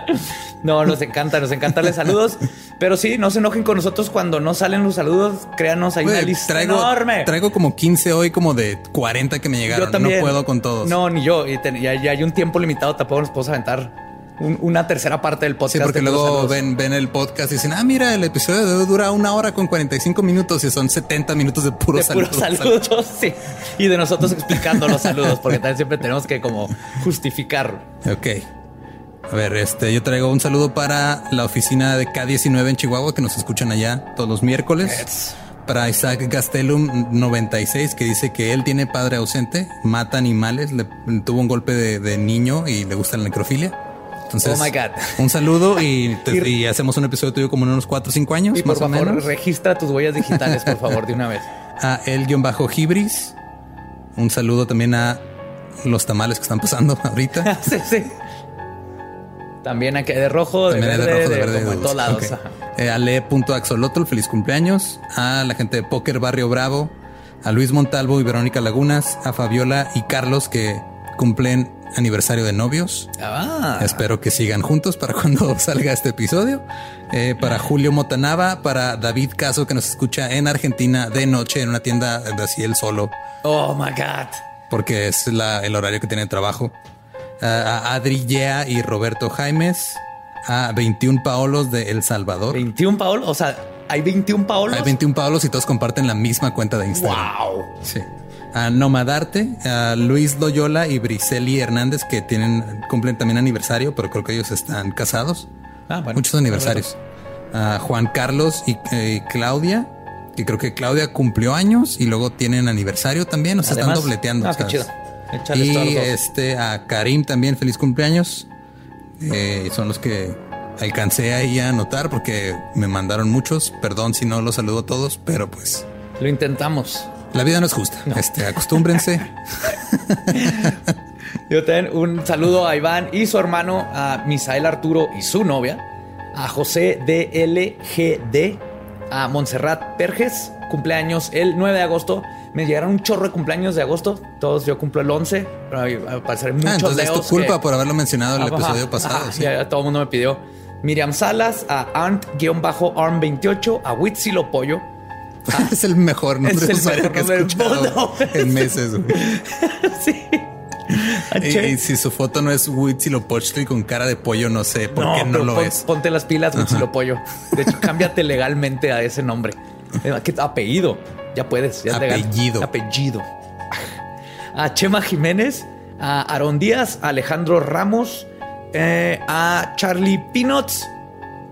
[SPEAKER 1] No, nos encanta, nos encanta los saludos. Pero sí, no se enojen con nosotros cuando no salen los saludos. Créanos, hay una lista
[SPEAKER 2] traigo,
[SPEAKER 1] enorme.
[SPEAKER 2] Traigo como 15 hoy, como de 40 que me llegaron. Yo también. No puedo con todos.
[SPEAKER 1] No, ni yo. Y ya, hay un tiempo limitado, tampoco nos podemos aventar una tercera parte del podcast.
[SPEAKER 2] Sí, porque luego ven, ven el podcast y dicen, ah, mira, el episodio de hoy dura una hora con 45 minutos y son 70 minutos de puros
[SPEAKER 1] saludos. saludos, sí. Y de nosotros explicando los saludos, porque también siempre tenemos que como justificarlo.
[SPEAKER 2] Ok. A ver, este, yo traigo un saludo para la oficina de K19 en Chihuahua, que nos escuchan allá todos los miércoles. Para Isaac Gastelum 96, que dice que él tiene padre ausente, mata animales, le, tuvo un golpe de, de niño y le gusta la necrofilia oh my God. Un saludo y, hacemos un episodio tuyo como en unos 4 o 5 años.
[SPEAKER 1] Y por favor, registra tus huellas digitales, por favor, de una vez.
[SPEAKER 2] A el guion bajo Hibris. Un saludo también a los tamales que están pasando ahorita.
[SPEAKER 1] sí, sí. También aquí de rojo, de verde, de, rojo, de, verde, como en todos lados.
[SPEAKER 2] Eh, a Le.axolotl, feliz cumpleaños. A la gente de Poker Barrio Bravo. A Luis Montalvo y Verónica Lagunas. A Fabiola y Carlos que cumplen aniversario de novios. Ah. Espero que sigan juntos para cuando salga este episodio. Eh, para Julio Motanava, para David Caso, que nos escucha en Argentina de noche en una tienda de así él solo.
[SPEAKER 1] Oh my God.
[SPEAKER 2] Porque es el horario que tiene de trabajo. a Adri Yea y Roberto Jaimes. A 21 Paolos de El Salvador.
[SPEAKER 1] 21 Paolos, o sea, hay 21 Paolos.
[SPEAKER 2] Hay 21 Paolos y todos comparten la misma cuenta de Instagram.
[SPEAKER 1] Wow.
[SPEAKER 2] Sí a Nomadarte, a Luis Loyola y Briseli Hernández, que tienen, cumplen también aniversario, pero creo que ellos están casados. Ah, bueno. Muchos aniversarios. A Juan Carlos y eh, Claudia, que creo que Claudia cumplió años y luego tienen aniversario también, o sea, están dobleteando. Ah, y este a Karim también, feliz cumpleaños. Eh, son los que alcancé ahí a anotar porque me mandaron muchos. Perdón si no los saludo a todos, pero pues.
[SPEAKER 1] Lo intentamos.
[SPEAKER 2] La vida no es justa. Este, acostúmbrense.
[SPEAKER 1] Yo tengo un saludo a Iván y su hermano, a Misael Arturo y su novia, a José DLGD, a Montserrat Perges, cumpleaños el 9 de agosto. Me llegaron un chorro de cumpleaños de agosto. Todos yo cumplo el 11, pero al parecer muchos ah, entonces
[SPEAKER 2] es tu culpa por haberlo mencionado en el episodio pasado.
[SPEAKER 1] Ya, todo el mundo me pidió. Miriam Salas, a Arnt-Arm28, a Witzilo Pollo,
[SPEAKER 2] es el mejor nombre es el que he escuchado en meses.
[SPEAKER 1] sí.
[SPEAKER 2] y, si su foto no es Huitzilopochtli con cara de pollo, no sé por qué no lo es.
[SPEAKER 1] Ponte las pilas, Huitzilopochtli. De hecho, cámbiate legalmente a ese nombre. Eh, ¿Qué apellido? Ya puedes. Ya
[SPEAKER 2] apellido.
[SPEAKER 1] Apellido. A Chema Jiménez, a Aaron Díaz, a Alejandro Ramos, eh, a Charlie Peanuts,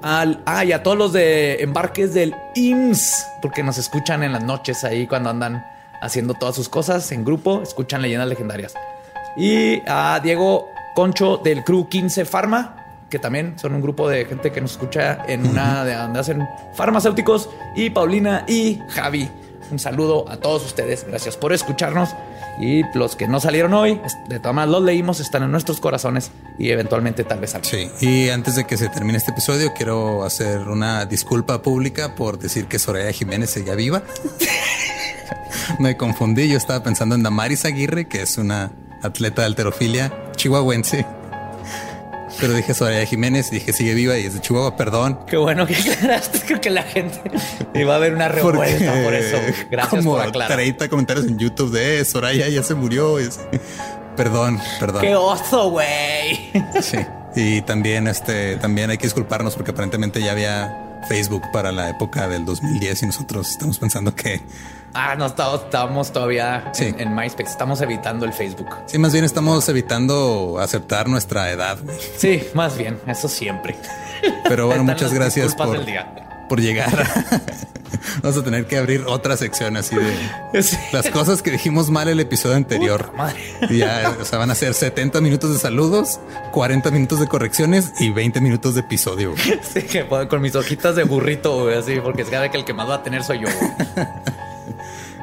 [SPEAKER 1] al, ah, y a todos los de embarques del IMSS, porque nos escuchan en las noches ahí cuando andan haciendo todas sus cosas en grupo, escuchan leyendas legendarias. Y a Diego Concho del Crew 15 Pharma, que también son un grupo de gente que nos escucha en una de donde hacen farmacéuticos, y Paulina y Javi. Un saludo a todos ustedes. Gracias por escucharnos. Y los que no salieron hoy, de todas maneras los leímos, están en nuestros corazones y eventualmente tal vez salgan.
[SPEAKER 2] Sí, y antes de que se termine este episodio, quiero hacer una disculpa pública por decir que Soraya Jiménez seguía viva. Me confundí, yo estaba pensando en Damaris Aguirre, que es una atleta de alterofilia chihuahuense pero dije Soraya Jiménez, dije sigue viva y es de Chihuahua, perdón.
[SPEAKER 1] Qué bueno que aclaraste. Creo que la gente iba a haber una revuelta por eso. Gracias como por aclarar.
[SPEAKER 2] 30 comentarios en YouTube de eh, Soraya ya se murió. Perdón, perdón.
[SPEAKER 1] Qué oso, güey.
[SPEAKER 2] Sí. Y también, este, también hay que disculparnos porque aparentemente ya había Facebook para la época del 2010 y nosotros estamos pensando que
[SPEAKER 1] Ah, no, estamos, todavía en, MySpace. Estamos evitando el Facebook.
[SPEAKER 2] Sí, más bien estamos evitando aceptar nuestra edad.
[SPEAKER 1] Sí, más bien, eso siempre.
[SPEAKER 2] Pero bueno, muchas gracias por, por llegar. Vamos a tener que abrir otra sección así de las cosas que dijimos mal el episodio anterior. Ya, o sea, van a ser 70 minutos de saludos, 40 minutos de correcciones y 20 minutos de episodio.
[SPEAKER 1] Sí, que con mis hojitas de burrito, así, porque es cada que el que más va a tener soy yo.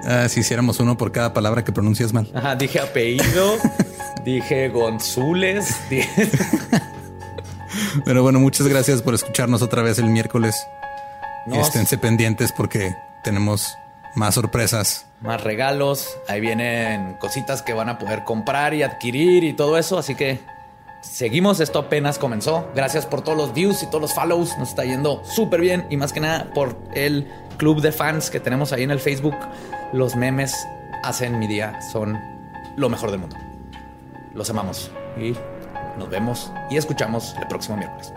[SPEAKER 2] Ah, si hiciéramos uno por cada palabra que pronuncias mal.
[SPEAKER 1] Ajá, dije apellido, dije Gonzules.
[SPEAKER 2] Pero bueno, muchas gracias por escucharnos otra vez el miércoles. Y esténse pendientes porque tenemos más sorpresas.
[SPEAKER 1] Más regalos. Ahí vienen cositas que van a poder comprar y adquirir y todo eso. Así que seguimos. Esto apenas comenzó. Gracias por todos los views y todos los follows. Nos está yendo súper bien. Y más que nada por el club de fans que tenemos ahí en el Facebook. Los memes hacen mi día, son lo mejor del mundo. Los amamos y nos vemos y escuchamos el próximo miércoles.